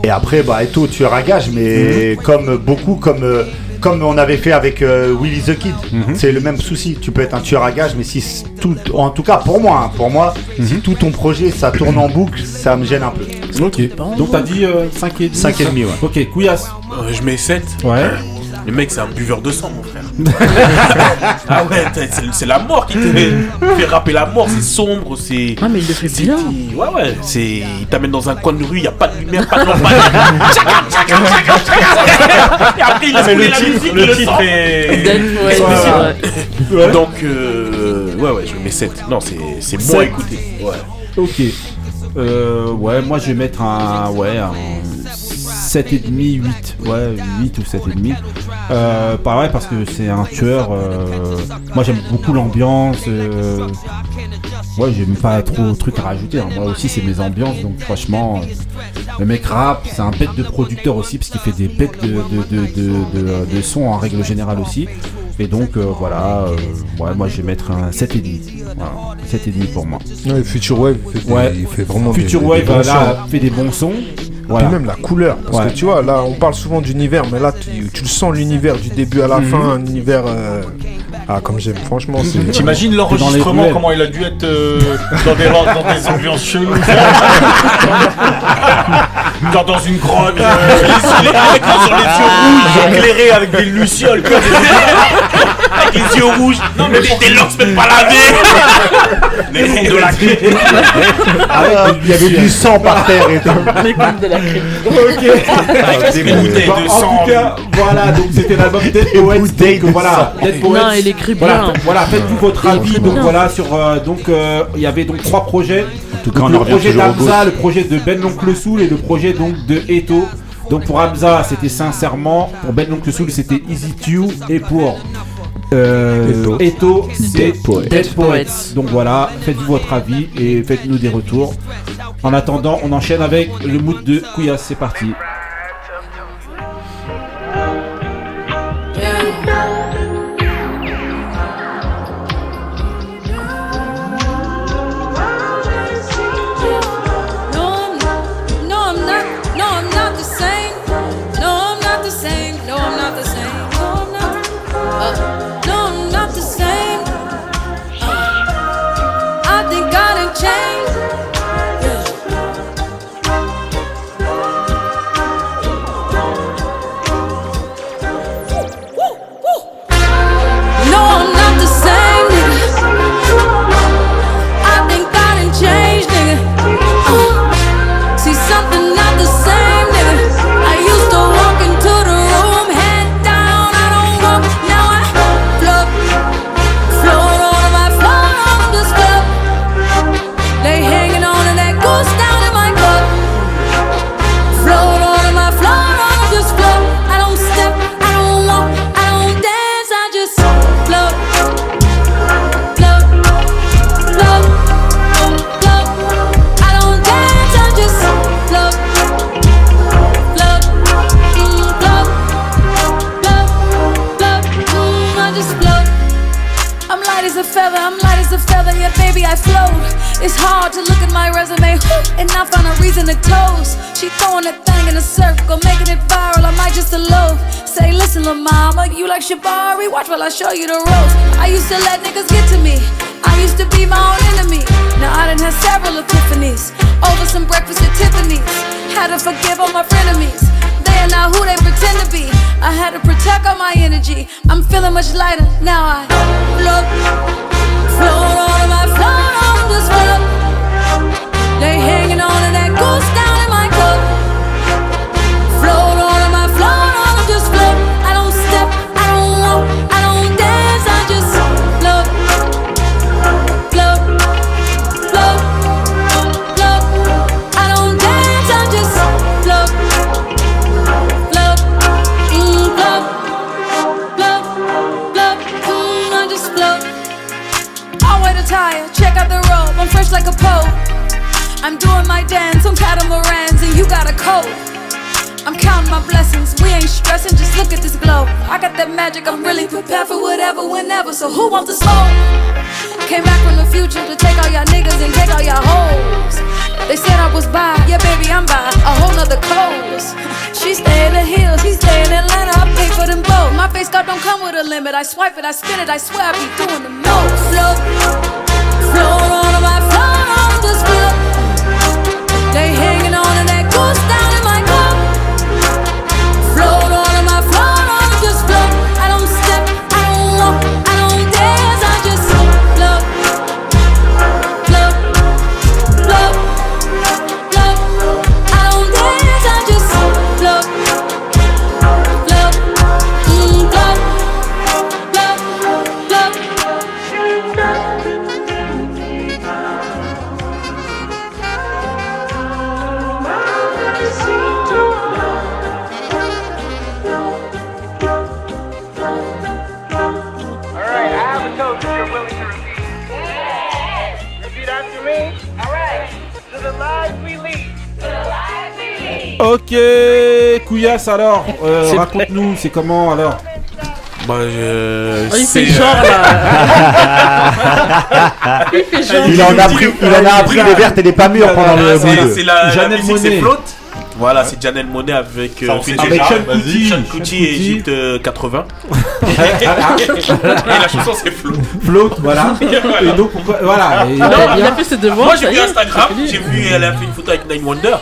Et après bah Eto tu es à gage mais comme beaucoup comme euh, comme on avait fait avec euh, Willy the Kid, c'est le même souci. Tu peux être un tueur à gage mais si c- tout en tout cas pour moi, hein, pour moi, si tout ton projet ça tourne en boucle, ça me gêne un peu. Ok. Donc t'as dit 5 et demi. Cinq et demi, ouais. Ok, Couillasse. Euh, je mets 7. Ouais. Le mec, c'est un buveur de sang, mon frère. *laughs* ah ouais, c'est la mort qui te fait, rapper la mort. C'est sombre, c'est. Ah, mais il le fait c'est- bien. Ouais, ouais, c'est. Il t'amène dans un coin de rue, il n'y a pas de lumière, pas de lampadaire. Tchaka, *laughs* tchaka, tchaka, tchaka. Et après, il laisse couler la musique, le le titre sang. est. Donc, euh, ouais, ouais, je mets 7. Non, c'est c'est bon à écouter. Ouais. Ok. Euh, ouais, moi je vais mettre un. Ouais, un 7,5, 8. Ouais, 8 ou 7,5. Euh, pareil, parce que c'est un tueur. euh, moi j'aime beaucoup l'ambiance. euh, ouais, j'ai même pas trop de trucs à rajouter. hein. Moi aussi, c'est mes ambiances. Donc franchement, euh, le mec rap, c'est un bête de producteur aussi, parce qu'il fait des bêtes de, de, de, de, de- de sons en règle générale aussi. Et donc euh, voilà, euh, ouais, moi je vais mettre un 7,5. Voilà, 7,5 pour moi. Ouais, Future Wave, il fait, des- Ouais. il fait vraiment des- Future des Wave bons là sons. fait des bons sons. Puis Voilà. même la couleur, parce Ouais. que tu vois, là on parle souvent d'univers, mais là tu, tu le sens l'univers du début à la Mhm. fin, un univers. euh, Ah, comme j'aime, franchement, c'est. T'imagines les l'enregistrement, comment il a dû être euh, dans, des, dans des ambiances cheloues *laughs* Genre dans une grotte, euh, les, les sur les yeux rouges, éclairés avec des lucioles, les yeux rouges. Non mais des, des locks même pas Les fonds de la clé Avec- il y avait du sang par terre et tout. De la crème. Ok. Des bouteilles de en sang. tout cas, voilà, donc c'était l'album *laughs* Dead Poets. Donc voilà, Dead Poets. Non, il écrit Voilà, bien. voilà, faites-vous votre avis. Donc voilà, sur euh, donc euh, il y avait donc trois projets. En tout cas, on le en revient projet toujours au d'Hamza, goût. le projet de Ben l'oncle Soul et le projet donc de Eto. Donc pour Hamza, c'était sincèrement. Pour Ben l'oncle Soul, c'était Easy Two et pour euh, Eto. Dead Poets. Dead Poets. Poets. Donc voilà, faites-vous votre avis et faites-nous des retours. En attendant, on enchaîne avec le mood de Couillasse. C'est parti. It's hard to look at my resume and not find a reason to close. She throwing that thing in a circle, making it viral, I might just elope. say, listen, lil' mama, you like Shabari? Watch while I show you the ropes. I used to let niggas get to me. I used to be my own enemy. Now I done had several epiphanies over some breakfast at Tiffany's. Had to forgive all my frenemies. They are not who they pretend to be. I had to protect all my energy. I'm feeling much lighter now. I float, float on my float this float. They hanging on to that goose whenever. So who smoke? Came back from the future to take all y'all niggas and take all y'all hoes. They said I was by, yeah, baby, I'm by a whole nother coast. She stay in the hills, he stay in Atlanta, I pay for them both. My face card don't come with a limit, I swipe it, I spin it, I swear I be doing the most. Float, float on my float on this float. They hanging on to Alors, euh, *laughs* raconte-nous, c'est comment alors Bah, je. Oh, il fait genre là. *laughs* il fait genre. Il en a pris, il en a appris des vertes et des pas mûres pendant le Ah, c'est- la, la Janelle musique, c'est Monáe. Float. Voilà, c'est Janelle Monet avec euh, déjà. Sean. Kuti, Kuti et Egypte euh, 80. *laughs* et la chanson c'est Float. Float, voilà. Et donc pourquoi Voilà. et- Non, il a fait ses devoirs. Moi j'ai vu Instagram, j'ai vu elle a fait une photo avec Nine Wonder.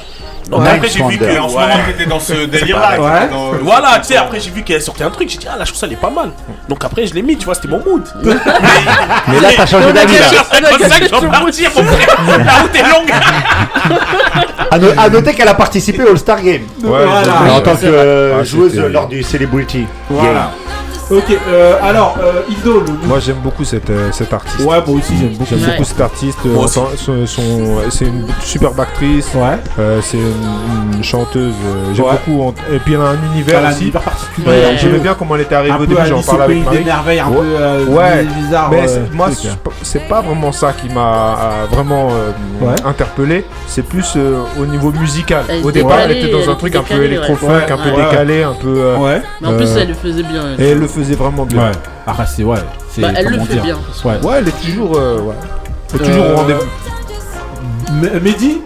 Ouais. après j'ai vu Wonder. que En ce ouais. moment, t'étais dans ce délire-là. Ouais. Voilà, tu sais, après j'ai vu qu'elle sortait un truc, j'ai dit ah la chanson elle est pas mal. Donc après je l'ai mis, tu vois, c'était mon mood. *laughs* Mais, Mais là, t'as changé d'avis. C'est comme ça que je partir, mon frère. La route est longue. À, no- à noter qu'elle a participé au All-Star Game. Voilà. en tant que Ah, joueuse lors du Celebrity Voilà. Ok, euh, alors, euh, Ido, le- Moi j'aime beaucoup cette, euh, cet artiste. Ouais, moi aussi j'aime beaucoup. J'aime Ouais. beaucoup cet artiste. euh, Moi aussi. son- son- son- c'est une superbe actrice. Ouais. euh, c'est une, une chanteuse. euh, J'aime Ouais. beaucoup. en- Et puis elle a un univers Elle a un aussi. univers particulier. Ouais. un J'aimais peu- bien comment elle était arrivée un au peu début. J'en Alice au parlais avec pays Marie. des merveilles, un Ouais. peu euh, Ouais. bizarre. Mais euh, c'est- moi, truc. c'est pas- c'est pas vraiment ça qui m'a euh, vraiment euh, Ouais. interpellé. C'est plus euh, au niveau musical. Elle Au départ, elle décalée, était dans un truc un peu décalée, électro-funk, un peu Ouais. décalé, un peu. euh, Ouais. Mais en plus, Euh, elle le faisait bien. Et elle le faisait vraiment bien. Ouais. Après, c'est ouais. c'est- Bah, elle le fait dire bien. Ouais. Ouais, elle est toujours, euh, ouais. Elle est toujours Euh, au rendez-vous. M- Mehdi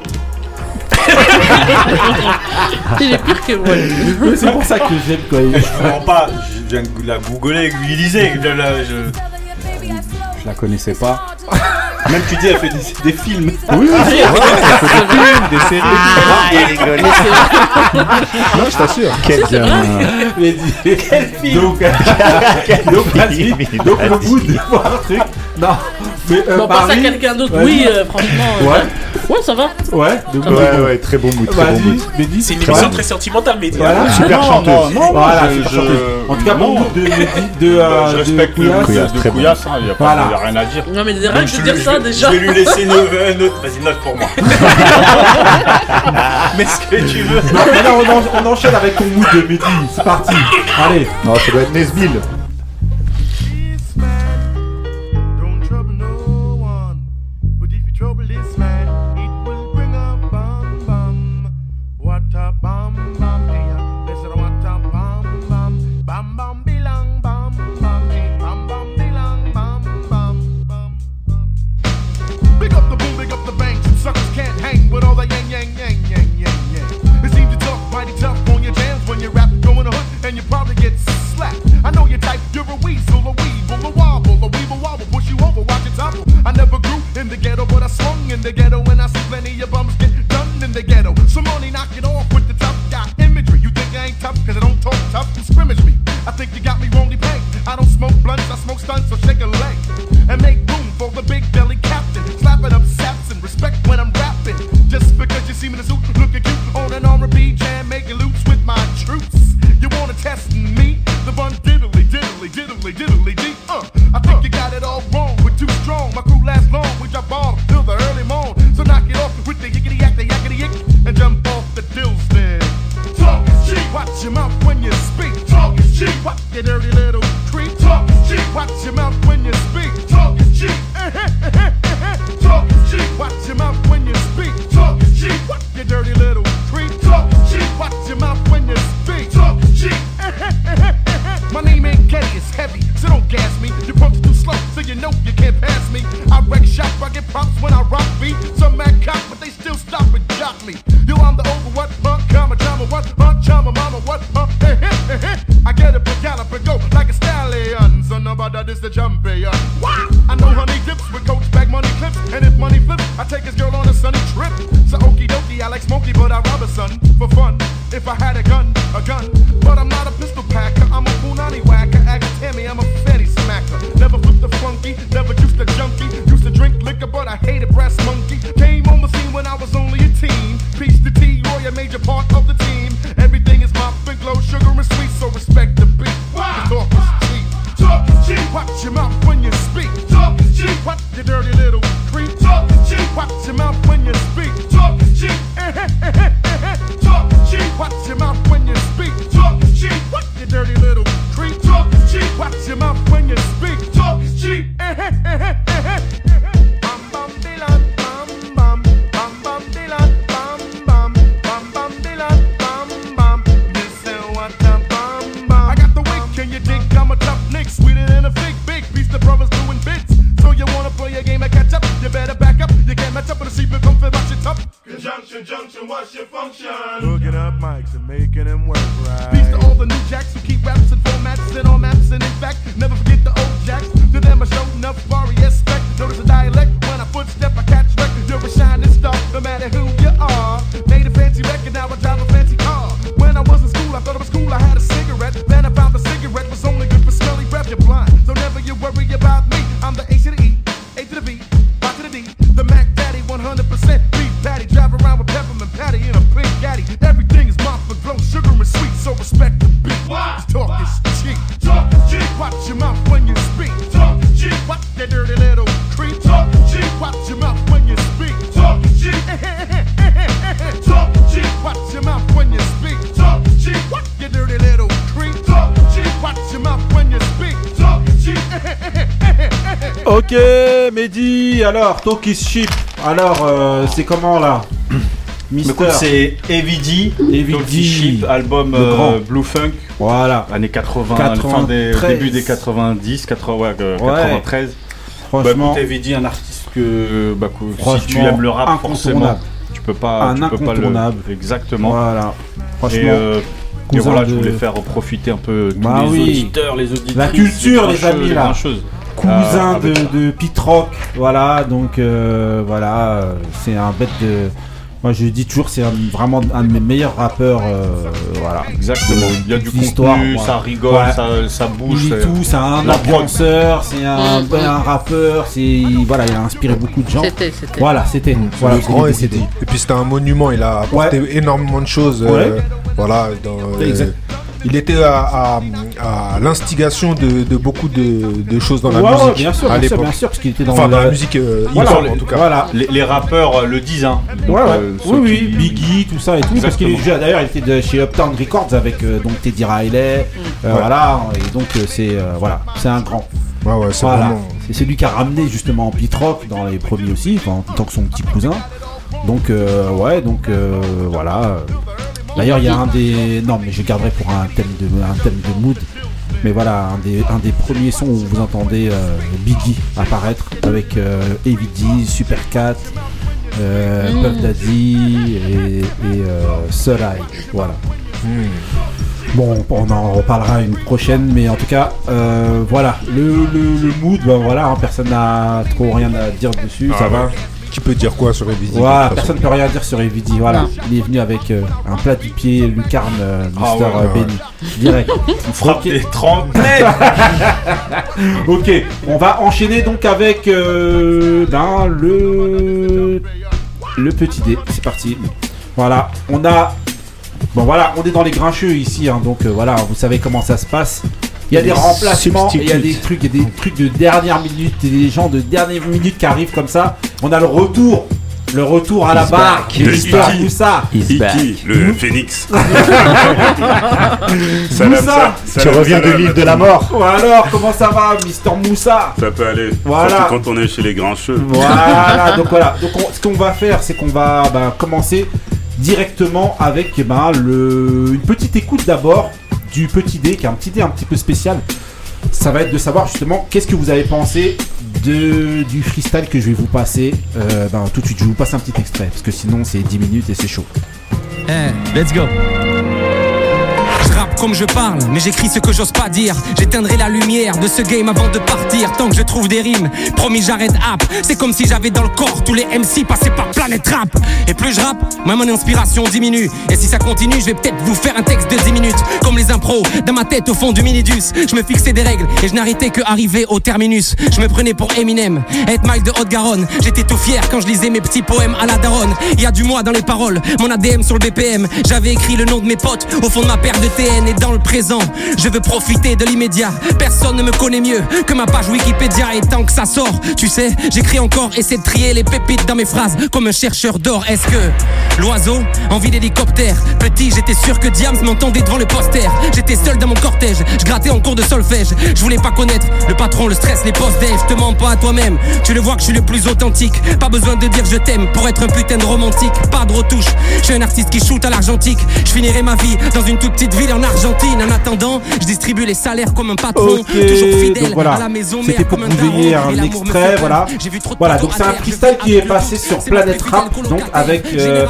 *laughs* Il est pire que moi. C'est pour ça que j'aime quand il. Je comprends pas, je viens de la googler, lisait, je, je, je la connaissais pas. *laughs* Même tu dis, elle fait des, des films. Oui, oui, ouais, elle fait des films, des séries. Ah, rigole. Non, je t'assure. Quel c'est vrai. Mehdi. Donc, *laughs* donc, vas-y. Donc, le bout de voir un truc. Non. Mais euh, Bon, passe à quelqu'un d'autre. Oui, euh, franchement. euh, Ouais. Ouais, ça va. Ouais. Donc, Ouais, ouais, très bon mood, très bon Vas-y, mood. Mehdi. C'est une Ouais. émission très sentimentale, mais Voilà. Super Non, chanteuse. non, non, Voilà, je- super je- chanteuse. En tout cas, non. bon goût de Mehdi, de, euh, je de respecte le Couillasse. Couillasse, très de. Couillasse, hein, il y a, pas- Voilà. il y a rien à dire. Non, mais Je de dire lui- ça je- déjà. Je vais lui laisser une, autre. Vas-y, note pour moi. *laughs* Mais ce que tu veux. Non, on enchaîne avec ton mood de Mehdi. C'est parti. Allez. Non, ça doit être Nesbill. alors, Talk is Alors, euh, c'est comment là *clears throat* Mister. Écoute, c'est Evie album euh, Blue Funk. Voilà. Années 80, début des 90, 80, ouais, 93. Ouais. Bah, Franchement. Bah, un artiste que, bah, si tu aimes le rap, forcément. Tu peux pas. Tu. Peux pas le... Exactement. Voilà. Et, euh, voilà, je voulais faire profiter un peu tous bah, oui. La culture, les, les amis, là cousin ah, ah, de, de Pete Rock, voilà, donc euh, voilà, euh, c'est un bête de. Moi je dis toujours, c'est vraiment un de mes meilleurs rappeurs, euh, voilà. Exactement, il y a du contenu, ça rigole, ça, bouge. Il tout, c'est un influenceur, c'est un, mm, mm. rappeur, c'est voilà, il a inspiré beaucoup de gens. C'était. Voilà, c'était. Grand et c'était. Et puis c'était un monument, il a apporté énormément de choses, voilà, dans il était à, l'instigation de, beaucoup de, choses dans la musique. Bien sûr, à bien sûr, bien sûr, parce qu'il était dans enfin, dans la musique euh, voilà, en tout cas. Voilà. Les, rappeurs euh, le disent. Hein. Euh, oui, oui. Biggie, tout ça et tout. Parce qu'il est d'ailleurs, il était chez Uptown Records avec donc Teddy Riley. Voilà. Et donc c'est voilà, c'est un grand. Ouais, ouais, c'est lui qui a ramené justement Pit Rock dans les premiers aussi, en tant que son petit cousin. Donc ouais, donc voilà. D'ailleurs, il y a un des. Non, mais je garderai pour un thème de, un thème de mood. Mais voilà, un des, un des premiers sons où vous entendez euh, Biggie apparaître avec euh, Heavy D, Super Cat, euh, mm. Daddy et, et euh, Eye. Voilà. Mm. Bon, on en reparlera une prochaine, mais en tout cas, euh, voilà. Le, le, mood, ben voilà, hein, personne n'a trop rien à dire dessus, ah ça va. Qui peut dire quoi sur Evidi Voilà, personne peut rien dire sur Evidi, voilà. Il est venu avec euh, un plat du pied lucarne, euh, Mister Ah ouais, euh, ouais, Benny. Direct. Il frappe Ok. des 30 *laughs* ok, on va enchaîner donc avec euh, ben, le le petit dé. C'est parti. Voilà, on a bon voilà, on est dans les grincheux ici, hein, donc euh, voilà, vous savez comment ça se passe. Il y a des remplacements, il y a des trucs, il y a des trucs de dernière minute, et des gens de dernière minute qui arrivent comme ça. On a le retour, le retour à la barre de Le Iki. Moussa. Iki, le phénix. Moussa, ça- salam, salam. Ou alors, comment ça va, Mister Moussa? Ça peut aller. Voilà. Surtout quand on est chez les grincheux. Voilà, donc voilà. Donc on- ce qu'on va faire, c'est qu'on va bah, commencer directement avec eh ben, le, une petite écoute d'abord du petit dé, qui est un petit dé un petit peu spécial. Ça va être de savoir justement qu'est-ce que vous avez pensé de, du freestyle que je vais vous passer. Euh, ben, tout de suite, je vous passe un petit extrait, parce que sinon c'est 10 minutes et c'est chaud. Eh, let's go. Comme je parle, mais j'écris ce que j'ose pas dire. J'éteindrai la lumière de ce game avant de partir. Tant que je trouve des rimes, promis j'arrête app. C'est comme si j'avais dans le corps tous les MC passés par Planète Rap. Et plus je rappe, moins mon inspiration diminue. Et si ça continue, je vais peut-être vous faire un texte de 10 minutes. Comme les impros, dans ma tête au fond du minidus. Je me fixais des règles et je n'arrêtais que arriver au terminus. Je me prenais pour Eminem, être Mike de Haute-Garonne. J'étais tout fier quand je lisais mes petits poèmes à la daronne. Il y a du moi dans les paroles, mon ADM sur le BPM. J'avais écrit le nom de mes potes au fond de ma paire de TN dans le présent. Je veux profiter de l'immédiat. Personne ne me connaît mieux que ma page Wikipédia. Et tant que ça sort, tu sais, j'écris encore, essaie de trier les pépites dans mes phrases comme un chercheur d'or. Est-ce que l'oiseau, envie d'hélicoptère? Petit, j'étais sûr que Diams m'entendait devant le poster. J'étais seul dans mon cortège, je grattais en cours de solfège. Je voulais pas connaître le patron, le stress, les post Je te mens pas à toi-même, tu le vois que je suis le plus authentique. Pas besoin de dire je t'aime pour être un putain de romantique. Pas de retouche, je suis un artiste qui shoot à l'argentique. Je finirai ma vie dans une toute petite ville en Argentine. En attendant, je distribue les salaires comme un patron. Toujours fidèle donc voilà, à la maison c'était pour que vous ayez un extrait, voilà. Voilà, donc c'est un freestyle qui est passé sur Planet Rap, donc avec euh,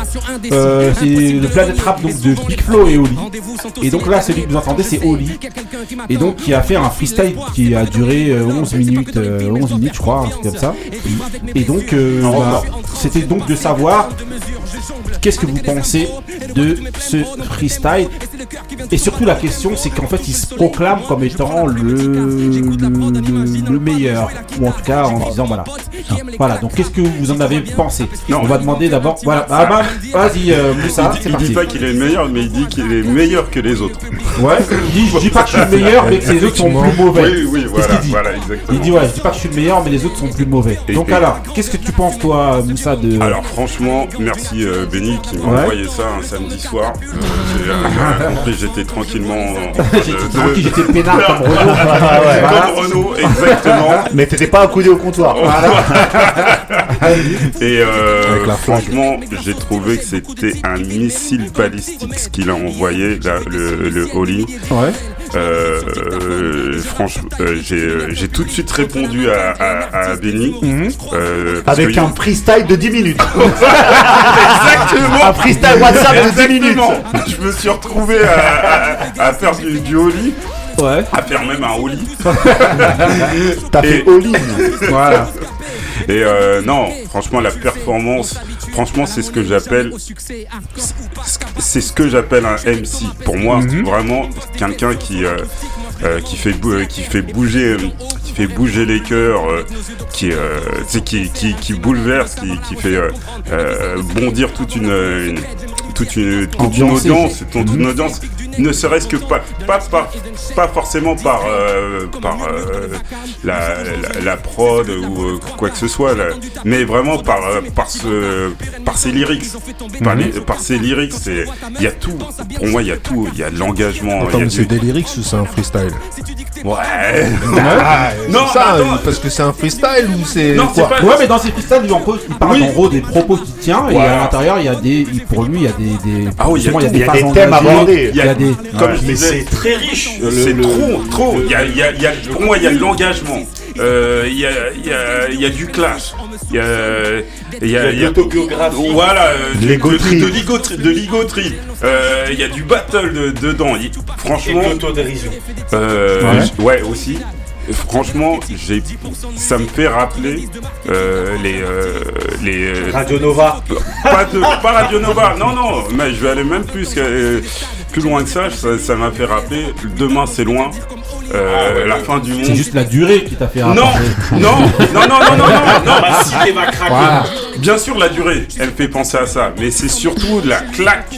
euh, c'est le Planet Rap donc de Big Flo et Oli. Et donc là, celui que vous entendez, c'est Oli. Et donc qui a fait un freestyle qui a duré euh, 11 minutes, euh, 11 minutes, je crois, un truc comme ça. Et donc, euh, bah, c'était donc de savoir qu'est-ce que vous pensez de ce freestyle. Et surtout la question, c'est qu'en fait, il se proclame comme étant le, le, le meilleur, ou en tout cas en disant voilà. Voilà. Donc, qu'est-ce que vous en avez pensé? On va demander d'abord. Voilà. Ah bah, vas-y, euh, Moussa, il dit pas qu'il est le meilleur, mais il dit qu'il est meilleur que les autres. Ouais, il dit, je dis pas que je suis le meilleur, mais que les autres sont plus mauvais. Oui, oui, voilà, qu'il dit. voilà, exactement. Il dit, ouais, je dis pas que je suis le meilleur, mais les autres sont plus mauvais. Et- Donc, et- alors, qu'est-ce que tu penses, toi, Moussa, de. Alors franchement, merci euh, Benny qui m'a Ouais. envoyé ça un samedi soir. Euh, j'ai, euh, *laughs* compris, j'étais tranquillement. *laughs* J'étais tranquille, j'étais peinard comme *laughs* Renaud. Ah ouais. Comme Renaud, exactement. Mais t'étais pas accoudé au comptoir. Et euh, franchement, j'ai trouvé que c'était un missile balistique ce qu'il a envoyé, là, le, le Ouais. Euh, euh, franchement, euh, j'ai euh, j'ai tout de suite répondu à, à, à Benny. Euh, parce Avec que- un freestyle de 10 minutes. *laughs* Exactement. Un freestyle WhatsApp de 10 minutes. Exactement. Je me suis retrouvé à, à- à faire du, du Oli. Ouais. À faire même un Oli. *laughs* T'as fait all-in. Voilà. Et euh, non, franchement, la performance, franchement, c'est ce que j'appelle, c'est ce que j'appelle un MC. Pour moi, Mhm. vraiment, quelqu'un qui euh, euh, qui fait euh, qui fait bouger, euh, qui fait bouger les cœurs, euh, qui euh, tu sais, qui, qui qui bouleverse, qui, qui fait euh, euh, bondir toute une, une- toute une, toute une Ambiancé. audience, toute une audience, ne serait-ce que pas, pas, pas, pas forcément par, euh, par euh, la, la, la prod ou euh, quoi que ce soit, là, mais vraiment par, euh, par, ce, par ses lyrics. Par, les- par ses lyrics, il y a tout. Pour moi, il y a tout. Il y a de l'engagement. Attends, il c'est du- des lyrics ou c'est un freestyle? Ouais. *laughs* Ah, Non, ça, attends. parce que c'est un freestyle ou c'est Non, quoi? Ouais, mais dans ses freestyles, lui, en gros, il parle Oui. en gros des propos qu'il tient, et à l'intérieur, il y a des. il- Pour lui, il y a des. Des Ah oui, il y a des Il y des thèmes abordés. Il y a des. Comme Ouais. je disais, très riche. C'est trop, trop. Il y a, il y a- il y a- pour moi, il y a de l'engagement. euh, il y, a, il y, a, il y a du clash. Il y a, il y a, Il y a de l'autobiographie. Voilà, euh, De l'ego de, trip. de l'ego tri- de l'ego trip. Euh, Il y a du battle de- dedans. Il- Et franchement, de l'autodérision. euh, Ouais. ouais aussi. Franchement, j'ai, ça me fait rappeler euh, les, euh, les, euh, Radio Nova. pas, de, pas Radio Nova, non, non, mais je vais aller même plus, que- euh, plus loin que ça, ça, m'a fait rappeler, demain c'est loin, euh, la fin du monde. C'est juste la durée qui t'a fait Non, non, non, non, non, non, non, non, Ma cité va craquer. Voilà. Bien sûr, la durée, elle fait penser à ça, mais c'est surtout la claque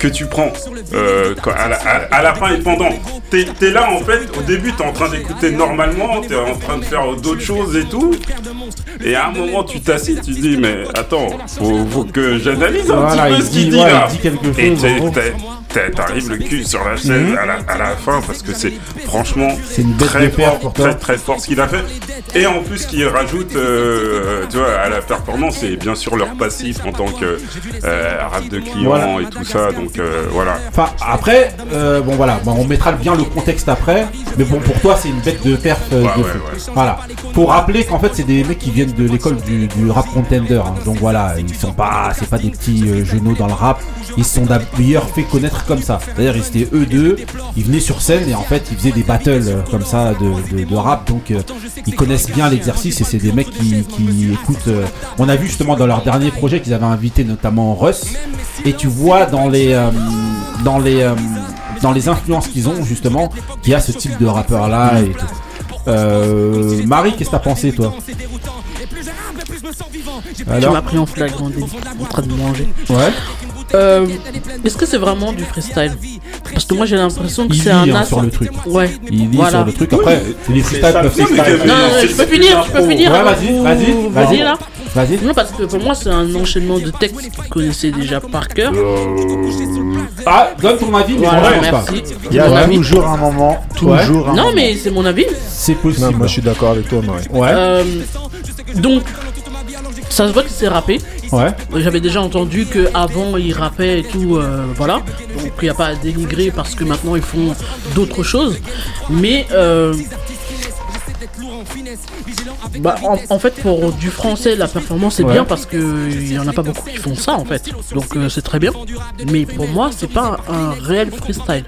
que tu prends euh, à, la, à- à la fin et pendant. T'es es là en fait, au début t'es en train d'écouter normalement, t'es en train de faire d'autres choses et tout, et à un moment tu t'assis, tu dis mais attends, faut, faut que j'analyse un Voilà, petit peu il ce qu'il dit- dit ouais, là. il dit quelque chose, t'arrives le cul sur la chaise Mhm. à, la, à la fin parce que c'est franchement C'est une très fort, pour très très fort ce qu'il a fait. Et en plus qu'il rajoute, euh, tu vois, à la performance et bien sûr leur passif en tant que euh, rap de client Voilà. et tout ça. Donc euh, voilà. Enfin, après, bon voilà, bon, on mettra bien le contexte après, mais bon, pour toi, c'est une bête de perf. Ouais, de ouais, fou. ouais. Voilà. Faut rappeler qu'en fait, c'est des mecs qui viennent de l'école du, du rap contender. hein. Donc voilà, ils sont pas, c'est pas des petits genoux dans le rap. Ils sont d'ailleurs fait connaître comme ça. C'est-à-dire, ils étaient eux deux, ils venaient sur scène et en fait, ils faisaient des battles euh, comme ça de, de- de rap. Donc, euh, ils connaissent bien l'exercice et c'est des mecs qui, qui écoutent. euh, on a vu justement dans leur dernier projet qu'ils avaient invité notamment Russ. Et tu vois dans les, euh, dans les, euh, dans les influences qu'ils ont justement, qu'il y a ce type de rappeur là et tout. Euh, Marie, qu'est-ce que t'as pensé toi? Tu Alors? m'as pris en flagrant en train de manger. Ouais. Euh, Est-ce que c'est vraiment du freestyle Parce que moi j'ai l'impression que Il c'est un hein, as. sur le truc. Ouais. Il lit Voilà. sur le truc. Après, les freestyles peuvent ça. Non, non, je peux finir, je peux finir. Ouais, avant vas-y, vas-y, vas-y. là. Vas-y. Non, parce que pour moi c'est un enchaînement de textes que vous connaissez déjà par cœur. Ah, donne ton avis, mais Voilà, on pense pas. merci. Il y a toujours un moment, toujours un Non, mais c'est mon avis. C'est possible. Non, moi je suis d'accord avec toi, Marie. Ouais. Euh, donc, ça se voit que c'est rappé. Ouais. J'avais déjà entendu que avant ils rappaient et tout, euh, voilà. Donc il n'y a pas à dénigrer parce que maintenant ils font d'autres choses. Mais euh, bah, en, en fait pour du français la performance Ouais. bien parce que il y en a pas beaucoup qui font ça en fait. Donc euh, c'est très bien. Mais pour moi c'est pas un, réel freestyle.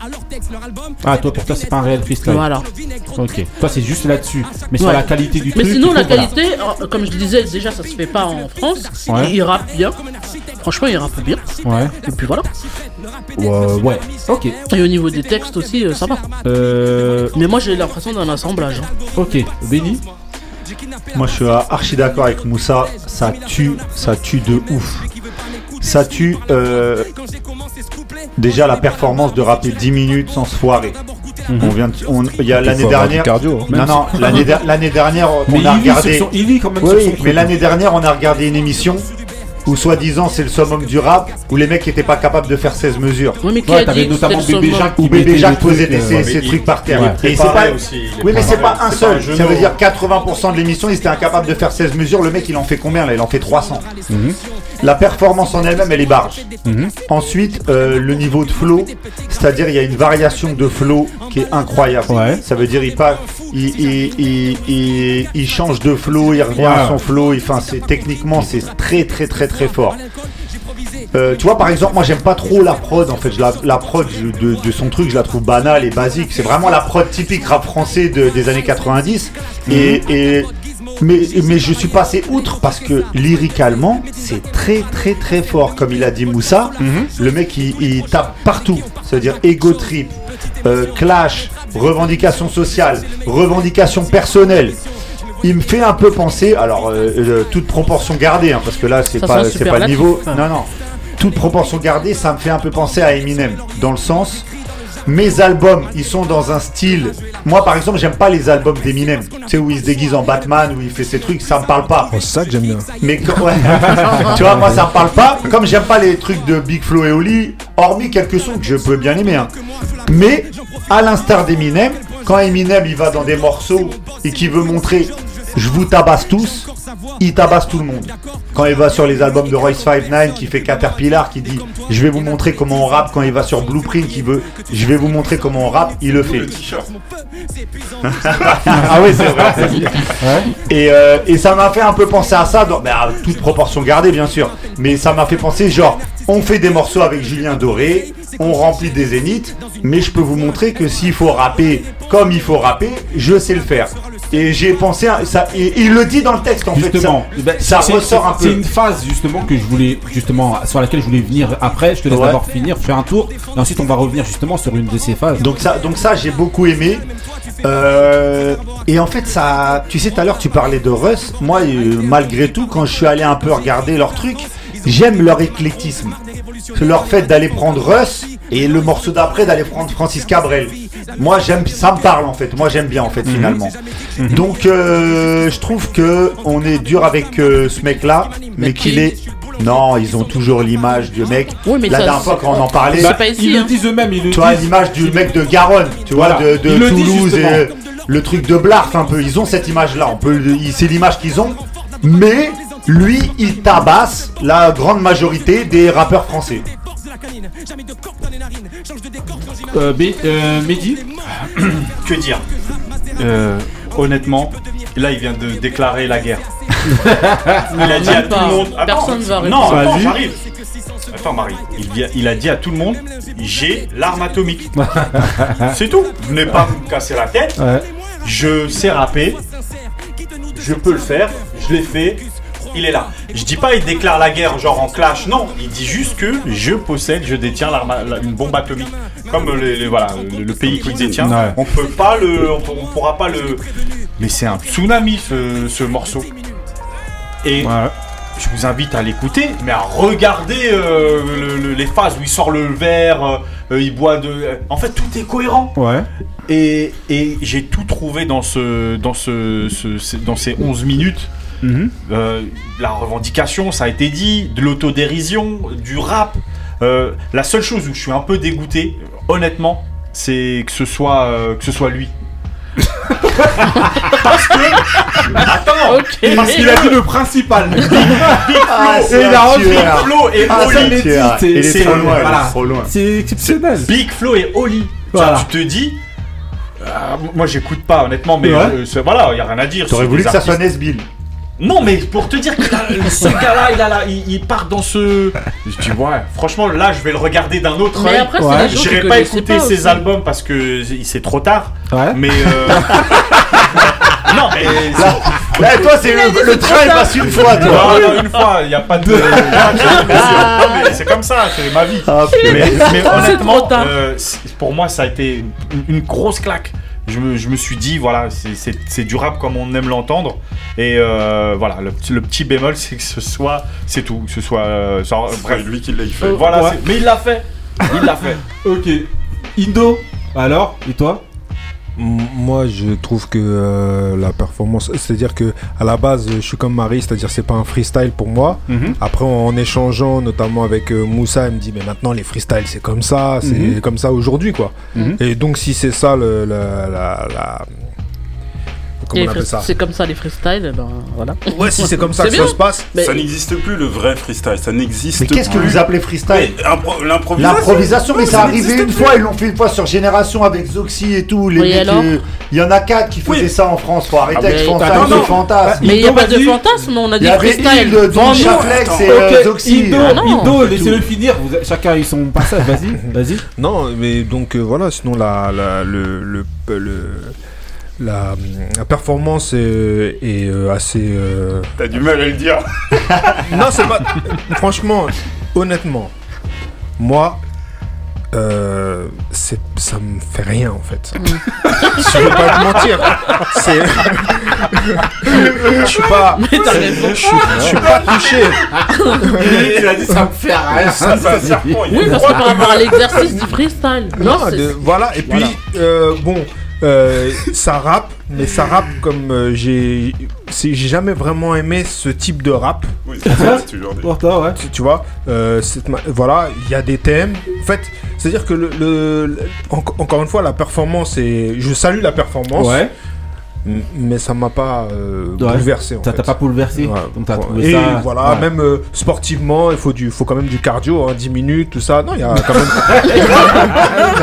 Ah, toi, pour toi, c'est pas un réel freestyle. Voilà. Ok. Toi, c'est juste là-dessus. Mais sur Ouais. la qualité du Mais truc. sinon il la voilà. qualité, euh, comme je disais déjà ça se fait pas en France. Ouais. Il, il rappe bien. Franchement il rappe bien. Ouais. Et puis voilà. Ouais, ouais. Ok. Et au niveau des textes aussi, euh, ça va. Euh, Mais moi j'ai l'impression d'un assemblage. hein. ok. Moi, je suis archi d'accord avec Moussa. Ça tue, ça tue de ouf. Ça tue euh, déjà la performance de rapper 10 minutes sans se foirer. On vient, il y a l'année dernière. cardio, hein. Non, non, l'année der- l'année dernière, Mais *laughs* on a il lit regardé. son- il lit quand même Oui, mais l'année dernière, on a regardé une émission où soi-disant c'est le summum du rap, où les mecs étaient pas capables de faire 16 mesures. Ouais, mais qui Ouais, a t'avais notamment Bébé Jacques Où Bébé Jacques posait des, euh, ces il- trucs par terre. Ouais. Et c'est pas, aussi, oui, mais c'est pas un C'est pas un seul. Ça veut dire 80% de l'émission, il était incapable de faire 16 mesures. Le mec, il en fait combien là? Il en fait 300. Mhm. La performance en elle-même, elle est barge. Ensuite, euh, le niveau de flow, c'est-à-dire il y a une variation de flow qui est incroyable. Ouais. Ça veut dire il passe, il, il, il, il- il change de flow, il revient Ouais. à son flow. Enfin, c'est techniquement c'est très très très très fort. Euh, tu vois, par exemple, moi j'aime pas trop la prod. En fait, je la, la prod de, de son truc, je la trouve banale et basique. C'est vraiment la prod typique rap français de- des années 90. Et, et- mais, mais je suis passé outre parce que lyricalement, c'est très très très fort. Comme il a dit Moussa, le mec il, il tape partout. C'est-à-dire ego trip, euh, clash, revendication sociale, revendication personnelle. Il me fait un peu penser, alors euh, euh, toute proportion gardée, hein, parce que là c'est pas, c'est pas le niveau. Non, non. Toute proportion gardée, ça me fait un peu penser à Eminem, dans le sens, mes albums, ils sont dans un style. Moi, par exemple, j'aime pas les albums d'Eminem. Tu sais où il se déguise en Batman, où il fait ses trucs, ça me parle pas. Oh, c'est ça que j'aime bien. Mais quand- ouais. *laughs* tu vois, moi ça me parle pas. Comme j'aime pas les trucs de Big Flo et Oli, hormis quelques sons que je peux bien aimer. hein. Mais à l'instar d'Eminem, quand Eminem il va dans des morceaux et qu'il veut montrer je vous tabasse tous, il tabasse tout le monde. Quand il va sur les albums de Royce 59 qui fait Caterpillar, qui dit je vais vous montrer comment on rappe, quand il va sur Blueprint qui veut je vais vous montrer comment on rappe, il le fait. *laughs* ah oui, c'est vrai. *laughs* Et, euh, et ça m'a fait un peu penser à ça, dans, mais à toute proportion gardée bien sûr, mais ça m'a fait penser genre, on fait des morceaux avec Julien Doré, on remplit des zéniths, mais je peux vous montrer que s'il faut rapper comme il faut rapper, je sais le faire. Et j'ai pensé à ça, et il le dit dans le texte en Justement, fait, Eh ben, ça, ça c'est- ressort un c'est- C'est peu. une phase justement que je voulais justement sur laquelle je voulais venir après. Je te laisse Ouais. d'abord finir, faire un tour, et ensuite on va revenir justement sur une de ces phases. Donc ça, donc ça j'ai beaucoup aimé. Euh, et en fait, ça, tu sais, tout à l'heure tu parlais de Russ. Moi, euh, malgré tout, quand je suis allé un peu regarder leurs trucs, j'aime leur éclectisme. Leur fait d'aller prendre Russ et le morceau d'après d'aller prendre Francis Cabrel. Moi, j'aime, ça me parle en fait. Moi, j'aime bien en fait Mhm. finalement. Donc, euh, je trouve que on est dur avec euh, ce mec-là, mais qu'il est. Non, ils ont toujours l'image du mec. mais La ça, dernière fois quand on en parlait, c'est pas ici, ils le hein. disent eux-mêmes, ils le tu vois l'image du mec de Garonne, tu vois, Voilà. de, de Ils Toulouse et le truc de Blarf un peu. Ils ont cette image-là. On peut, le- c'est l'image qu'ils ont. Mais lui, il tabasse la grande majorité des rappeurs français. Euh, B- euh, Mehdi *coughs* Que dire Euh, Honnêtement, là il vient de déclarer la guerre. *laughs* il a dit à tout le monde. Attends, Personne va Non, répondre. attends, Vas-y. j'arrive. Attends Marie, il, vient- il a dit à tout le monde j'ai l'arme atomique. *laughs* C'est tout. Venez pas me casser la tête. Ouais. Je sais rapper. Je peux le faire. Je l'ai fait. Il est là. Je dis pas il déclare la guerre genre en clash. Non, il dit juste que je possède, je détiens la- une bombe atomique. Comme les, les- voilà, le, le pays qui détient. Ouais. On peut pas le, on, pourra pas le. Mais c'est un tsunami ce, ce morceau. Et je vous invite à l'écouter, mais à regarder euh, le- le- les phases où il sort le verre, euh, euh, il boit de. En fait, tout est cohérent. Ouais. Et, et j'ai tout trouvé dans, ce, dans, ce- dans ces 11 minutes. Mhm. Euh, la revendication, ça a été dit, de l'autodérision, du rap. Euh, la seule chose où je suis un peu dégoûté, honnêtement, c'est que ce soit, euh, que ce soit lui. *laughs* parce que. Attends! Parce qu'il a dit le principal. *laughs* Big, Big Ah, Flo, et. Big Flo et Ah, Oli. c'est- voilà. trop loin. C'est exceptionnel. Big Flo et Oli. Voilà. Tu te dis. euh, moi j'écoute pas honnêtement, mais Ouais. euh, voilà, il y a rien à dire. T'aurais voulu que ça soit artistes- Nesbill. Non, mais pour te dire que là, ce gars-là, il, a la- il, il part dans ce. Je dis, ouais, franchement, là, je vais le regarder d'un autre Mais œil. après, c'est Ouais. des gens qui J'irai pas écouter pas ses aussi. albums parce que c'est trop tard. Ouais. Mais. euh, *laughs* non, mais. Là, là, toi, c'est le, le train, il passe une fois, toi. Non, non, une fois, il n'y a pas de. *laughs* Non, mais c'est comme ça, c'est ma vie. Ah, mais, mais *laughs* C'est trop honnêtement, tard. euh, c'est- pour moi, ça a été une, une grosse claque. Je me, je me suis dit, voilà, c'est- du rap comme on aime l'entendre. Et euh, voilà, le, petit- le petit bémol, *laughs* c'est que ce soit. C'est tout. Que ce soit. euh, genre, bref. C'est lui qui l'a fait. Voilà, Ouais. c'est- mais il l'a fait. Il l'a fait. *laughs* Ok. Indo Alors Et toi? Moi, je trouve que euh, la performance, c'est-à-dire que à la base, je suis comme Marie, c'est-à-dire c'est pas un freestyle pour moi. Mhm. Après, en échangeant, notamment avec euh, Moussa, il me dit mais maintenant les freestyles c'est comme ça, c'est Mhm. comme ça aujourd'hui quoi. Mhm. Et donc si c'est ça le, la, la, la- comment Les on appelle free- ça C'est comme ça les freestyles, ben voilà. *laughs* Ouais, si c'est comme ça que ça se passe. Mais- Ça n'existe plus le vrai freestyle, ça n'existe Mais qu'est-ce que vous appelez freestyle L'improvisation. L'improvisation, mais ça n'existe une fois, ils l'ont fait une fois sur Génération avec Zoxy et tout. Les Oui, mecs, alors euh, il y en a quatre qui faisaient Oui. ça en France. Faut arrêter Ah, avec fantasme. fantasme. Mais il n'y a pas de fantasme, on a Il dit freestyle. Don. Chaflex et euh, Ok, Zoxy. Indo, Ah laissez-le finir. Vous- chacun a eu son passage. Vas-y, vas-y. Non, mais donc euh, voilà, sinon la, la, le, le, le- la, la performance est, est, euh, assez. euh, T'as du mal à le dire. *laughs* Non, c'est pas. Franchement, honnêtement, moi, euh, ça me fait rien en fait. *laughs* Je vais pas te mentir. C'est. Je suis pas. Mais t'as raison. Je suis, je suis pas touché. Il a dit, ça me fait rien. Ça, serpent. il Oui, parce que par rapport à l'exercice du freestyle. Non, Non, de- voilà. Et puis, Voilà. euh, bon, euh, ça rappe, mais ça rappe comme euh, j'ai. J'ai jamais vraiment aimé ce type de rap. Oui, c'est ça, c'est toujours des- Pour toi, ouais. Tu, tu vois, euh, cette ma- voilà, il y a des thèmes. En fait, c'est-à-dire que le, le- le- en- encore une fois, la performance est. Je salue la performance. Ouais mais ça m'a pas euh, bouleversé. Ça t'a pas bouleversé ouais. Donc Et voilà, même euh, sportivement, il faut, du, faut quand même du cardio, hein, 10 minutes, tout ça. Non, il y a *laughs* quand même. *laughs*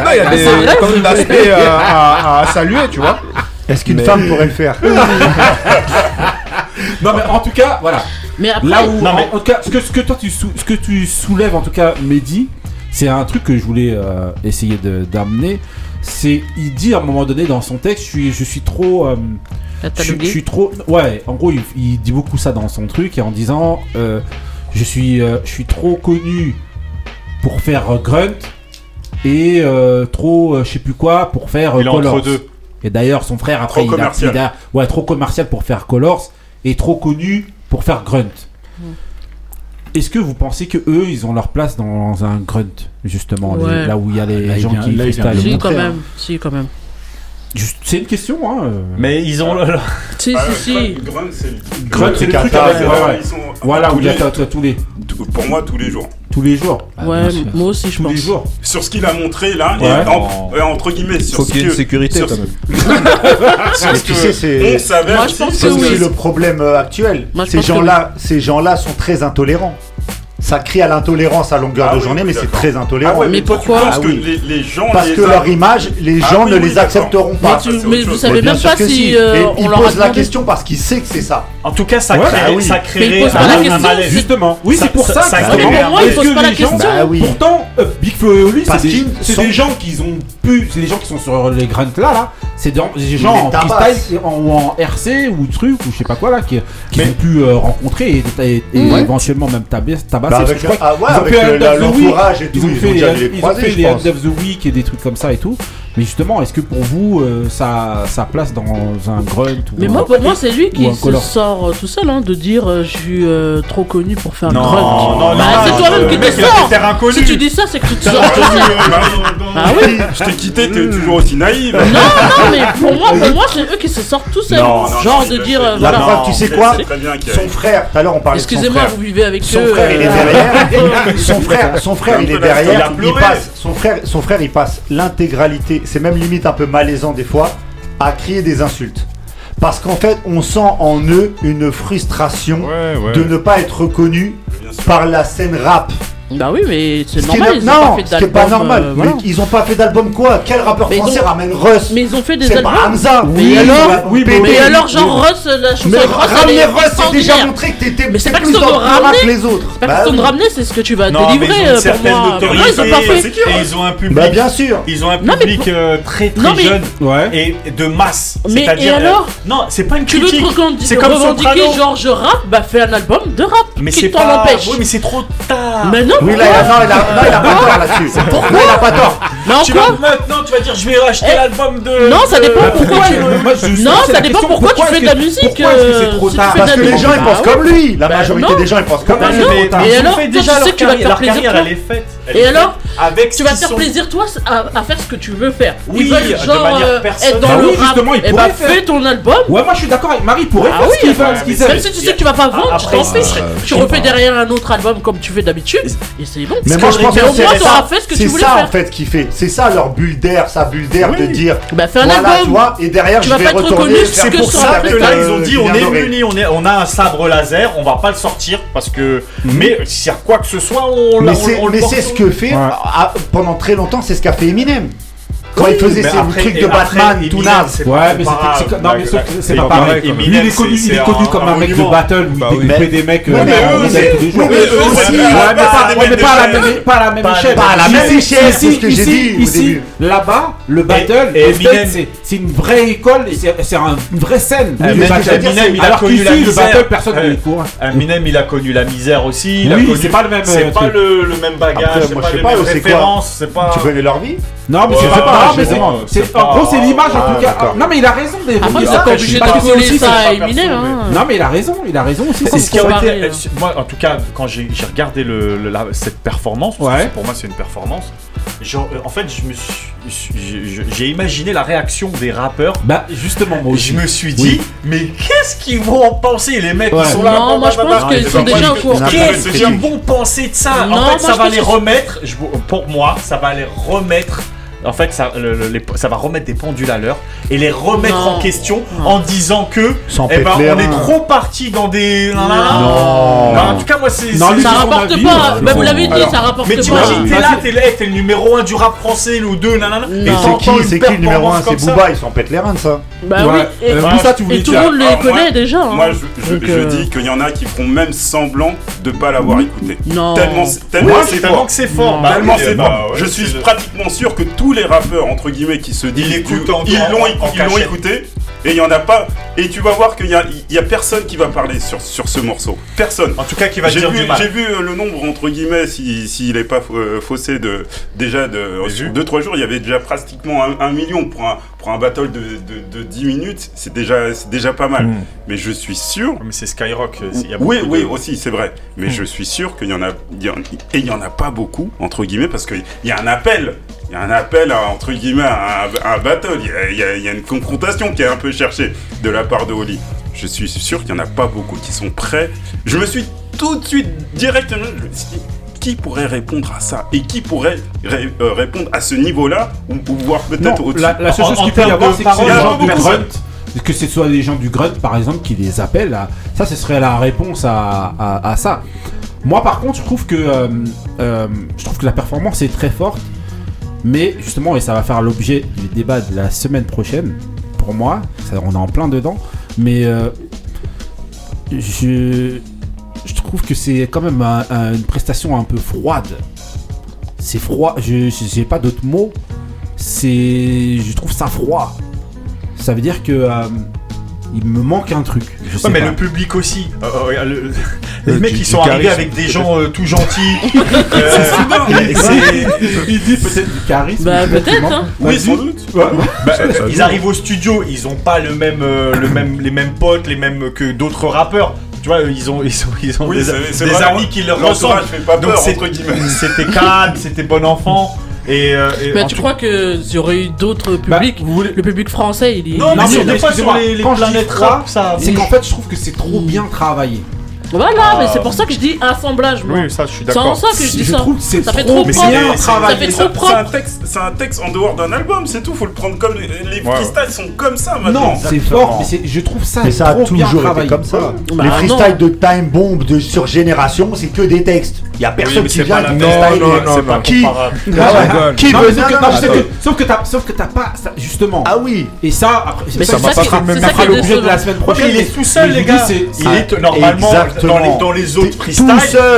non, il y a des, quand même l'aspect euh, à, saluer, tu vois. Est-ce qu'une femme pourrait le faire *laughs* Non, mais en tout cas, voilà. Mais après, Là où, en, tout cas, ce que, ce que toi tu sou... ce que tu soulèves, en tout cas, Mehdi, c'est un truc que je voulais euh, essayer d'amener c'est il dit à un moment donné dans son texte je suis, je suis trop euh, je, suis trop ouais en gros il, dit beaucoup ça dans son truc en disant euh, je suis euh, je suis trop connu pour faire grunt et trop je sais plus quoi pour faire colors deux. et d'ailleurs son frère après trop il, a, il ouais trop commercial pour faire colors et trop connu pour faire grunt. Mm. Est-ce que vous pensez que eux, ils ont leur place dans un grunt, justement, là où il y a les gens qui freestyle Si, quand même. Si, quand même. C'est une question, hein. Mais ils ont. Là, Si, si, si. Grunt, c'est le, grunt, c'est le, truc. Voilà, où il y a tous les. Pour moi, tous les jours tous les jours. Bah, ouais, moi aussi je tous pense. Les jours. Sur ce qu'il a montré là, ouais. et en, oh. euh, entre guillemets, sur faut qu'il y ait une sécurité quand même. *laughs* tu sais, c'est. On le problème euh, actuel. Ces gens-là, ces gens-là sont très intolérants ça crie à l'intolérance à longueur ah de journée, mais c'est très intolérant. Mais, pourquoi Parce que ah leur image, les gens ne les accepteront pas. Mais, tu, mais vous savez même pas si euh, on il pose la question parce qu'il sait que c'est ça. En tout cas, ça ouais, crée, bah ça créerait un, un malaise. Justement. Oui, c'est pour ça. ça, ça moi, ils posent. Pourtant, euh, Big et Oli, c'est des gens qui ont pu, c'est des gens qui sont sur les grunts là, là. C'est des gens en freestyle ou en RC ou truc ou je sais pas quoi là qui ont pu euh, rencontrer et éventuellement même tabac bah, avec, ah ouais, ils ont fait le, of the Week et des trucs comme ça et tout. Mais justement, est-ce que pour vous, euh, ça, ça place dans un grunt ou Mais moi, pour moi, c'est lui qui se sort euh, tout seul hein, de dire euh, je suis trop connu pour faire un Non, grunt. non, non, bah, non, c'est toi-même qui te Si tu dis ça, c'est que tu te sors. Bah, ah oui. Je t'ai quitté, t'es toujours aussi naïve. Non, non, mais pour moi, pour moi, c'est eux qui se sortent tout seuls. Non, non, Genre de dire La voilà. tu sais quoi Son frère, tout à l'heure on parlait. Excusez-moi, vous vivez avec Son frère, il est derrière. *laughs* Son frère, son frère, il est derrière. Il passe. Son frère, son il passe l'intégralité, c'est même limite un peu malaisant des fois, à crier des insultes. Parce qu'en fait, on sent en eux une frustration de ne pas être reconnu par la scène rap. Bah oui, mais c'est normal. Ils non, ce qui est pas normal. Euh, voilà. ils ont pas fait d'album quoi Quel rappeur mais français ont... ramène Russ Mais ils ont fait des albums. Pas Hamza. Oui, mais alors, bah oui, mais, mais, alors genre Russ, la chanson mais Russ, ramener Russ, c'est déjà montré que t'étais. Mais c'est pas qu'ils sont ramenés. Les autres. C'est pas bah qu'ils sont ramenés, c'est ce que tu vas délivrer pour moi. Ils ont euh, pas fait. Ils ont un public. Bah bien sûr. Ils ont un public euh, très très jeune et de masse. Mais et euh, alors Non, c'est pas une critique. C'est comme revendiquer genre je rappe, bah fais un album de rap. Mais c'est pas l'empêche. Oui, mais c'est trop tard. Mais non. Oui, là, il a, non, il a, non, il a pas tort là-dessus. Pourquoi il a pas tort Non, tu vas, maintenant, tu vas dire, je vais racheter eh, l'album de. Non, ça dépend pourquoi. Non, ça dépend pourquoi tu fais de la musique. Euh, c'est Parce que les gens, ils pensent ah comme lui. La ben majorité des gens, ils pensent comme ben lui. Mais- Et alors, tu sais que tu vas faire plaisir, Et alors. Tu vas te faire plaisir toi à, faire ce que tu veux faire. Oui, ils veulent, genre, de manière euh, personnelle. Être dans bah le oui, rap. Justement, ils eh et bah, faire. fais ton album. Ouais, moi je suis d'accord avec Marie, pourrait ah faire oui, bah, ce ouais, qu'ils Même si tu sais que tu vas pas vendre, euh, tu t'en fiches. Tu refais derrière un autre album comme tu fais d'habitude et c'est bon. Mais moi je pense que c'est ça en fait qui fait. C'est ça leur bulle d'air, sa bulle d'air de dire. Bah fais un album. Et derrière je vais retourner. C'est pour ça que là ils ont dit on est munis, on a un sabre laser, on va pas le sortir parce que. Mhm. Mais si y a quoi que ce soit, on Mais c'est ce que fait ah, pendant très longtemps, c'est ce qu'a fait Eminem. Quand il faisait ses trucs de Batman, tout naze. Ouais, mais c'est non mais c'est pas pareil. Il est connu, comme un mec de battle où il découpait des mecs. Ouais, euh, mais eux. Ouais, mais pas à la même, pas la même échelle. Pas la même échelle. C'est Ici, là-bas, le battle, c'est une vraie école, c'est une vraie scène. Alors qu'ici, le battle, personne ne le court. Eminem, il a connu la misère aussi. Oui, c'est pas le même. C'est euh, pas le même bagage. C'est pas les mêmes références. Tu connais leur vie non, mais c'est- forcément, c'est- c'est En pas- gros, c'est l'image en tout cas. Non, mais il a raison. Après, a- pas obligé de c'est aussi- ça c'est à pas Eminem. hein. Non, mais il a raison. Il a raison aussi. C'est ce qui euh, Moi, en tout cas, quand j'ai regardé cette performance, parce que Ouais. c'est- pour moi, c'est une performance. genre, euh, en fait, je me suis, j'ai- imaginé la réaction des rappeurs. Bah, justement, moi aussi. Je me suis dit, mais qu'est-ce qu'ils vont en penser les mecs? Ouais. qui sont là Non, moi, je pense qu'ils sont déjà au courant. Qu'est-ce qu'ils vont penser de ça? Non, En fait, ça va les remettre. je- pour moi, ça va les remettre en fait, ça, le, le, les, ça va remettre des pendules à l'heure et les remettre non. en question non. en disant que Sans eh ben, on est hein. trop parti dans des. Non. non. en tout cas, moi, c'est. Non, ça rapporte pas. Hein. Bah, bah, vous l'avez dit, Alors, ça rapporte mais pas. Mais t'imagines, t'es là, t'es là, eh, t'es le numéro 1 du rap français, le 2, nanana. Et c'est qui, qui le numéro 1 C'est Booba, ils s'en pètent les reins de ça. Bah oui, et tout le monde les ah, connaît déjà. Hein. Moi, je euh, dis qu'il y en a qui font même semblant de pas l'avoir écouté. Tellement c'est fort. Tellement bah c'est euh, fort. Je suis pratiquement sûr que tout les rappeurs, entre guillemets, qui se disent. Ils l'ont écouté, écouté. Et il y en a pas. Et tu vas voir qu'il y a, y a, personne qui va parler sur, sur ce morceau. Personne. En tout cas, qui va dire vu, du. J'ai vu euh, le nombre, entre guillemets, s'il si, n'est pas euh, faussé, de, déjà de, sur 2-3 jours, il y avait déjà pratiquement un, un million pour un, pour un battle de, de, 10 minutes, c'est déjà, pas mal. Hmm. Mais je suis sûr. Ah, mais c'est Skyrock. Euh, y a oui, oui, aussi, c'est vrai. Mais hmm. je suis sûr qu'il y en a. Et il n'y en a pas beaucoup, entre guillemets, parce qu'il y a un appel. Il y a un appel, à, entre guillemets, à, un battle. Il y, a une confrontation qui est un peu cherchée de la part de Holly. Je suis sûr qu'il n'y en a pas beaucoup qui sont prêts. Je me suis tout de suite, directement qui pourrait répondre à ça Et qui pourrait euh, répondre à ce niveau-là Ou, ou voir peut-être au-dessus la, la, seule chose qu'il peut y avoir, c'est que les gens du grunt. Que ce soit les gens du grunt, par exemple, qui les appellent. Ça, ce serait la réponse à, ça. Moi, par contre, je trouve que, euh, euh, je trouve que la performance est très forte. Mais justement, et ça va faire l'objet du débat de la semaine prochaine, pour moi, on est en plein dedans. Mais je je trouve que c'est quand même une prestation un peu froide. C'est froid, je n'ai pas d'autres mots. C'est, je trouve ça froid. Ça veut dire que euh, il me manque un truc. Ouais, mais le public aussi. Euh, euh, les mecs, qui sont arrivés avec des gens tout gentils. *laughs* Ils disent peut-être du charisme. Bah, peut-être. Hein. Sans doute. Bah, ils arrivent au studio, ils ont pas le même, les mêmes potes, les mêmes que d'autres rappeurs tu vois, ils ont, ils ont, ils ont des, amis qui leur ressemblent. Donc. *laughs* C'était calme, c'était bon enfant. Et, euh, et mais tu crois que s'il y aurait eu d'autres bah, publics, le public français, il est. Non, mais, non, mais des fois sur les, les planètes rap, ça. C'est qu'en fait, je trouve que c'est trop bien travaillé. Voilà, mais ah. c'est pour ça que je dis assemblage. Moi. Oui, ça, je suis d'accord. C'est ça que je dis ça. Ça fait trop propre. Ça fait trop propre. C'est un texte, c'est un texte en dehors d'un album, c'est tout. Faut le prendre comme les freestyles sont comme ça maintenant. Non, c'est fort, mais je trouve ça. Mais ça a toujours été comme ça. Bah les freestyles de Time Bomb de sur Génération, c'est que des textes. Il y a personne qui vient non, non, non, non, qui qui veut sauf que t'as sauf que t'as pas justement. Ah oui. Et ça après ça, ça, ça, l'objet de la semaine prochaine. Il est tout seul les gars. Il est normalement dans les, dans les autres freestyles,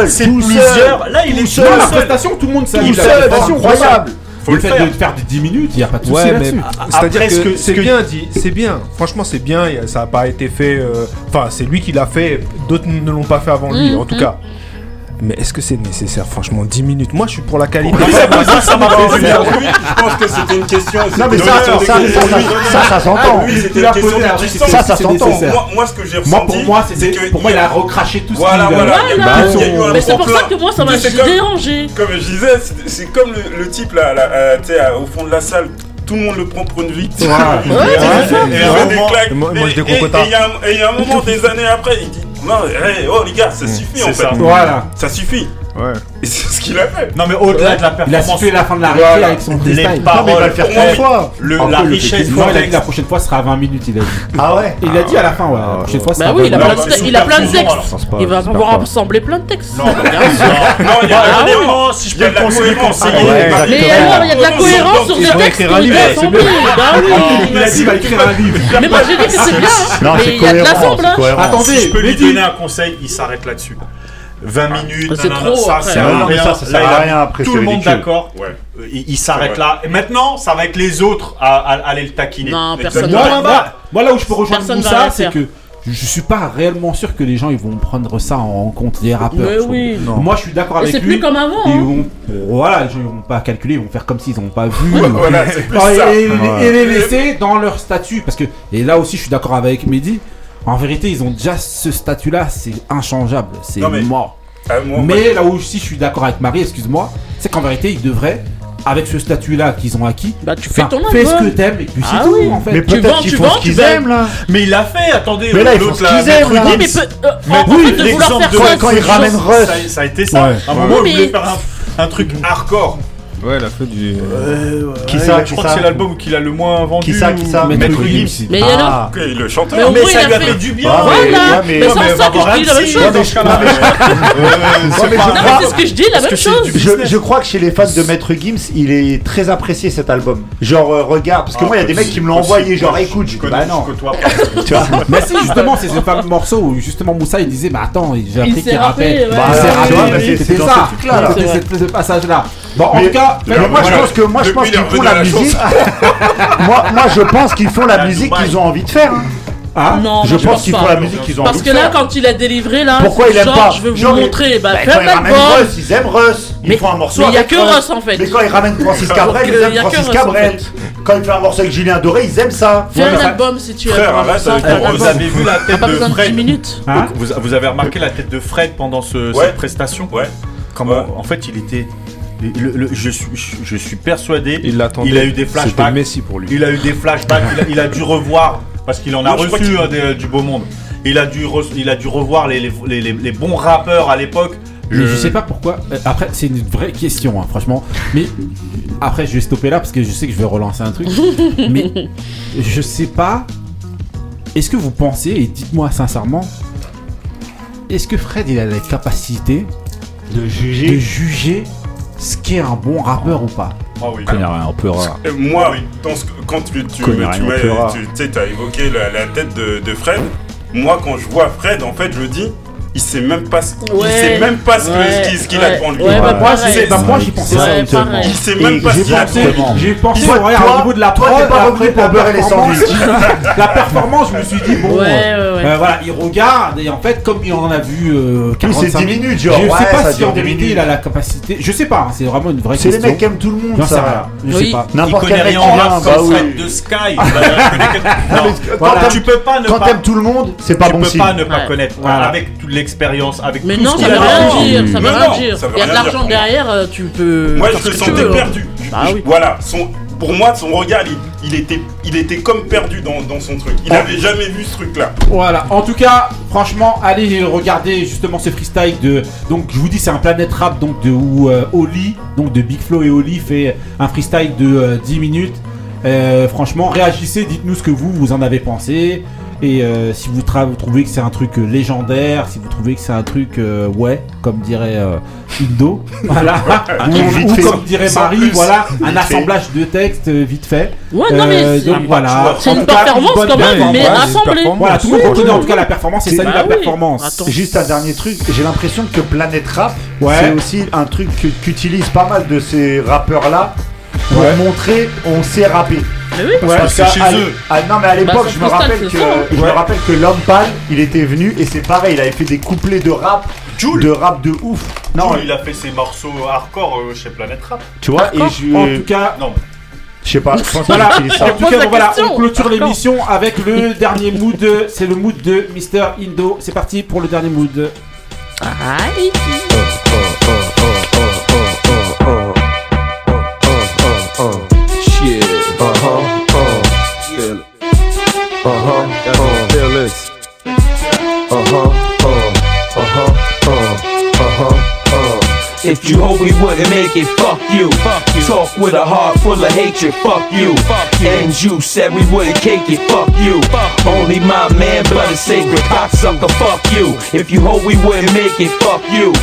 c'est plusieurs. Là, il est seul. La prestation, tout le monde s'amuse. Tout seul, c'est incroyable faut le, fait faire. de faire des 10 minutes, il n'y a pas de souci là-dessus. C'est-à-dire que c'est bien dit, c'est bien. Franchement, c'est bien, ça n'a pas été fait. Euh, enfin, c'est lui qui l'a fait, d'autres ne l'ont pas fait avant lui, mm, en tout mm. cas. Mais est-ce que c'est nécessaire Franchement, 10 minutes? Moi, je suis pour la qualité. Oui, ça, *laughs* ça m'a fait Je pense que c'était une question. Non, mais ça, ça, ça, ça, s'entend. Oui, c'était question. Ça, ça s'entend. Moi, ce que j'ai ressenti. Pour moi, c'était. Pour moi, il a recraché tout ce qu'il Voilà, voilà. Bah mais c'est pour ça que moi, ça m'a dérangé. Comme je disais, c'est comme le type là, euh, au fond de la salle tout le monde le prend pour une victime. Ouais, *laughs* ouais, ouais, et il y a un moment, des années après, il dit non, oh les gars, ça mm. suffit en fait. Voilà. Ça suffit. Ouais. Et c'est ce qu'il a fait. Non, mais au-delà de la performance. Il a situé la fin de la réalité voilà. avec son freestyle. Les paroles, non, mais il va le faire trois fois. Le, la richesse du texte. La prochaine fois sera à 20 minutes, il a dit. Ah ouais Il a ah dit à la fin, ouais. La ah prochaine fois, bah sera Bah oui, il a plein de textes. Il va pouvoir assembler plein de textes. Non, il y a ah vraiment, si je peux le conseiller. Mais alors, il y a de la cohérence sur des textes. Bah il va assembler. Bah oui. Il va écrire un livre. Mais moi, j'ai dit que c'est bien. Mais il y a de l'assemble. Attendez, je peux lui donner un conseil, il s'arrête là-dessus. 20 minutes, ah, c'est trop. Ça, ça, non, rien, ça, ça, sert rien après. Tout le monde d'accord. Ouais. Il, s'arrête là. Maintenant, ça va être les autres à, aller le taquiner. Moi, là, où je peux rejoindre personne Moussa, c'est que je suis pas réellement sûr que les gens ils vont prendre ça en compte des rappeurs. Oui. Moi je suis d'accord avec lui. C'est plus comme avant. Ils hein. vont, voilà, ils vont pas calculer, ils vont faire comme s'ils n'ont pas vu. *laughs* Ah, et, les laisser dans leur statut parce que et là aussi je suis d'accord avec Mehdi en vérité, ils ont déjà ce statut-là, c'est inchangeable, c'est mort. Euh, moi, mais là où aussi je suis d'accord avec Marie, excuse-moi, c'est qu'en vérité, ils devraient avec ce statut là qu'ils ont acquis bah tu fais ce que t'aimes et puis ah c'est tout en fait. Mais tu vends tu vends tu aimes là. Mais il l'a fait attendez mais là ils font mais, en, oui, en fait, de vouloir faire ça, quand, ils ça, a été ça. À un moment faire un truc mm. hardcore. Ouais, il a fait du. Qui Ouais, ça, Je qui crois que c'est l'album qu'il a le moins vendu. Qui ça, qui ça Maître Gims. Gims. Mais il y en a. Ah, le chanteur. Mais au Mais moins, ça il lui a fait du bien. Ah, ouais, Voilà. ouais, mais- Mais Ouais, mais ça que voir je dis la même chose. Non, mais je- Ouais, c'est mais mais ce que je dis, la même chose. Je, crois que chez les fans de Maître Gims, il est très apprécié cet album. Genre, euh, regarde, parce que Ah, moi, il y a des mecs qui me l'ont envoyé, genre, écoute, je connais- bah non. côtoie *laughs* Tu vois Mais si, justement, c'est ce fameux morceau où justement Moussa il disait, bah attends, j'ai appris qu'il ouais. Il Bah, s'est tu rappé, vois, bah, c'est- c'était ça. C'était ce passage-là. Bon, en Mais- tout cas, Mais moi, je pense que moi, je pense qu'ils font la musique. *laughs* moi, moi, je pense qu'ils font la À musique qu'ils ont envie de faire. hein. hein, Non, Je pense qu'ils font la musique qu'ils ont Parce envie que de là, faire. quand il a délivré, là, Pourquoi il aime genre, pas je veux vous Genre, montrer, bah, Bah, quand un ils ramènent album. Russ, ils aiment Russ. Ils Mais- font un morceau mais il y a que Russ, en fait. Mais quand *laughs* ils ramènent Francis Cabrel, ils euh, aiment que Francis Cabrel. Quand il fait un morceau avec Julien Doré, ils aiment ça. Fais un album si tu ton Vous avez vu la tête de besoin de 10 Fred minutes. Hein vous, avez remarqué la tête de Fred pendant cette prestation Ouais. Comment Ouais. En fait, il était. Le- le- je, suis, je, je suis persuadé. Il l'attendait. Il a eu des flashbacks. Messi pour lui. Il a eu des flashbacks. il, a, il a dû revoir parce qu'il en a Non, reçu euh, des- du beau monde. Il a dû, re- il a dû revoir les, les, les- les- les bons rappeurs à l'époque. Mais je sais pas pourquoi. euh, Après, c'est une vraie question, hein, franchement. Mais après, je vais stopper là parce que je sais que je vais relancer un truc. *laughs* mais je sais pas. Est-ce que vous pensez, et dites-moi sincèrement, est-ce que Fred il a la capacité De de juger. Ce qu'est un bon rappeur ou pas Ah oui. Connais rien, on peut rare. Euh, Moi, dans ce- quand tu, tu, m'as- sais, t'as évoqué la, la tête de, de Fred, moi quand je vois Fred, en fait, je dis, il sait même pas, ce- il Ouais. sait même pas ce qu'il qu'il a devant lui. Ouais, bah, Moi, bah, moi, j'y pensais Ouais, ça. Il sait même pas ce qu'il a pensé- devant lui. J'ai pensé, au niveau de la prod, pas revenu pour la beurrer les sandwichs. la performance, je me suis dit, bon, Ouais, euh, ouais, ouais. euh, voilà, il regarde, et en fait, comme il en a vu euh, Oui, 45 c'est 10 minutes, genre. je ouais, sais pas si en 10 vérité il a la capacité, je sais pas, hein, c'est vraiment une vraie C'est les question. mecs qui aiment tout le monde, ça. je Oui. sais pas. Il N'importe connaît quel mec qui en bah de Sky. *laughs* Quand tu peux pas ne Quand pas. t'aimes tout le monde, c'est pas tu bon peux signe. pas ne pas Ouais. connaître. Voilà. Avec toute l'expérience, avec Mais tout non, ce ça qu'il veut a rien dire, ça Mais veut non, rien dire. ça veut Il y a de rien dire l'argent pour moi. derrière, euh, tu peux. Moi, faire je ce le que tu sentais veux. perdu. Bah Je- oui. Voilà, son, pour moi, son regard, il, il était, il était comme perdu dans, dans son truc. Il n'avait jamais vu ce truc-là. Voilà, en tout cas, franchement, allez regarder justement ce freestyle de. Donc, je vous dis, c'est un Planète Rap donc de où euh, Oli, donc de Big Flo et Oli, fait un freestyle de euh, 10 minutes. Euh, franchement, réagissez, dites-nous ce que vous, vous en avez pensé. Et euh, si vous, trouvez que c'est un truc euh, légendaire, si vous trouvez que c'est un truc, euh, ouais, comme dirait euh, Indo, *laughs* voilà, *laughs* ou, comme dirait Marie, plus. voilà, un fait. assemblage de textes vite fait. Ouais, non, mais Euh, c'est- donc voilà. une tout cas, performance bonne quand même, mais assemblée. Voilà, tout le monde reconnaît en tout cas la performance et Bah la oui. performance. Attends. Juste un dernier truc, j'ai l'impression que Planète Rap, Ouais. c'est aussi un truc qu'utilisent pas mal de ces rappeurs-là pour Ouais. montrer on sait rapper. Mais oui. Ouais, Parce qu'à- chez à- eux. ah, non mais à l'époque Bah, je son me freestyle, rappelle que hein. je me rappelle que l'homme pâle il était venu et c'est pareil il avait fait des couplets de rap de rap de ouf non Non, il a fait ses morceaux hardcore euh, chez Planète Rap. tu vois et je En tout cas, Non, je sais pas je pense voilà. qu'il utilise ça. En tout cas, voilà, on clôture l'émission avec le *laughs* dernier mood. C'est le mood de Mister Indo. C'est parti pour le dernier mood. Aïe. Uh huh. Uh. Feel this. Uh huh. Uh. Uh huh. Uh. Uh huh. Uh. If you hope we wouldn't make it, fuck you. Fuck you. Talk with a heart full of hatred, fuck you. Fuck you. And you said we wouldn't cake it, fuck you. Fuck Only my man, blood is sacred, cocksucker, fuck you. If you hope we wouldn't make it, fuck you.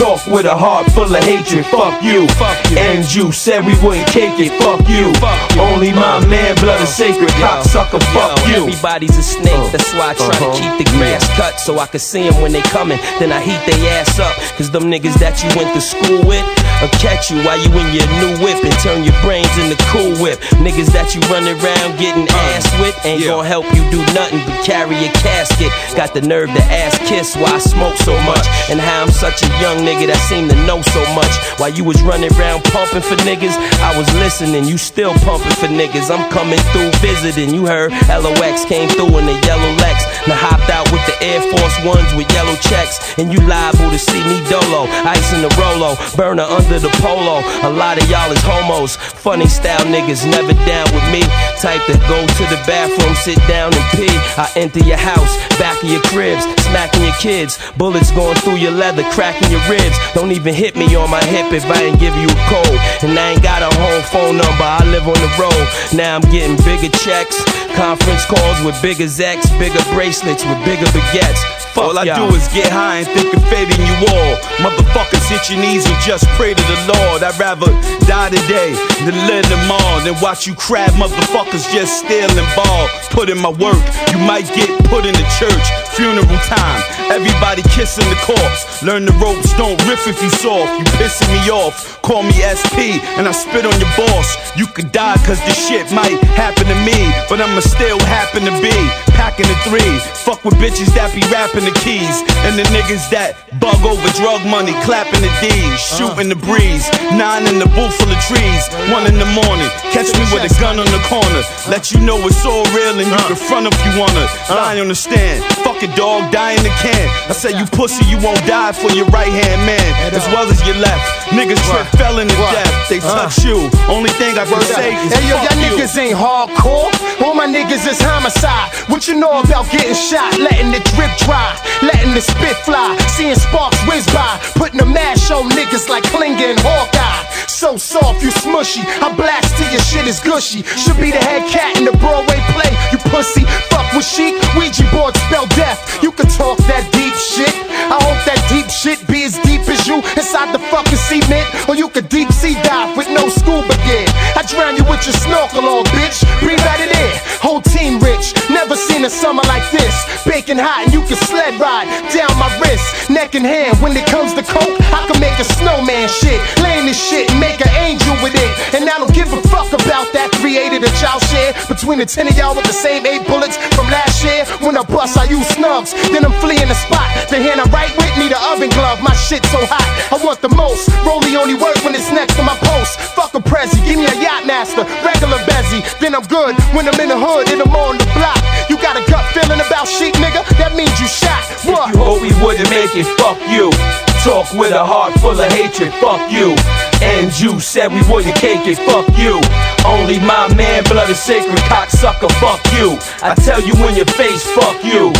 Talk with a heart full of hatred, fuck you. Fuck you. And you said we wouldn't cake it, fuck you. Fuck you. Only my man, blood is sacred, cocksucker, fuck you. Everybody's a snake, that's why I try Uh-huh. to keep the grass cut so I can see them when they coming. Then I heat they ass up, cause them niggas that you went to school with will catch you while you in your new whip and turn your brains into cool whip. Niggas that you run around getting ass with ain't gonna help you do nothing but carry a casket. Got the nerve to ass kiss why I smoke so much and how I'm such a young nigga that seem to know so much. While you was running around pumping for niggas, I was listening, you still pumping for niggas. I'm coming through visiting, you heard LOX came through in the yellow Lex. Now hopped out with the Air Force Ones with yellow checks, and you liable to see me dolo. Ice in the Rolo, burner under the polo. A lot of y'all is homos. Funny style niggas never down with me. Type to go to the bathroom, sit down and pee. I enter your house, back of your cribs, smacking your kids. Bullets going through your leather, cracking your ribs. Don't even hit me on my hip if I ain't give you a code. And I ain't got a home phone number, I live on the road. Now I'm getting bigger checks, conference calls with bigger Z's, bigger bracelets with bigger baguettes. Fuck All I do is get high and think of fading you all. Motherfuckers hit your knees and just pray to the Lord. I'd rather die today than live tomorrow than watch you crab motherfuckers just steal and ball. Put in my work, you might get put in the church. Funeral time, everybody kissing the corpse. Learn the ropes, don't riff if you soft. You pissing me off. Call me SP and I spit on your boss. You could die cause this shit might happen to me, but I'ma still happen to be packing the three. Fuck with bitches that be rapping the keys. And the niggas that bug over drug money, clapping the D's, shooting the breeze. Nine in the booth full of trees. One in the morning, catch me with a gun on the corner. Let you know it's all real and you can front if you wanna. Lie on the stand, fuck a dog, die in the can. I said you pussy, you won't die for your right hand man, as well as your left. Niggas trip fell in to death, they uh. touch you. Only thing I can say is Hey yo, y'all niggas ain't hardcore. All my niggas is homicide. What you know about getting shot? Letting the drip dry, letting the spit fly, seeing sparks whiz by, putting a mash on niggas like Klinger and Hawkeye. So soft, you smushy. I blast till your shit is gushy. Should be the head cat in the Broadway play. You pussy, fuck with chic. Ouija board spell death. You can talk that deep shit. I hope that deep shit be as deep as you inside the fucking cement, or you could deep sea dive with no scuba gear. I drown you with your snorkel on, bitch. Breathe out of there. Whole team rich. Never seen a summer like this. Baking hot and you can sled ride down my wrist, neck and hand. When it comes to coke, I can make a snowman shit. Laying this shit and make an angel with it. And I don't give a fuck about that 380 that y'all share. Between the 10 of y'all with the same eight bullets from last year. When I bust, I use snubs. Then I'm fleeing the spot. The hand I right with need an oven glove. My shit so hot, I want the most. Rolly only work when it's next to my post. Fuck a prezi, give me a yacht master, regular bezzy. Then I'm good when I'm in the hood and I'm on the block. You got a gut feeling about shit, nigga? That means you shot. What? You hope we wouldn't make it, fuck you. Talk with a heart full of hatred, fuck you. And you said we wouldn't cake it, fuck you. Only my man, blood is sacred, cocksucker, fuck you. I tell you in your face, fuck you.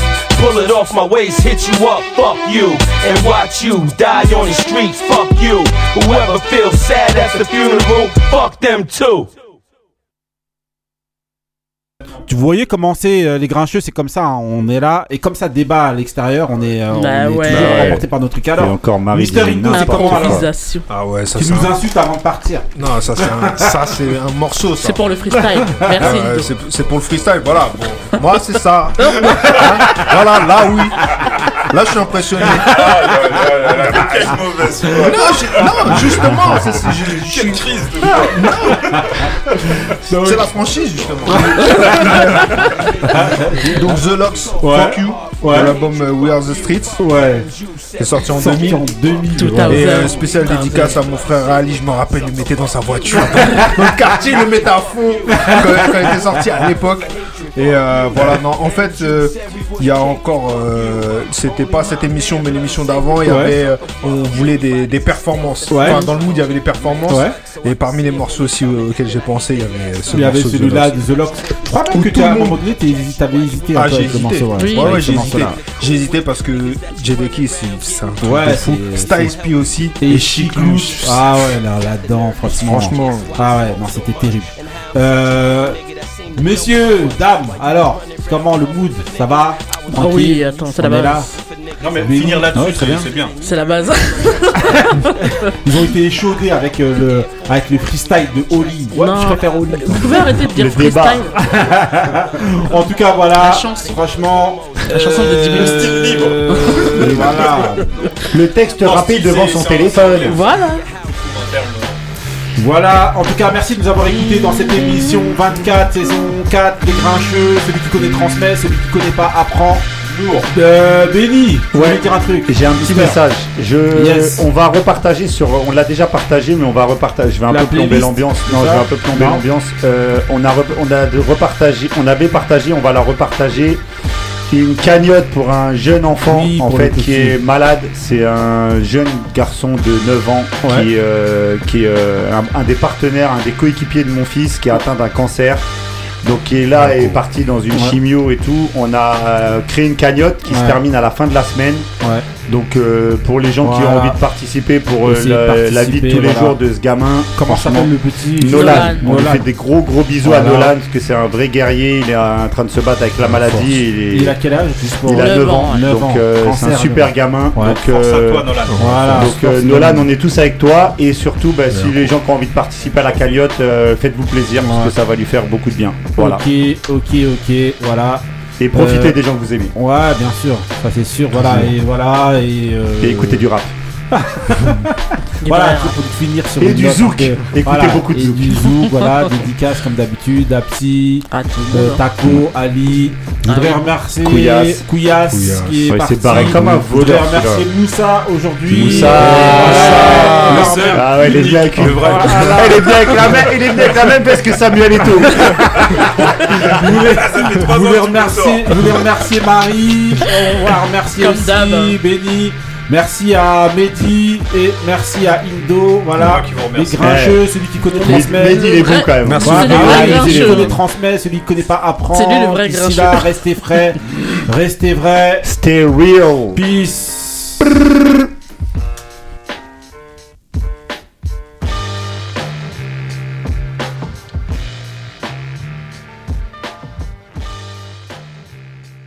Pull it off my waist, hit you up, fuck you. And watch you die on the streets, fuck you. Whoever feels sad at the funeral, fuck them too. Tu voyais comment c'est euh, les grincheux, c'est comme ça, hein, on est là et comme ça débat à l'extérieur, on est, euh, on Bah est ouais. toujours Bah ouais. emporté par notre truc. Alors, Et encore Marie Mister Indo, c'est n'importe comment quoi. alors Improvisation. Ah ouais, ça Tu c'est nous un- insultes avant de partir. Non, ça c'est un, *laughs* ça, c'est un morceau. ça. C'est pour le freestyle. Merci, Ah ouais, Indo. c'est- c'est pour le freestyle, voilà. Bon, moi c'est ça. Hein? Voilà, là oui. Là je suis impressionné. Quelle mauvaise foi. Non, j'ai- non, justement, c'est c'est- je- je- Quelle crise de Non. C'est la franchise justement. *laughs* *laughs* Donc The Locks, Ouais. Fuck You, Ouais. l'album euh, We Are the Streets, Ouais. qui est sorti en Sorti 2000. en 2000. Tout ouais. Et euh, spécial dédicace à mon frère Ali, je me rappelle, il le mettait dans sa voiture. *laughs* Dans le quartier, il le mettait à fond *laughs* quand, quand il était sorti à l'époque. Et euh, voilà, non, en fait, euh, il y a encore, euh, c'était pas cette émission, mais l'émission d'avant, il y Ouais. avait, on voulait des, des performances. Ouais. Enfin, dans le mood, il y avait les performances. Ouais. Et parmi les morceaux aussi auxquels j'ai pensé, il y avait ce y morceau celui-là The de The Locks. Je crois même Où que tu, à le un moment donné, t'avais hésité Ah, j'ai hésité. morceau. Ouais, ouais, j'ai hésité. J'ai hésité parce que JDK, c'est un truc Ouais, de fou. Styles P aussi. Et Chic Louche. Ah ouais, là, là-dedans, franchement. Franchement. Ah ouais, non, c'était terrible. Euh, messieurs, dames, alors, comment le mood Ça va Ah Tranquille oui, attends, c'est la On est là base. Non, mais finir Ouais, là-dessus, très c'est bien. c'est bien. C'est la base. *laughs* Ils ont été échaudés avec, euh, le, avec le freestyle de Oli. Ouais, Non. je préfère Oli. Vous pouvez arrêter de dire Le débat. freestyle *laughs* en tout cas, voilà. La chanson. Franchement. La chanson de euh, Steve euh, *laughs* voilà. Le texte Non, rapide c'est- devant c'est- son c'est- téléphone. Voilà. Voilà, en tout cas, merci de nous avoir écoutés dans cette émission 24, saison 4, des grincheux. Celui qui connaît transmet, celui qui connaît pas apprend. Euh, Benny, tu voulais dire un truc J'ai un petit Super. message. Je, Yes. on va repartager sur, on l'a déjà partagé, mais on va repartager. Je vais un La peu plomber l'ambiance. Non, je vais un peu plomber l'ambiance. Euh, on a, on a on avait partagé, on va la repartager. Une cagnotte pour un jeune enfant Oui, en fait qui est malade. C'est un jeune garçon de 9 ans Ouais. qui, euh, qui est euh, un, un des partenaires, un des coéquipiers de mon fils qui est atteint d'un cancer. Donc qui est là et est parti dans une Ouais. chimio et tout. On a euh, créé une cagnotte qui se termine à la fin de la semaine. Ouais. Donc euh, pour les gens qui ont envie de participer pour euh, la, vie de tous les jours de ce gamin. Comment s'appelle le petit Nolan. Nolan. On lui fait des gros gros bisous Voilà. à Nolan parce que c'est un vrai guerrier. Il est en train de se battre avec la maladie. Il, est- Il a quel âge pour- Il a 9 ans. Donc euh, c'est un super gamin. Ouais. Donc, Force à toi, Nolan. Voilà. donc euh, Nolan, on est tous avec toi. Et surtout, bah, si les gens qui ont envie de participer à la cagnotte, euh, faites-vous plaisir parce que ça va lui faire beaucoup de bien. Voilà. Ok, ok, ok, voilà. Et profitez Euh, des gens que vous aimez. Ouais, bien sûr, ça c'est sûr. Voilà, et voilà, et. euh, Et écoutez du rap. *laughs* voilà, pour finir sur Et une du note zouk. Écoutez voilà, beaucoup de et zouk. du zouk, voilà, dédicace comme d'habitude, Apti, Ah, euh, Taco, Ali. Je voudrais remercier Couillasse. Couillasse, Couillasse. qui est Ouais, il parti. s'est barré comme un Je voudrais voleur, remercier. Moussa aujourd'hui. Moussa. Voilà. Le seul. Ah ouais, il est bien avec Le vrai. Voilà. Il est bien avec la même, il est bien avec la même parce que Samuel. Je voulais, *laughs* je voulais remercier, je voulais remercier Marie, on va remercier Comme aussi d'hab. Benny. Merci à Mehdi et merci à Indo. Voilà, qui les grincheux, Eh. celui qui connaît transmet. Mehdi, il est bon quand même. Merci. Voilà, C'est lui le voilà, vrai Mehdi, il est grincheux. bon. connaît transmet, celui qui connaît pas apprend. C'est lui le vrai D'ici grincheux. là, restez frais, restez vrai. Stay real. Peace.